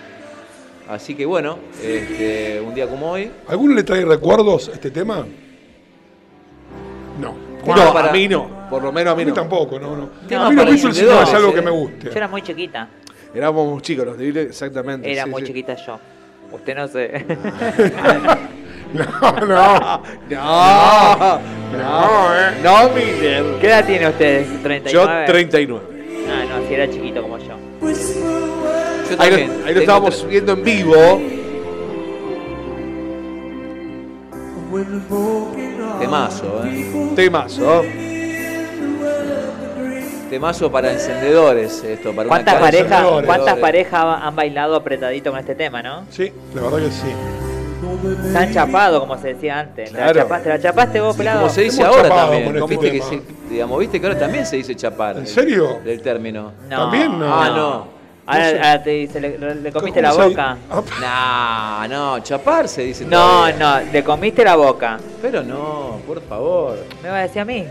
Así que bueno, este, un día como hoy. ¿Alguno le trae recuerdos a este tema? No. No, para- a mí no. Por lo menos a A mí mí no. tampoco, no, no. Tema a mí los para Beatles no encendedores, es algo que me guste. Yo era muy chiquita. Éramos chicos los Beatles, exactamente. Era sí, muy sí. chiquita yo. Usted no sé. [LAUGHS] [LAUGHS] No, no. No, No, eh. no, Miller. ¿Qué edad tiene usted? ¿39? Yo 39. Ah, no, si era chiquito como yo. Yo Ahí lo, también. ahí lo estábamos viendo en vivo. Temazo, ¿eh? Temazo. Temazo para encendedores, esto, para ¿Cuántas parejas encendedores. cuántas parejas han bailado apretadito con este tema, no? Sí, la verdad que sí. Se han chapado, como se decía antes. ¿Te Claro. la chapaste, la chapaste vos, pelado? Como se dice ahora también. este ¿Viste que, se- digamos, ¿Viste que ahora también se dice chapar? ¿En serio? Del término. No. ¿También? No. Ah, no. Ahora, ahora te dice, le, le comiste ¿Cómo la boca. [LAUGHS] Ah, No, no, chapar se dice No, todavía. no, le comiste la boca. Pero no, por favor. ¿Me va a decir a mí?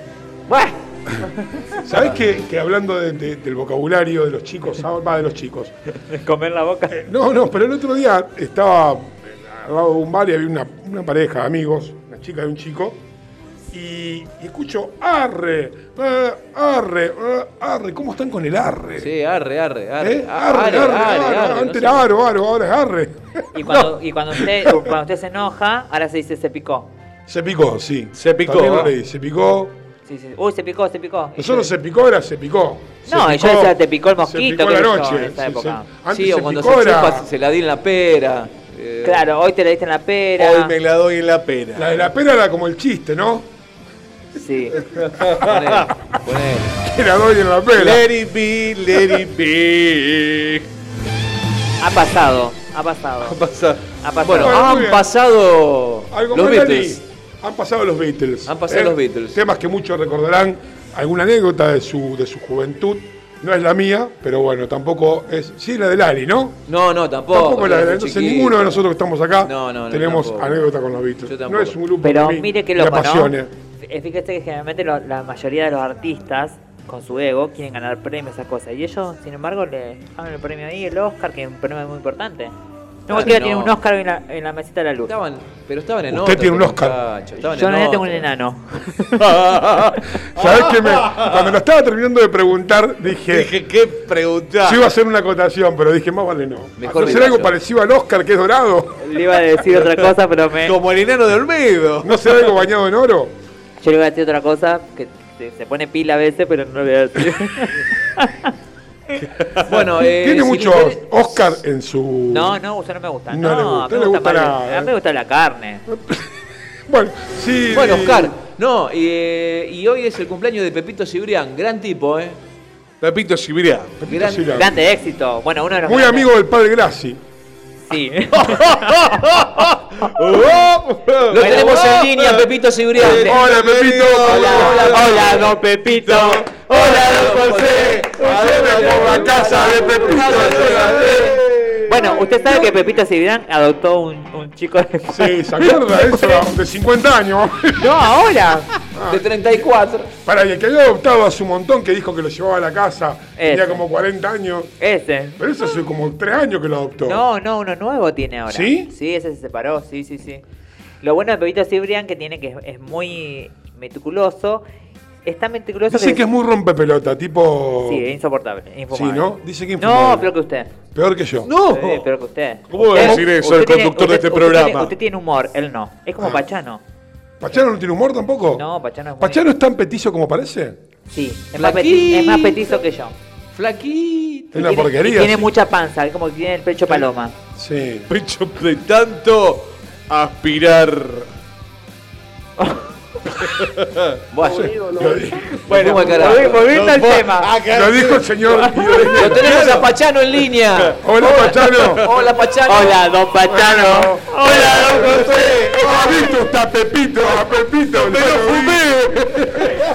Buah. [LAUGHS] ¿Sabés que, que hablando de- de- del vocabulario de los chicos, ah, va de los chicos? [LAUGHS] ¿Comer la boca? Eh, No, no, pero el otro día estaba al lado de un bar y había una, una pareja de amigos, una chica y un chico, y, y escucho arre, eh, arre, eh, arre, ¿cómo están con el arre? Sí, arre, arre, arre. ¿Eh? A- Arre, arre, arre, arre, antes era aro, aro, ahora es arre. Y cuando, [LAUGHS] y cuando usted cuando usted se enoja, ahora se dice se picó. Se picó, sí. Se picó, También lo leí, se picó. Sí, sí. Uy, se picó, se picó. Nosotros se picó era se picó. Se No, y yo picó, decía, te picó el Se mosquito, picó la noche. en esa sí, época. sí. Antes Sí, o se cuando picó se era se la di en la pera. Eh, Claro, hoy te la diste en la pera. Hoy me la doy en la pera. La de la pera era como el chiste, ¿no? Sí. Poné. Que la doy en la pera. Let it be, let it be. Ha pasado, ha pasado. Pasa. Ha pasado. Bueno, Bueno, muy han pasado Algo los. Beatles. Han pasado los Beatles. Han pasado los Beatles. Temas que muchos recordarán. Alguna anécdota de su, de su juventud. No es la mía, pero bueno, tampoco es. Sí, la de Lali, ¿no? No, no, tampoco. tampoco la de Lali. Entonces, chiquito. ninguno de nosotros que estamos acá No, no, no, tenemos tampoco. anécdota con los Beatles. Yo No es un grupo Pero que mire que me ¿no? apasione. F- Fíjese que generalmente lo- la mayoría de los artistas, con su ego, quieren ganar premios, esas cosas. Y ellos, sin embargo, le ganan el premio ahí, el Oscar, que es un premio muy importante. No cualquiera no. tiene un Oscar en la, en la mesita de la luz. Estaban, pero estaban en Usted tiene un Oscar. Yo en tengo un enano. [LAUGHS] ¿Sabés qué? Me, cuando lo estaba terminando de preguntar, dije. Dije, ¿qué preguntar? Yo iba a hacer una acotación, pero dije, más vale no. Mejor ¿No será diga algo parecido al Oscar que es dorado? Le iba a decir otra cosa, pero me... [LAUGHS] Como el enano de Olmedo. ¿No será algo bañado en oro? Yo le iba a decir otra cosa, que se, pone pila a veces, pero no lo voy a decir. [LAUGHS] Bueno, eh, Tiene ustedes- Oscar en su. No, no, no me gusta. No No, le gusta, a mí le me gusta, la- a mí eh. me gusta la carne. [LAUGHS] Bueno, sí. Bueno, Oscar, no, y, eh, y hoy es el cumpleaños de Pepito Cibrián, gran tipo, ¿eh? Pepito Cibrián. Gran-. Grande éxito. Bueno, uno de los Muy grandes- amigo del padre Grassi. Sí. [LAUGHS] Lo tenemos en línea, Pepito Cibrián. Hola, Pepito. Hola, hola, hola, don Pepito. Hola, don José. José, por la casa de Pepito. Bueno, usted sabe que Pepito Cibrián adoptó un, un chico de... Sí, ¿se acuerda de eso? De 50 años. No, ahora. De 34. Para el que había adoptado a su montón, que dijo que lo llevaba a la casa, tenía Ese. como 40 años. Ese. Pero eso hace como 3 años que lo adoptó. No, no, uno nuevo tiene ahora. ¿Sí? Sí, ese se separó, sí, sí, sí. Lo bueno de Pepito Cibrián que tiene que es, es muy meticuloso. Es tan meticuloso Dice que es muy rompepelota, tipo. Sí, es insoportable, infumable. Sí, ¿no? Dice que No, infumable. peor que usted. Peor que yo. ¡No! Sí, peor que usted. ¿Cómo va a decir eso usted el tiene- conductor de este usted programa? tiene- usted tiene humor, él no. Es como Ah. Pachano. ¿Pachano no tiene humor tampoco? No, Pachano es muy... ¿Pachano es tan petizo como parece? Sí, es más, peti- es más petizo que yo. Flaquito. Es una Tiene- porquería. y Tiene sí. mucha panza, es como que tiene el pecho paloma. Sí. Pecho de tanto aspirar. Bueno, Bueno, volviendo al tema. acá- lo dijo el señor. Lo tenemos a Pachano en línea. Hola, Pachano. Hola, Pachano. Hola, don Pachano. Hola, don José. ¿Ha visto está Pepito? A Pepito. Lo fumé.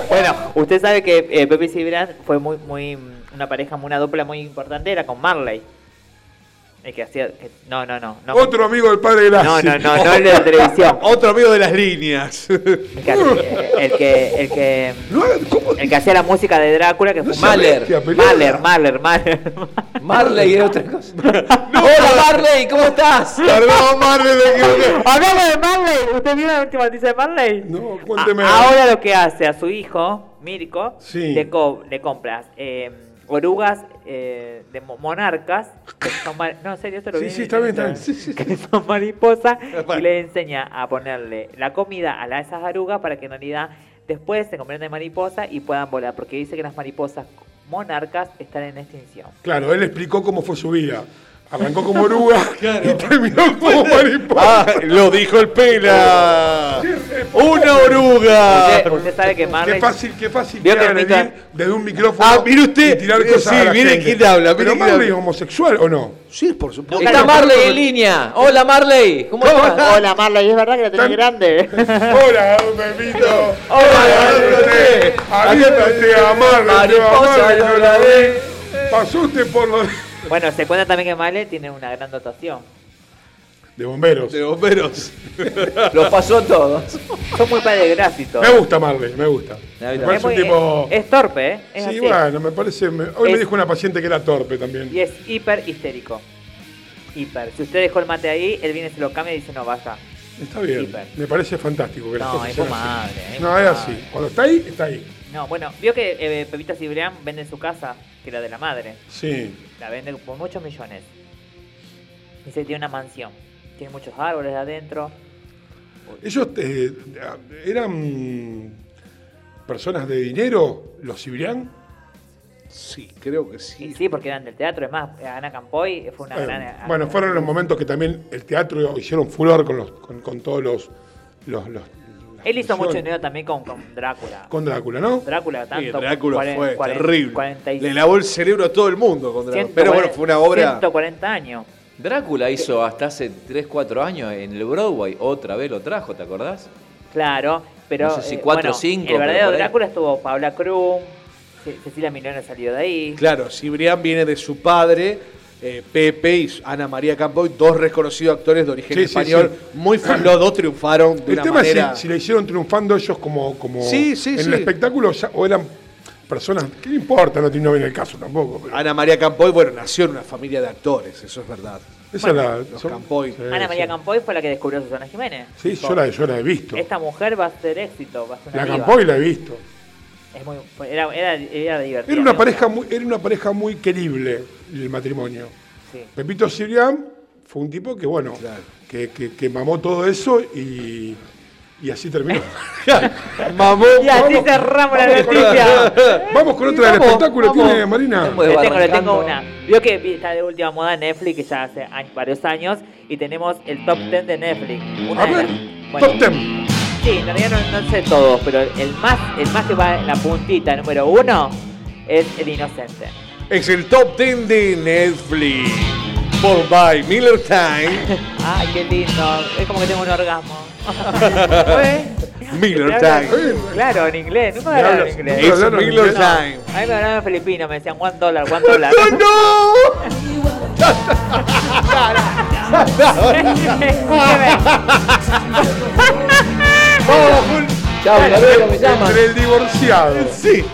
Bueno, usted sabe que eh, Pepe Cibrián fue muy, muy, una pareja, una dupla muy importante, era con Marley. El que hacía, que- no, no, no, no. Otro amigo del padre Graci. No, no, no, no el de la televisión. [LAUGHS] Otro amigo de las líneas. El que, el que, el que, No, ¿cómo? el que hacía la música de Drácula, que fue sea Mahler. bestia. Mahler, Mahler, Mahler. Marley era otra cosa. [LAUGHS] Hola, Marley, ¿cómo estás? Perdón, madre de que. Hablamos de Marley. ¿Usted vio la última noticia de Marley? No, cuénteme. A- ahora lo que hace a su hijo, Mirko, Sí. le, co- le compras eh, orugas eh, de mo- monarcas. Que son no, en serio, esto lo Sí, vi sí, en está bien, está Instagram, bien. Sí, sí, Que son mariposas [LAUGHS] y le enseña a ponerle la comida a la- esas orugas para que en realidad después se conviertan en mariposa y puedan volar. Porque dice que las mariposas monarcas están en extinción. Claro, él explicó cómo fue su vida. Arrancó como oruga y terminó como mariposa. Ah, lo dijo el pela. Una oruga. Usted, usted sabe que Qué Marley... fácil, qué fácil que desde un micrófono Ah, mire usted. y tirar cosas sí, a la mire gente. quién habla, mire Pero quién Marley es homosexual o no? Sí, por supuesto. Está Marley en línea. Hola, Marley. ¿Cómo estás? Hola Marley, es verdad que la tenés Tan- grande. [LAUGHS] Hola, don Pepito. Hola. Avítate a Marley, Mariposa no la. Pasó usted por los bueno, se cuenta también que Marley tiene una gran dotación. de bomberos. De bomberos. [LAUGHS] Los pasó todos. Son muy padres de gráfico. Me gusta Marley, me gusta. Me también. Es, parece un tipo... es torpe, ¿eh? Es Sí, así. bueno, me parece... me- Hoy me dijo una paciente que era torpe también. Y es hiper histérico. Hiper. Si usted dejó el mate ahí, él viene, se lo cambia y dice, no, vaya. Está bien. Hiper. Me parece fantástico que No, es fumable, así. No, es así. Cuando está ahí, está ahí. No, bueno, vio que eh, Pepita Cibrián vende su casa, que era de la madre. Sí. La vende por muchos millones. Dice que tiene una mansión. Tiene muchos árboles adentro. Ellos eh, eran personas de dinero, los Cibrián. Sí, creo que Y sí. sí, porque eran del teatro. Es más, Ana Campoy fue una Eh, gran... bueno, fueron los momentos que también el teatro hicieron furor con, los, con, con todos los, los, los- Él hizo mucho dinero también con, con Drácula. Con Drácula, ¿no? Drácula Sí, tanto. Drácula cuaren- fue cuaren- terrible. 46 Le lavó el cerebro a todo el mundo con Drácula. 140 Pero bueno, fue una obra. 140 años. Drácula hizo hasta hace 3, 4 años en el Broadway. Otra vez lo trajo, ¿te acordás? Claro, pero. No sé si eh, cuatro o bueno, cinco, El pero verdadero. Drácula estuvo Paula Krum, Ce- Cecilia Milone salió de ahí. Claro, Cibrián viene de su padre, eh, Pepe y Ana María Campoy, dos reconocidos actores de origen Sí, español. sí. Muy fan, los dos triunfaron de El una tema manera. es si, si le hicieron triunfando ellos como, como Sí, sí, en sí. el espectáculo ya- o eran personas, ¿qué le importa? No, no viene el caso tampoco. pero Ana María Campoy, bueno, nació en una familia de actores, eso es verdad. esa la- los son- Campoy. sí, Ana María sí. Campoy fue la que descubrió a Susana Jiménez. Sí, yo la, yo la he visto. Esta mujer va a ser éxito, va a ser una La. Campoy la he visto. Es muy, era, era, era divertida. Era una pareja muy, era una pareja muy querible el matrimonio. Sí. Pepito Cibrián fue un tipo que, bueno, Claro. que, que- que mamó todo eso y, y así terminó. [LAUGHS] Mamó. Y así cerramos la Vamos noticia. Vamos con otra del espectáculo, vamos. tiene Marina. Le tengo, le tengo una. Vio que está de última moda Netflix, que ya hace años- varios años, y tenemos el top 10 de Netflix. Una A de ver, las- bueno, top 10. Sí, en realidad no, no sé todos, pero el más, el más que va en la puntita número uno es El Inocente. Es el top 10 de Netflix. Por by Miller Time. [LAUGHS] Ay, qué lindo. Es como que tengo un orgasmo. [LAUGHS] ¿Eh? Miller Time. Claro, en inglés. Nunca me hablaron en inglés. Es Miller. Time. A mí me hablaban en filipino, me decían one dollar, one [LAUGHS] dollar. Chao, hasta luego, me llaman. Entre el divorciado Sí.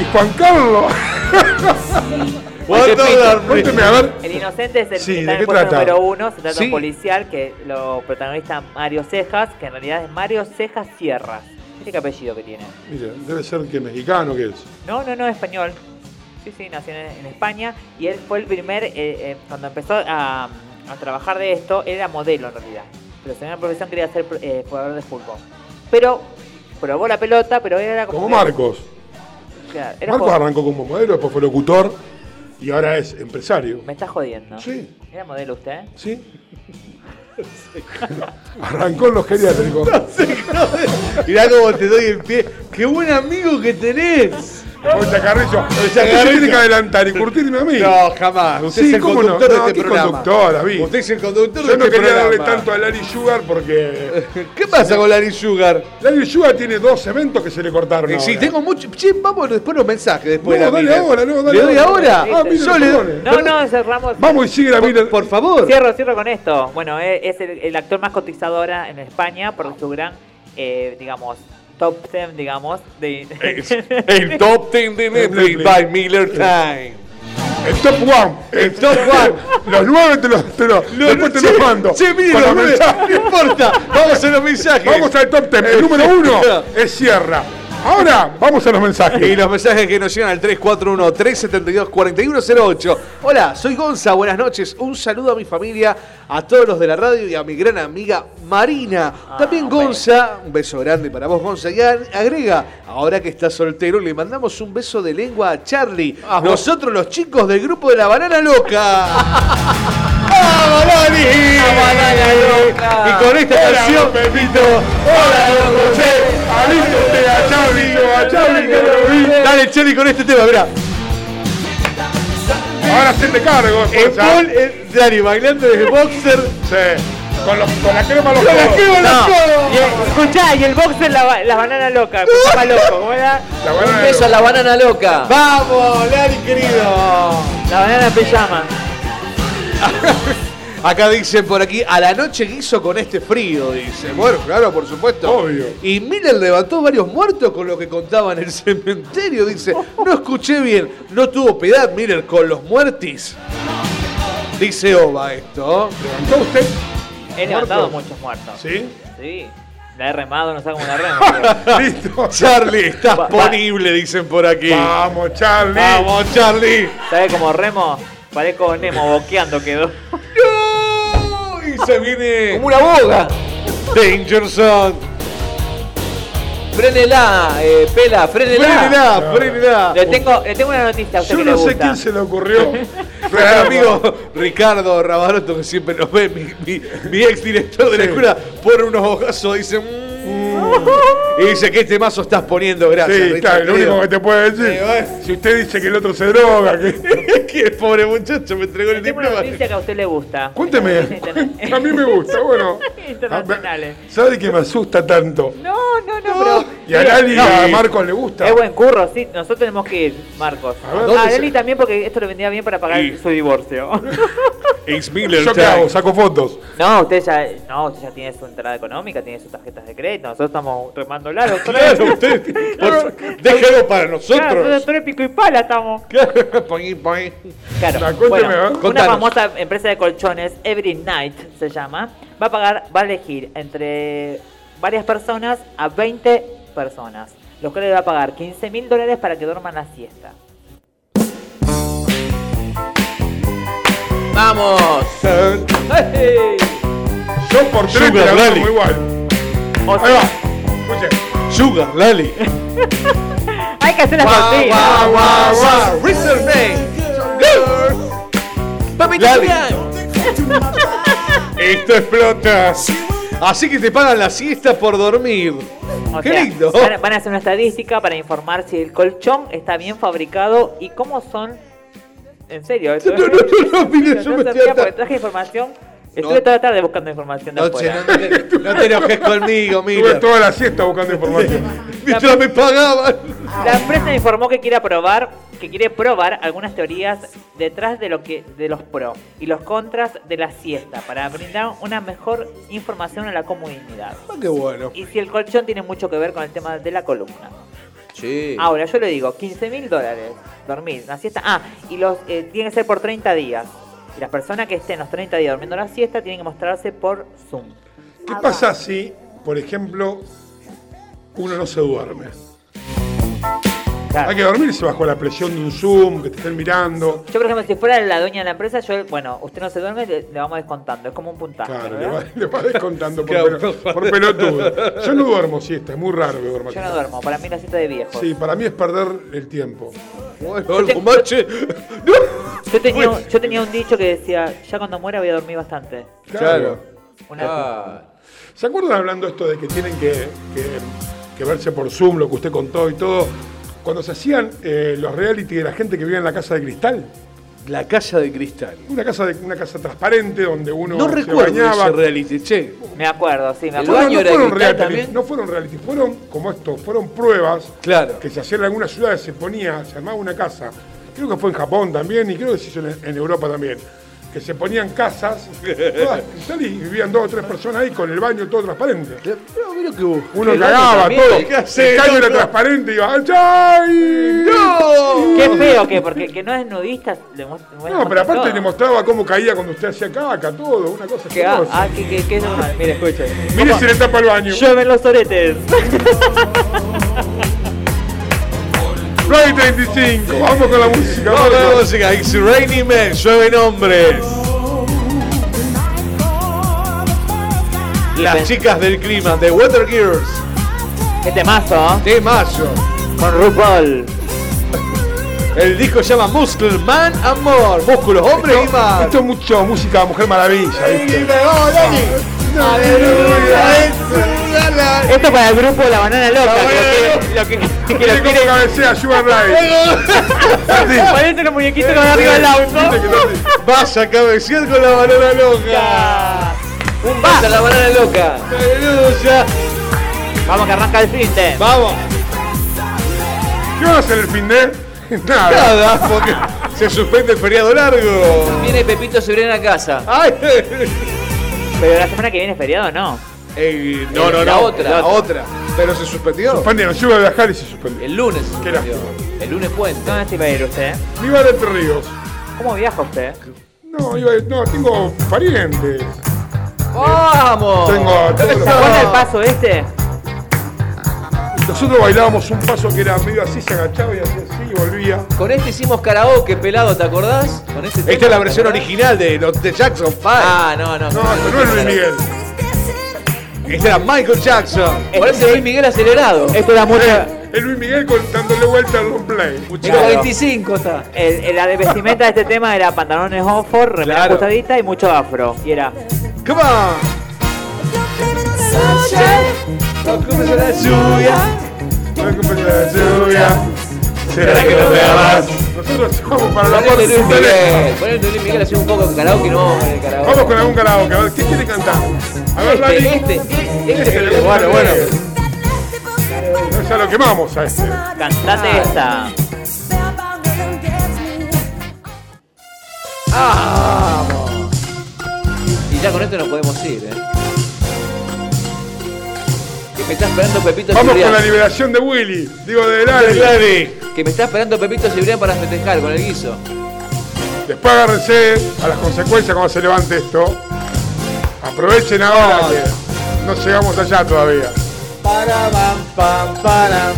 Y Juan Carlos. [LAUGHS] Cuénteme, a ver. El inocente es el Sí, que ¿de está en el puesto número uno. Se trata de Sí. un policial que lo protagoniza Mario Cejas, que en realidad es Mario Cejas Sierras. Mire qué apellido que tiene. Mira, debe ser que mexicano que es. No, no, no, español. Sí, sí, nació en, en España y él fue el primer, eh, eh, cuando empezó a, a trabajar de esto, era modelo en realidad. Pero su primera profesión quería ser eh, jugador de fútbol. Pero probó la pelota, pero era como... Como Marcos. Claro, era Marcos joven. arrancó como modelo, después fue locutor y ahora es empresario. Me está jodiendo. Sí. ¿Era modelo usted? ¿Sí? Arrancó en los geriátricos. [LAUGHS] Mirá cómo te doy el pie. ¡Qué buen amigo que tenés! Con Chacarrillo. Usted se tiene que adelantar y curtirme a mí. No, jamás. Usted Sí, es el no. conductor No, de este ¿qué programa. conductor, David? Usted es el conductor Yo de no este quería darle tanto a Larry Sugar porque [LAUGHS] ¿Qué pasa con Larry Sugar? Larry Sugar tiene dos eventos que se le cortaron. Eh, sí, ahora. tengo mucho. Che, vamos después los mensajes. Después No, de la dale ahora, no, dale ¿Le doy ahora. ahora? Ah, mire, Yo le. No, no, cerramos. Vamos y sigue la Miller. Por favor. Cierro, cierro con esto. Bueno, eh, es el, el actor más cotizado ahora en España por su gran, eh, digamos, top 10, digamos, de... Es [LAUGHS] el top 10 de Netflix by Miller Time. El top one. El top one. Los nueve te los, te los, después te che, los mando. Che, mire, los los nueve, [LAUGHS] no importa. Vamos a los mensajes. Vamos al top 10. El número uno es Sierra. Ahora vamos a los mensajes. [LAUGHS] Y los mensajes que nos llegan al 341-372-4108. Hola, soy Gonza, buenas noches. Un saludo a mi familia, a todos los de la radio y a mi gran amiga Marina. También Gonza, un beso grande para vos, Gonza. Y agrega, ahora que está soltero, le mandamos un beso de lengua a Charlie. Nosotros, los chicos del grupo de la Banana Loca. [LAUGHS] ¡Vamos! Y con esta Hola, canción, Pepito. Hola, don José. Alístate a Charlie, a Charlie que lo vi. Dale, Charlie, con este tema, mirá. Ahora se te cargo. El esposa. Paul, el Dani bailando desde boxer. Sí. Con, los, con la crema a los Con la codos. crema los No. codos. Y el- escuchá, y el boxer la, ba- la banana loca, escuchaba [LAUGHS] loco, ¿cómo era? La Un banana beso a la banana loca. Vamos, Lari querido. La banana pijama. [LAUGHS] Acá dicen por aquí, a la noche hizo con este frío, dice. Bueno, claro, por supuesto. Obvio. Y Miller levantó varios muertos con lo que contaba en el [LAUGHS] cementerio, dice. No escuché bien, no tuvo piedad Miller con los muertis. Dice Oba esto. ¿Levantó usted? He levantado ¿Muertos? muchos muertos. ¿Sí? Sí. La he remado, no sé cómo la [LAUGHS] remo. Listo. Charlie, estás Va- va- ponible, dicen por aquí. Vamos, Charlie. Vamos, Charlie. ¿Sabes cómo remo? Parezco Nemo, boqueando quedó. ¡No! Y se viene Como una boga. Danger Zone. Frénela, eh, pela, frénela. Frénela, frénela. Le tengo, le tengo una noticia a usted Yo que le no sé gusta. quién se le ocurrió. [LAUGHS] Nuestro amigo Ricardo Rabaroto, que siempre nos ve, mi, mi, mi ex director de la escuela, pone unos ojazos, dice. "Mm". Y dice que este mazo estás poniendo, gracias. Sí, Richard, claro, lo único que te puede decir. Sí, bueno. Si usted dice que el otro se droga, que... [LAUGHS] que el pobre muchacho me entregó el tengo una diploma. noticia que a usted le gusta. Cuénteme. [LAUGHS] A mí me gusta, bueno. [LAUGHS] Internacionales. ¿Sabe que me asusta tanto? No, no, no, pero. Y a Lali y no, a Marcos le gusta. Es buen curro, sí. Nosotros tenemos que ir, Marcos. A ver, A, ¿dónde Lali se- también porque esto le vendría bien para pagar Y- su divorcio. Ex Miller ¿Yo qué hago? Saco fotos. No, usted ya, no, usted ya tiene su entrada económica, tiene sus tarjetas de crédito. Nosotros estamos remando largo. [LAUGHS] Claro, usted. por- Déjalo para Claro, nosotros. nosotros pico y pala estamos. Claro. [LAUGHS] Bueno, ¿eh? una famosa empresa de colchones, Every Night se llama, va a pagar, va a elegir entre varias personas a 20 personas, los cuales le va a pagar 15 mil dólares para que duerman la siesta. Vamos. ¡Hey! Yo por tres te Sugar la igual. O Ahí sea, va. Escuche. Sugar, Lali. [LAUGHS] hay que hacer Guau, cortinas. guau, guau, guau. Reserve name. Papi, Lali. Julián. Esto explota. Así que te pagan la siesta por dormir. O Qué sea, lindo. Van, a- van a hacer una estadística para informar si el colchón está bien fabricado y cómo son. En serio, esto [LAUGHS] No, no, no, no, mire, [LAUGHS] yo me se estoy ría ata- porque traje información. Estuve No. toda la tarde buscando información de No, che, afuera. no, te, no te enojes conmigo, Estuve mira. toda la siesta buscando información. [LAUGHS] Mientras me pagaban. La empresa informó que quiere probar, que quiere probar algunas teorías detrás de lo que de los pros y los contras de la siesta para brindar una mejor información a la comunidad. Ah, qué bueno. Y si el colchón tiene mucho que ver con el tema de la columna. Sí. Ahora, yo le digo, 15 mil dólares, dormir, una siesta. Ah, y los eh, tiene que ser por 30 días. Y las personas que estén los 30 días durmiendo la siesta tienen que mostrarse por Zoom. ¿Qué pasa si, por ejemplo, uno no se duerme? Claro. Hay que dormirse bajo la presión de un Zoom, que te estén mirando. Yo, por ejemplo, si fuera la dueña de la empresa, yo, bueno, usted no se duerme, le, le vamos descontando. Es como un puntaje. Claro, le va, le va descontando [LAUGHS] por, Claro, pelo- por pelotudo. Yo no duermo siesta, es muy raro que duerma. Yo no siesta. duermo, para mí la cita de viejo. Sí, para mí es perder el tiempo. Bueno, algo che. [LAUGHS] Yo tenía, un- yo tenía un dicho que decía, ya cuando muera voy a dormir bastante. Claro. Una, Ah, ¿Se acuerdan hablando esto de que tienen que, que- que verse por Zoom, lo que usted contó y todo? Cuando se hacían eh, los reality de la gente que vivía en la casa de cristal. La casa de cristal. Una casa, de, una casa transparente donde uno No se recuerdo bañaba. ese reality, che. Me acuerdo, sí, me acuerdo. no, fueron reality, también. no fueron reality, fueron como esto, fueron pruebas Claro. que se hacían en algunas ciudades, se ponía, se armaba una casa, creo que fue en Japón también y creo que se hizo en, en Europa también, que se ponían casas, todas [LAUGHS] y vivían dos o tres personas ahí con el baño todo transparente. Pero mira que vos. Uno El baño cagaba todo, ¿qué el caño era transparente y iba ¡Ay! ¡No! Qué feo que, porque que no es nudista. le No, pero aparte todo. le mostraba cómo caía cuando usted hacía caca, todo, una cosa Que, ah, ah, que, que, que es normal. Mire, escuche. Mire si le tapa el baño. Llueven los oretes. [LAUGHS] Play 35, vamos con la música. Vamos con la música. It's raining men, llueven hombres. Las chicas del clima, de Weather Gears. Qué temazo, ¿eh? De mayo. Con RuPaul. El disco se llama Muscle Man Amor. Músculos, hombre y mar. Esto es mucho música de Mujer Maravilla, ¿viste? Esto para el grupo La Banana Loca. que lo que, lo que, que lo quiere. cabecea Sugar [LAUGHS] Ray. Parece los muñequitos arriba del auto. Vas a cabecear con la banana loca. un beso a la banana loca. Aleluya. Vamos que arranca el fin de. Vamos. ¿Qué van a hacer el fin de? Nada. Nada, porque se suspende el feriado largo. Viene Pepito Cibrián a casa. Ay. Pero la semana que viene es feriado, ¿no? Ey, no, no, La no. otra. La otra. Pero se suspendió. Suspendieron, yo iba a viajar y se suspendió. El lunes se Qué suspendió. lástima. El lunes puente. ¿Dónde se iba a ir usted? Me iba a Entre Ríos. ¿Cómo viaja usted? No, iba, no, tengo parientes. ¡Vamos! Tengo a todos ¿Se los- acuerda el paso este? Nosotros bailábamos un paso que era medio así, se agachaba y hacía así y volvía. Con este hicimos karaoke, pelado, ¿te acordás? Con este Esta es tema, la ¿te versión acordás? original de los de Jackson 5. Ah, no, no. No, esto no es Luis Miguel. Esta era Michael Jackson. Parece Luis Miguel acelerado. Esto era mucha. Es Luis Miguel con, dándole vuelta al long play. Chico 25 está. El, el- la de vestimenta de este tema era pantalones off-for, remera Claro. ajustadita y mucho afro. Y era. Come on. La lluvia. No es culpa de la lluvia. ¿Será que no me amas? Nosotros vamos para la Miguel. Ponele Luis Miguel, hacemos un poco de karaoke y no vamos con el karaoke. Vamos con algún karaoke. A ver, ¿qué quiere cantar? A ver, Lali. Este, este, este, este. gusta Bueno, bueno. No, Ya lo quemamos a este. Cantate esta. Y ya con esto nos podemos ir, eh. Me está esperando Pepito Vamos con la liberación de Willy. Digo, de. Dale. Que me está esperando Pepito Cibrián para festejar con el guiso. Después agárrense a las consecuencias cuando se levante esto. Aprovechen ahora que no llegamos allá todavía. Para, pam, pam, para.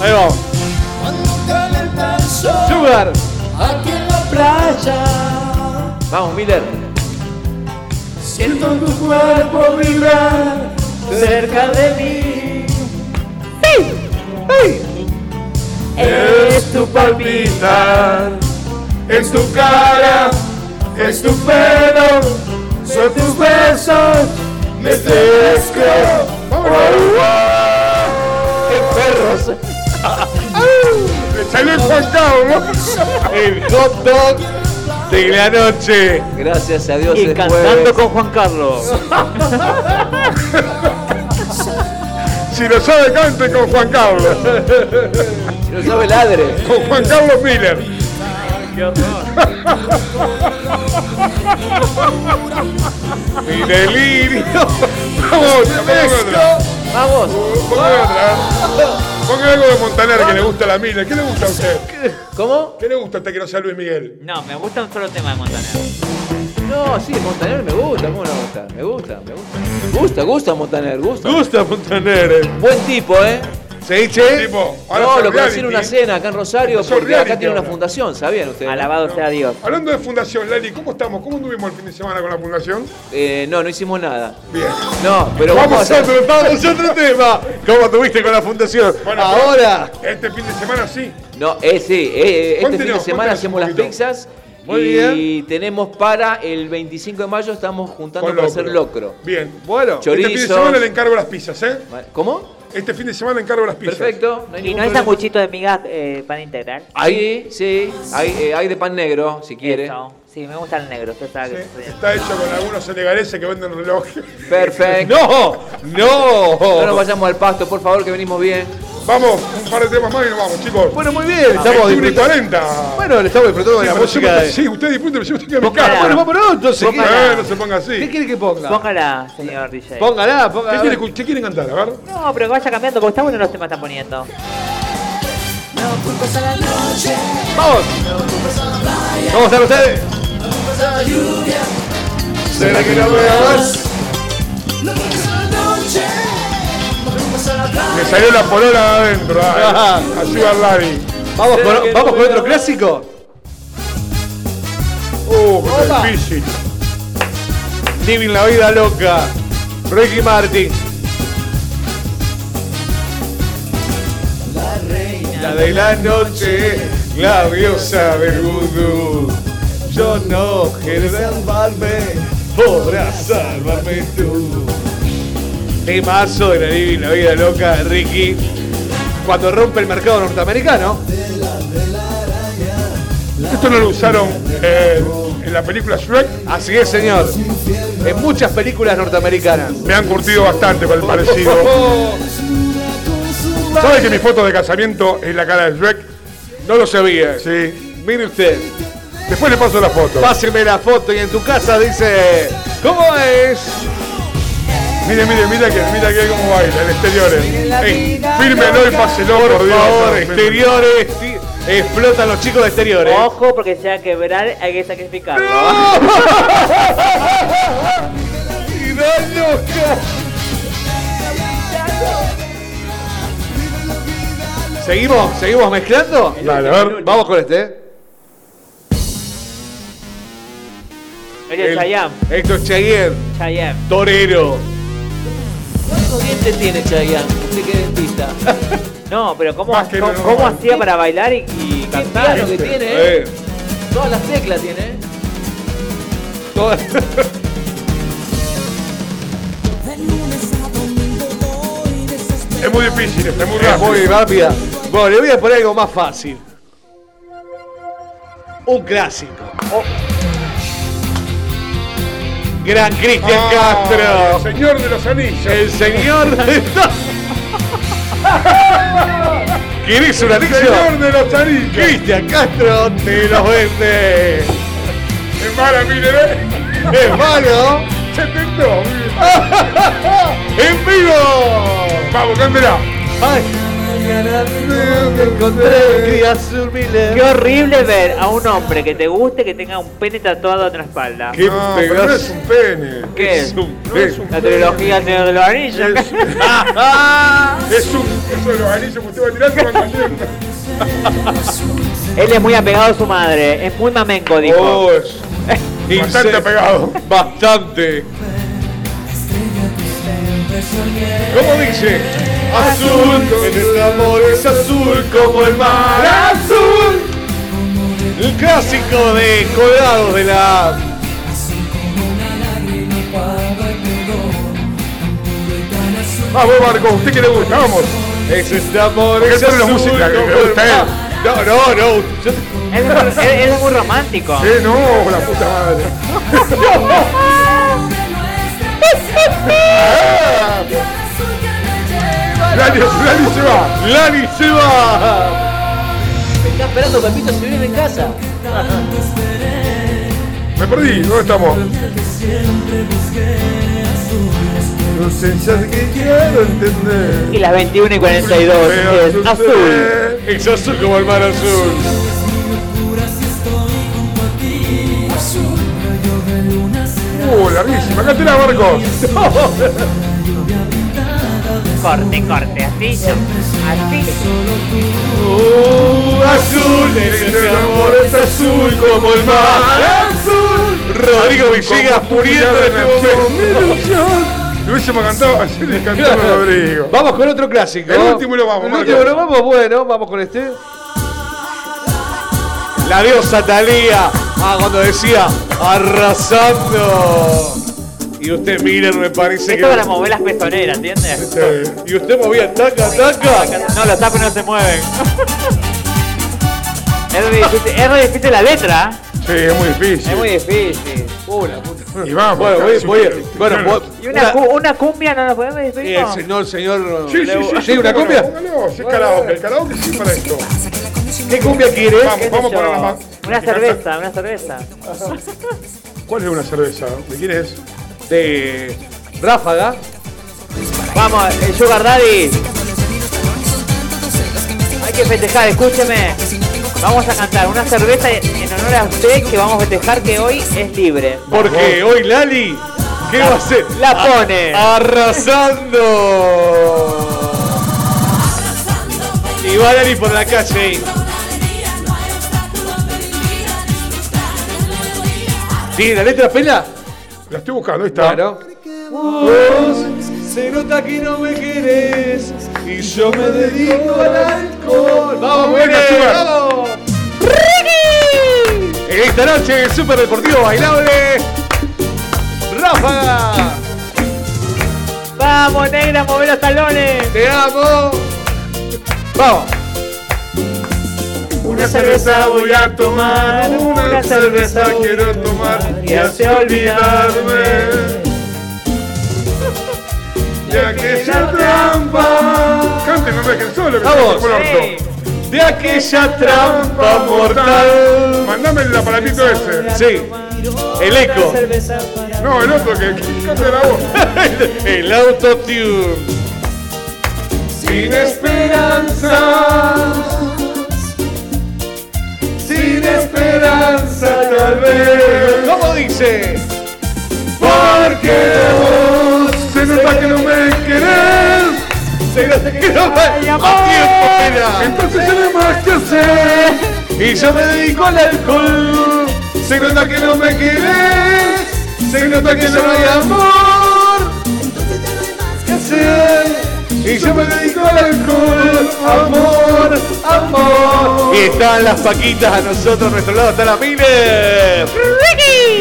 Ahí vamos. Sugar. Vamos, Miller. Siento tu cuerpo vibrar cerca de mí. Es tu palpitar, es tu cara, es tu pelo, son tus besos, me fresco. Perros. [LAUGHS] ¡Le salió el Juan Carlos! El hot dog de la noche. Gracias a Dios Y es cantando jueves. con Juan Carlos. [LAUGHS] Si lo sabe, cante con Juan Carlos. Si no sabe, ladre. Con Juan Carlos Miller. Mi delirio. Vamos. Vamos. Pongan algo de Montaner que le gusta a la Miller. ¿Qué le gusta a usted? ¿Cómo? ¿Qué le gusta a usted que no sea Luis Miguel? No, me gusta un solo tema de Montaner. No, sí, Montaner me gusta, ¿cómo no me gusta? Me gusta, me gusta. Gusta, gusta Montaner, gusta. Gusta Montaner. Buen tipo, ¿eh? Sí. Tipo, ahora No, lo conocí en una cena acá en Rosario porque acá tiene una ahora. fundación, ¿sabían ustedes? Alabado sea Dios. Hablando de fundación, Lali, ¿cómo estamos? ¿Cómo estuvimos el fin de semana con la fundación? Eh, no, no hicimos nada. Bien. No, pero Vamos vamos, a otro Vamos a otro tema. ¿Cómo tuviste con la fundación? Bueno, Ahora. Este fin de semana sí. No, eh, sí, eh, eh, este fin de semana hacemos las pizzas. Muy y tenemos para el 25 de mayo, estamos juntando para hacer locro. Bien. Bueno. Este fin de semana le encargo las pizzas, ¿eh? ¿Cómo? Este fin de semana encargo las pizzas. Perfecto. No hay ¿Y no hay sanguchito de migas eh, pan integral? Ahí, sí, hay, eh, hay de pan negro, si quiere. Eso. Sí, me gusta el negro. Usted sabe Sí, que bien. Está hecho con algunos senegaleses que venden relojes. Perfecto. [LAUGHS] No, no. No nos vayamos al pasto, por favor, que venimos bien. Vamos, un par de temas más y nos vamos, chicos. Bueno, muy bien. Estamos 21 y disfrutando. 40. Bueno, le estamos disfrutando de Sí, la música. yo me- de- Sí, usted disfrute, pero yo estoy en mi casa. Bueno, entonces. ¿Qué, Póngala. Eh, no se ponga así. ¿Qué quiere que ponga? Póngala, señor DJ. Póngala, ¿Qué, póngala. quiere, ¿Qué quieren cantar? A ver. No, pero que vaya cambiando, porque está bueno los temas que están poniendo. Vamos. ¿Cómo están ustedes? ¿Será que no me amas? Me salió la polola de adentro. [LAUGHS] Ayuda al Lari. Vamos con, vamos con otro clásico. Uh, qué difícil. Living la vida loca. Ricky Martin. La de la noche, la diosa del vudú. Yo no quiero salvarme, podrás salvarme tú. Temazo de la Living la vida loca de Ricky. Cuando rompe el mercado norteamericano. Esto no lo usaron eh, en la película Shrek. Así es, señor. En muchas películas norteamericanas. Me han curtido bastante con el parecido. ¿Sabe que mi foto de casamiento es la cara de Shrek? No lo sabía. Sí. Mire usted. Después le paso la foto. Páseme la foto y en tu casa dice. ¿Cómo es? Mire, mire, mira que, mira que cómo baila, el exteriores. Ey, fírmelo y páselo, por, Por Dios. favor, No, exteriores. Explotan los chicos de exteriores. Ojo, porque si hay que quebrar, hay que sacrificarlo. Vida [LAUGHS] loca. ¿Seguimos? ¿Seguimos mezclando? Dale, a ver. Vamos con este. El de Chayanne. Esto es Cheyenne, Chayanne. torero. ¿Cuántos dientes tiene Chayanne? Usted que es dentista. [LAUGHS] No, pero ¿cómo, Más que cómo, lo cómo hacía para bailar y, y Qué cantar? piano que tiene, ¿eh? Todas las teclas tiene, ¿eh? toda- [LAUGHS] Es muy difícil, es muy Es rápido. muy rápida. Bueno, le voy a poner algo más fácil. Un clásico. Gran Cristian Ah, Castro. El señor de los anillos. El señor de... ¿Querés un El señor de los anillos. Cristian Castro te los vende. Hermana, mire, ve. Hermano, Se tentó. [LAUGHS] en vivo. Vamos, cántela. Ay, Qué horrible ver a un hombre que te guste que tenga un pene tatuado en la espalda. Qué No, pero no pedazo. es un pene. ¿Qué Es es? un No es un La trilogía del Señor de los Anillos. Es, [LAUGHS] es un. Eso de los anillos que usted va tirando cayendo. Él es muy apegado a su madre, es muy mamenco, dijo. Oh, es [LAUGHS] Bastante apegado. Bastante. ¿Cómo dice? Azul, en el amor es azul como el mar azul. El clásico de colgados de la. Vamos, Marco, ¿usted qué le gusta? Vamos. Es este amor Porque es la azul música que como le el gusta a él. mar. No, no, no. yo- Él, es muy- él- él es muy romántico. Eh, no, la puta madre. [LAUGHS] [LAUGHS] Lali, Lali se va. Lani se va. Me está esperando Pepito si viene en casa. Me perdí, ¿dónde estamos? No que quiero entender. Y las 21 y 42 es azul. Es azul como el mar azul. Uh, larguísima. Acá te la Marcos. [LAUGHS] Corte, corte, así. Así. Uh, azul, ese amor es azul como el mar. Azul. Rodrigo Villegas muriendo en este momento. Lo hubiésemos cantado, ayer le cantó a Rodrigo. Vamos con otro clásico. El último lo vamos, El Marco. último lo vamos, bueno, vamos con este. La diosa Talía. Ah, cuando decía arrasando. Y usted, Miller, me parece Esto que. para mover las pezoneras, ¿entiendes? Sí. Y usted movía taca, taca. No, los tapes no se mueven. [LAUGHS] Es muy difícil, es muy difícil la letra. Sí, es muy difícil. Es muy difícil. Uh, la puta. Y vamos. Bueno, voy, voy, bueno, voy- ¿Y una, cu- una cumbia no la podemos decir? el señor, señor. Sí, sí, sí. ¿Sí, una póngalo, cumbia? Póngalo, si es karaoke. El karaoke sí para esto. ¿Qué cumbia quiere? Vamos, vamos a poner la más. Una cerveza, una cerveza. ¿Cuál es una cerveza? ¿De quién es? De Ráfaga. Vamos, el Sugar Daddy. Hay que festejar, escúcheme. Vamos a cantar una cerveza en honor a usted que vamos a festejar que hoy es libre. Porque hoy Lali, ¿qué va a hacer? La pone. Arrasando. Y va Lali por la calle. ¿Tiene la letra pela? La estoy buscando, ahí está. Claro. Vos se nota que no me querés y yo me dedico al alcohol. Vamos, Sugar. vamos. En esta noche, Super Deportivo Bailable. Ráfaga. Vamos, negra, mover los talones. Te amo. Vamos. Una cerveza voy a tomar, una cerveza quiero tomar y así olvidarme de aquella trampa. Cante, no me dejen solo, que Vamos. Sí. orto. De aquella trampa mortal. Mandame el aparatito ese. Sí. El eco. No, el otro que, que cante la voz. [LAUGHS] El autotune. Sin esperanza, sin esperanza tal vez. ¿Cómo dice? Porque vos se nota que no me querés. Se nota que no me a tiempo, pena. Entonces ya no hay más que hacer. Y yo me dedico al alcohol. Se nota que no me querés. Se nota que no hay amor. ¿Qué hacer? Y yo me dedico al alcohol. Amor, amor. Y están las paquitas a nosotros, a nuestro lado está la Miller.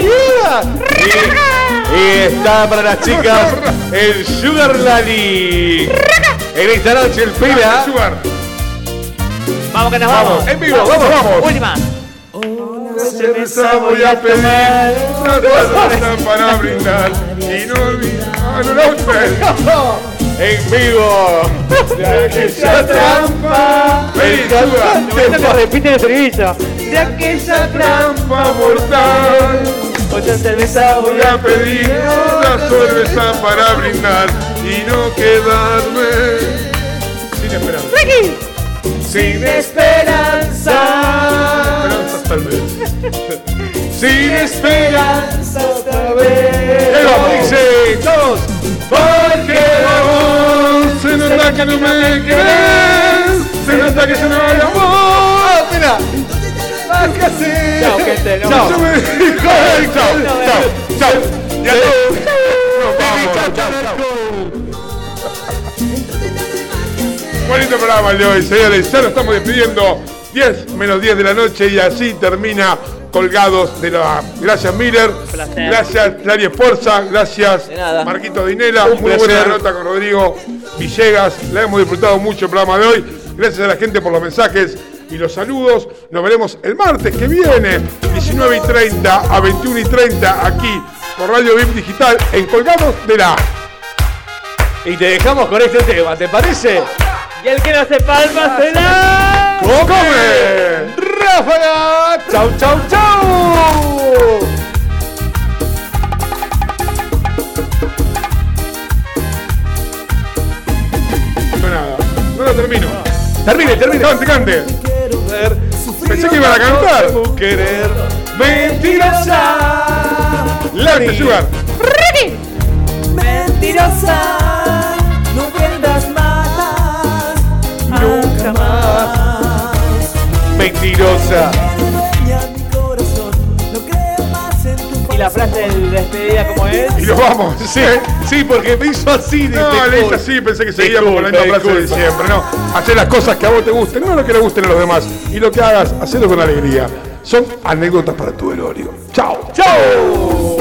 Yeah. Y, y está para las chicas el Sugar Lali. En esta noche el Pela. Sugar. Vamos que nos vamos. En vivo, vamos, vamos. Última. Cerveza voy a pedir, una cerveza para brindar y no olvidar. En vivo. De aquella trampa. Esto que repite el estribillo. De aquella Trampa mortal. otra cerveza Voy a pedir una cerveza para brindar y no quedarme sin esperanza. Sin esperanza. [LAUGHS] Esperanzas tal vez. Sin esperanza otra vez. Vamos, dice todos. Porque Oh, se nota que no me querés, se nota que se no hay amor. ¡Oh, mira! ¡Ah! Chao, gente, nos Chao. Me Chao, chao, chao, chao. Ya Nos vamos. Bonito programa el de hoy, señores. Ya nos estamos despidiendo. 10 menos 10 de la noche y así termina Colgados de la. Gracias, Miller. placer. Gracias, Clary Esforza. Gracias. Marquito Dinela. Un Muy placer. buena nota con Rodrigo Villegas. La hemos disfrutado mucho el programa de hoy. Gracias a la gente por los mensajes y los saludos. Nos veremos el martes que viene, 19 y 30 a 21 y 30, aquí por Radio VIP Digital en Colgados de la. Y te dejamos con este tema, ¿te parece? Y el que no se palma será. ¡Come! ¡Ráfaga! ¡Chau, chau, chau! No nada. No lo termino. Termine, termine. Cante, cante. Ver, Pensé que iban a cantar. Querer mentirosa. Lávate, Sugar. Mentirosa, tu Y la frase de despedida, como es? Y nos vamos. Sí, sí, porque me hizo así. No, dije, le hice "Uy". así, pensé que seguíamos con la misma frase de siempre. No, hacer las cosas que a vos te gusten, no lo que le gusten a los demás. Y lo que hagas, hacelo con alegría. Son anécdotas para tu velorio. Chao. ¡Chao!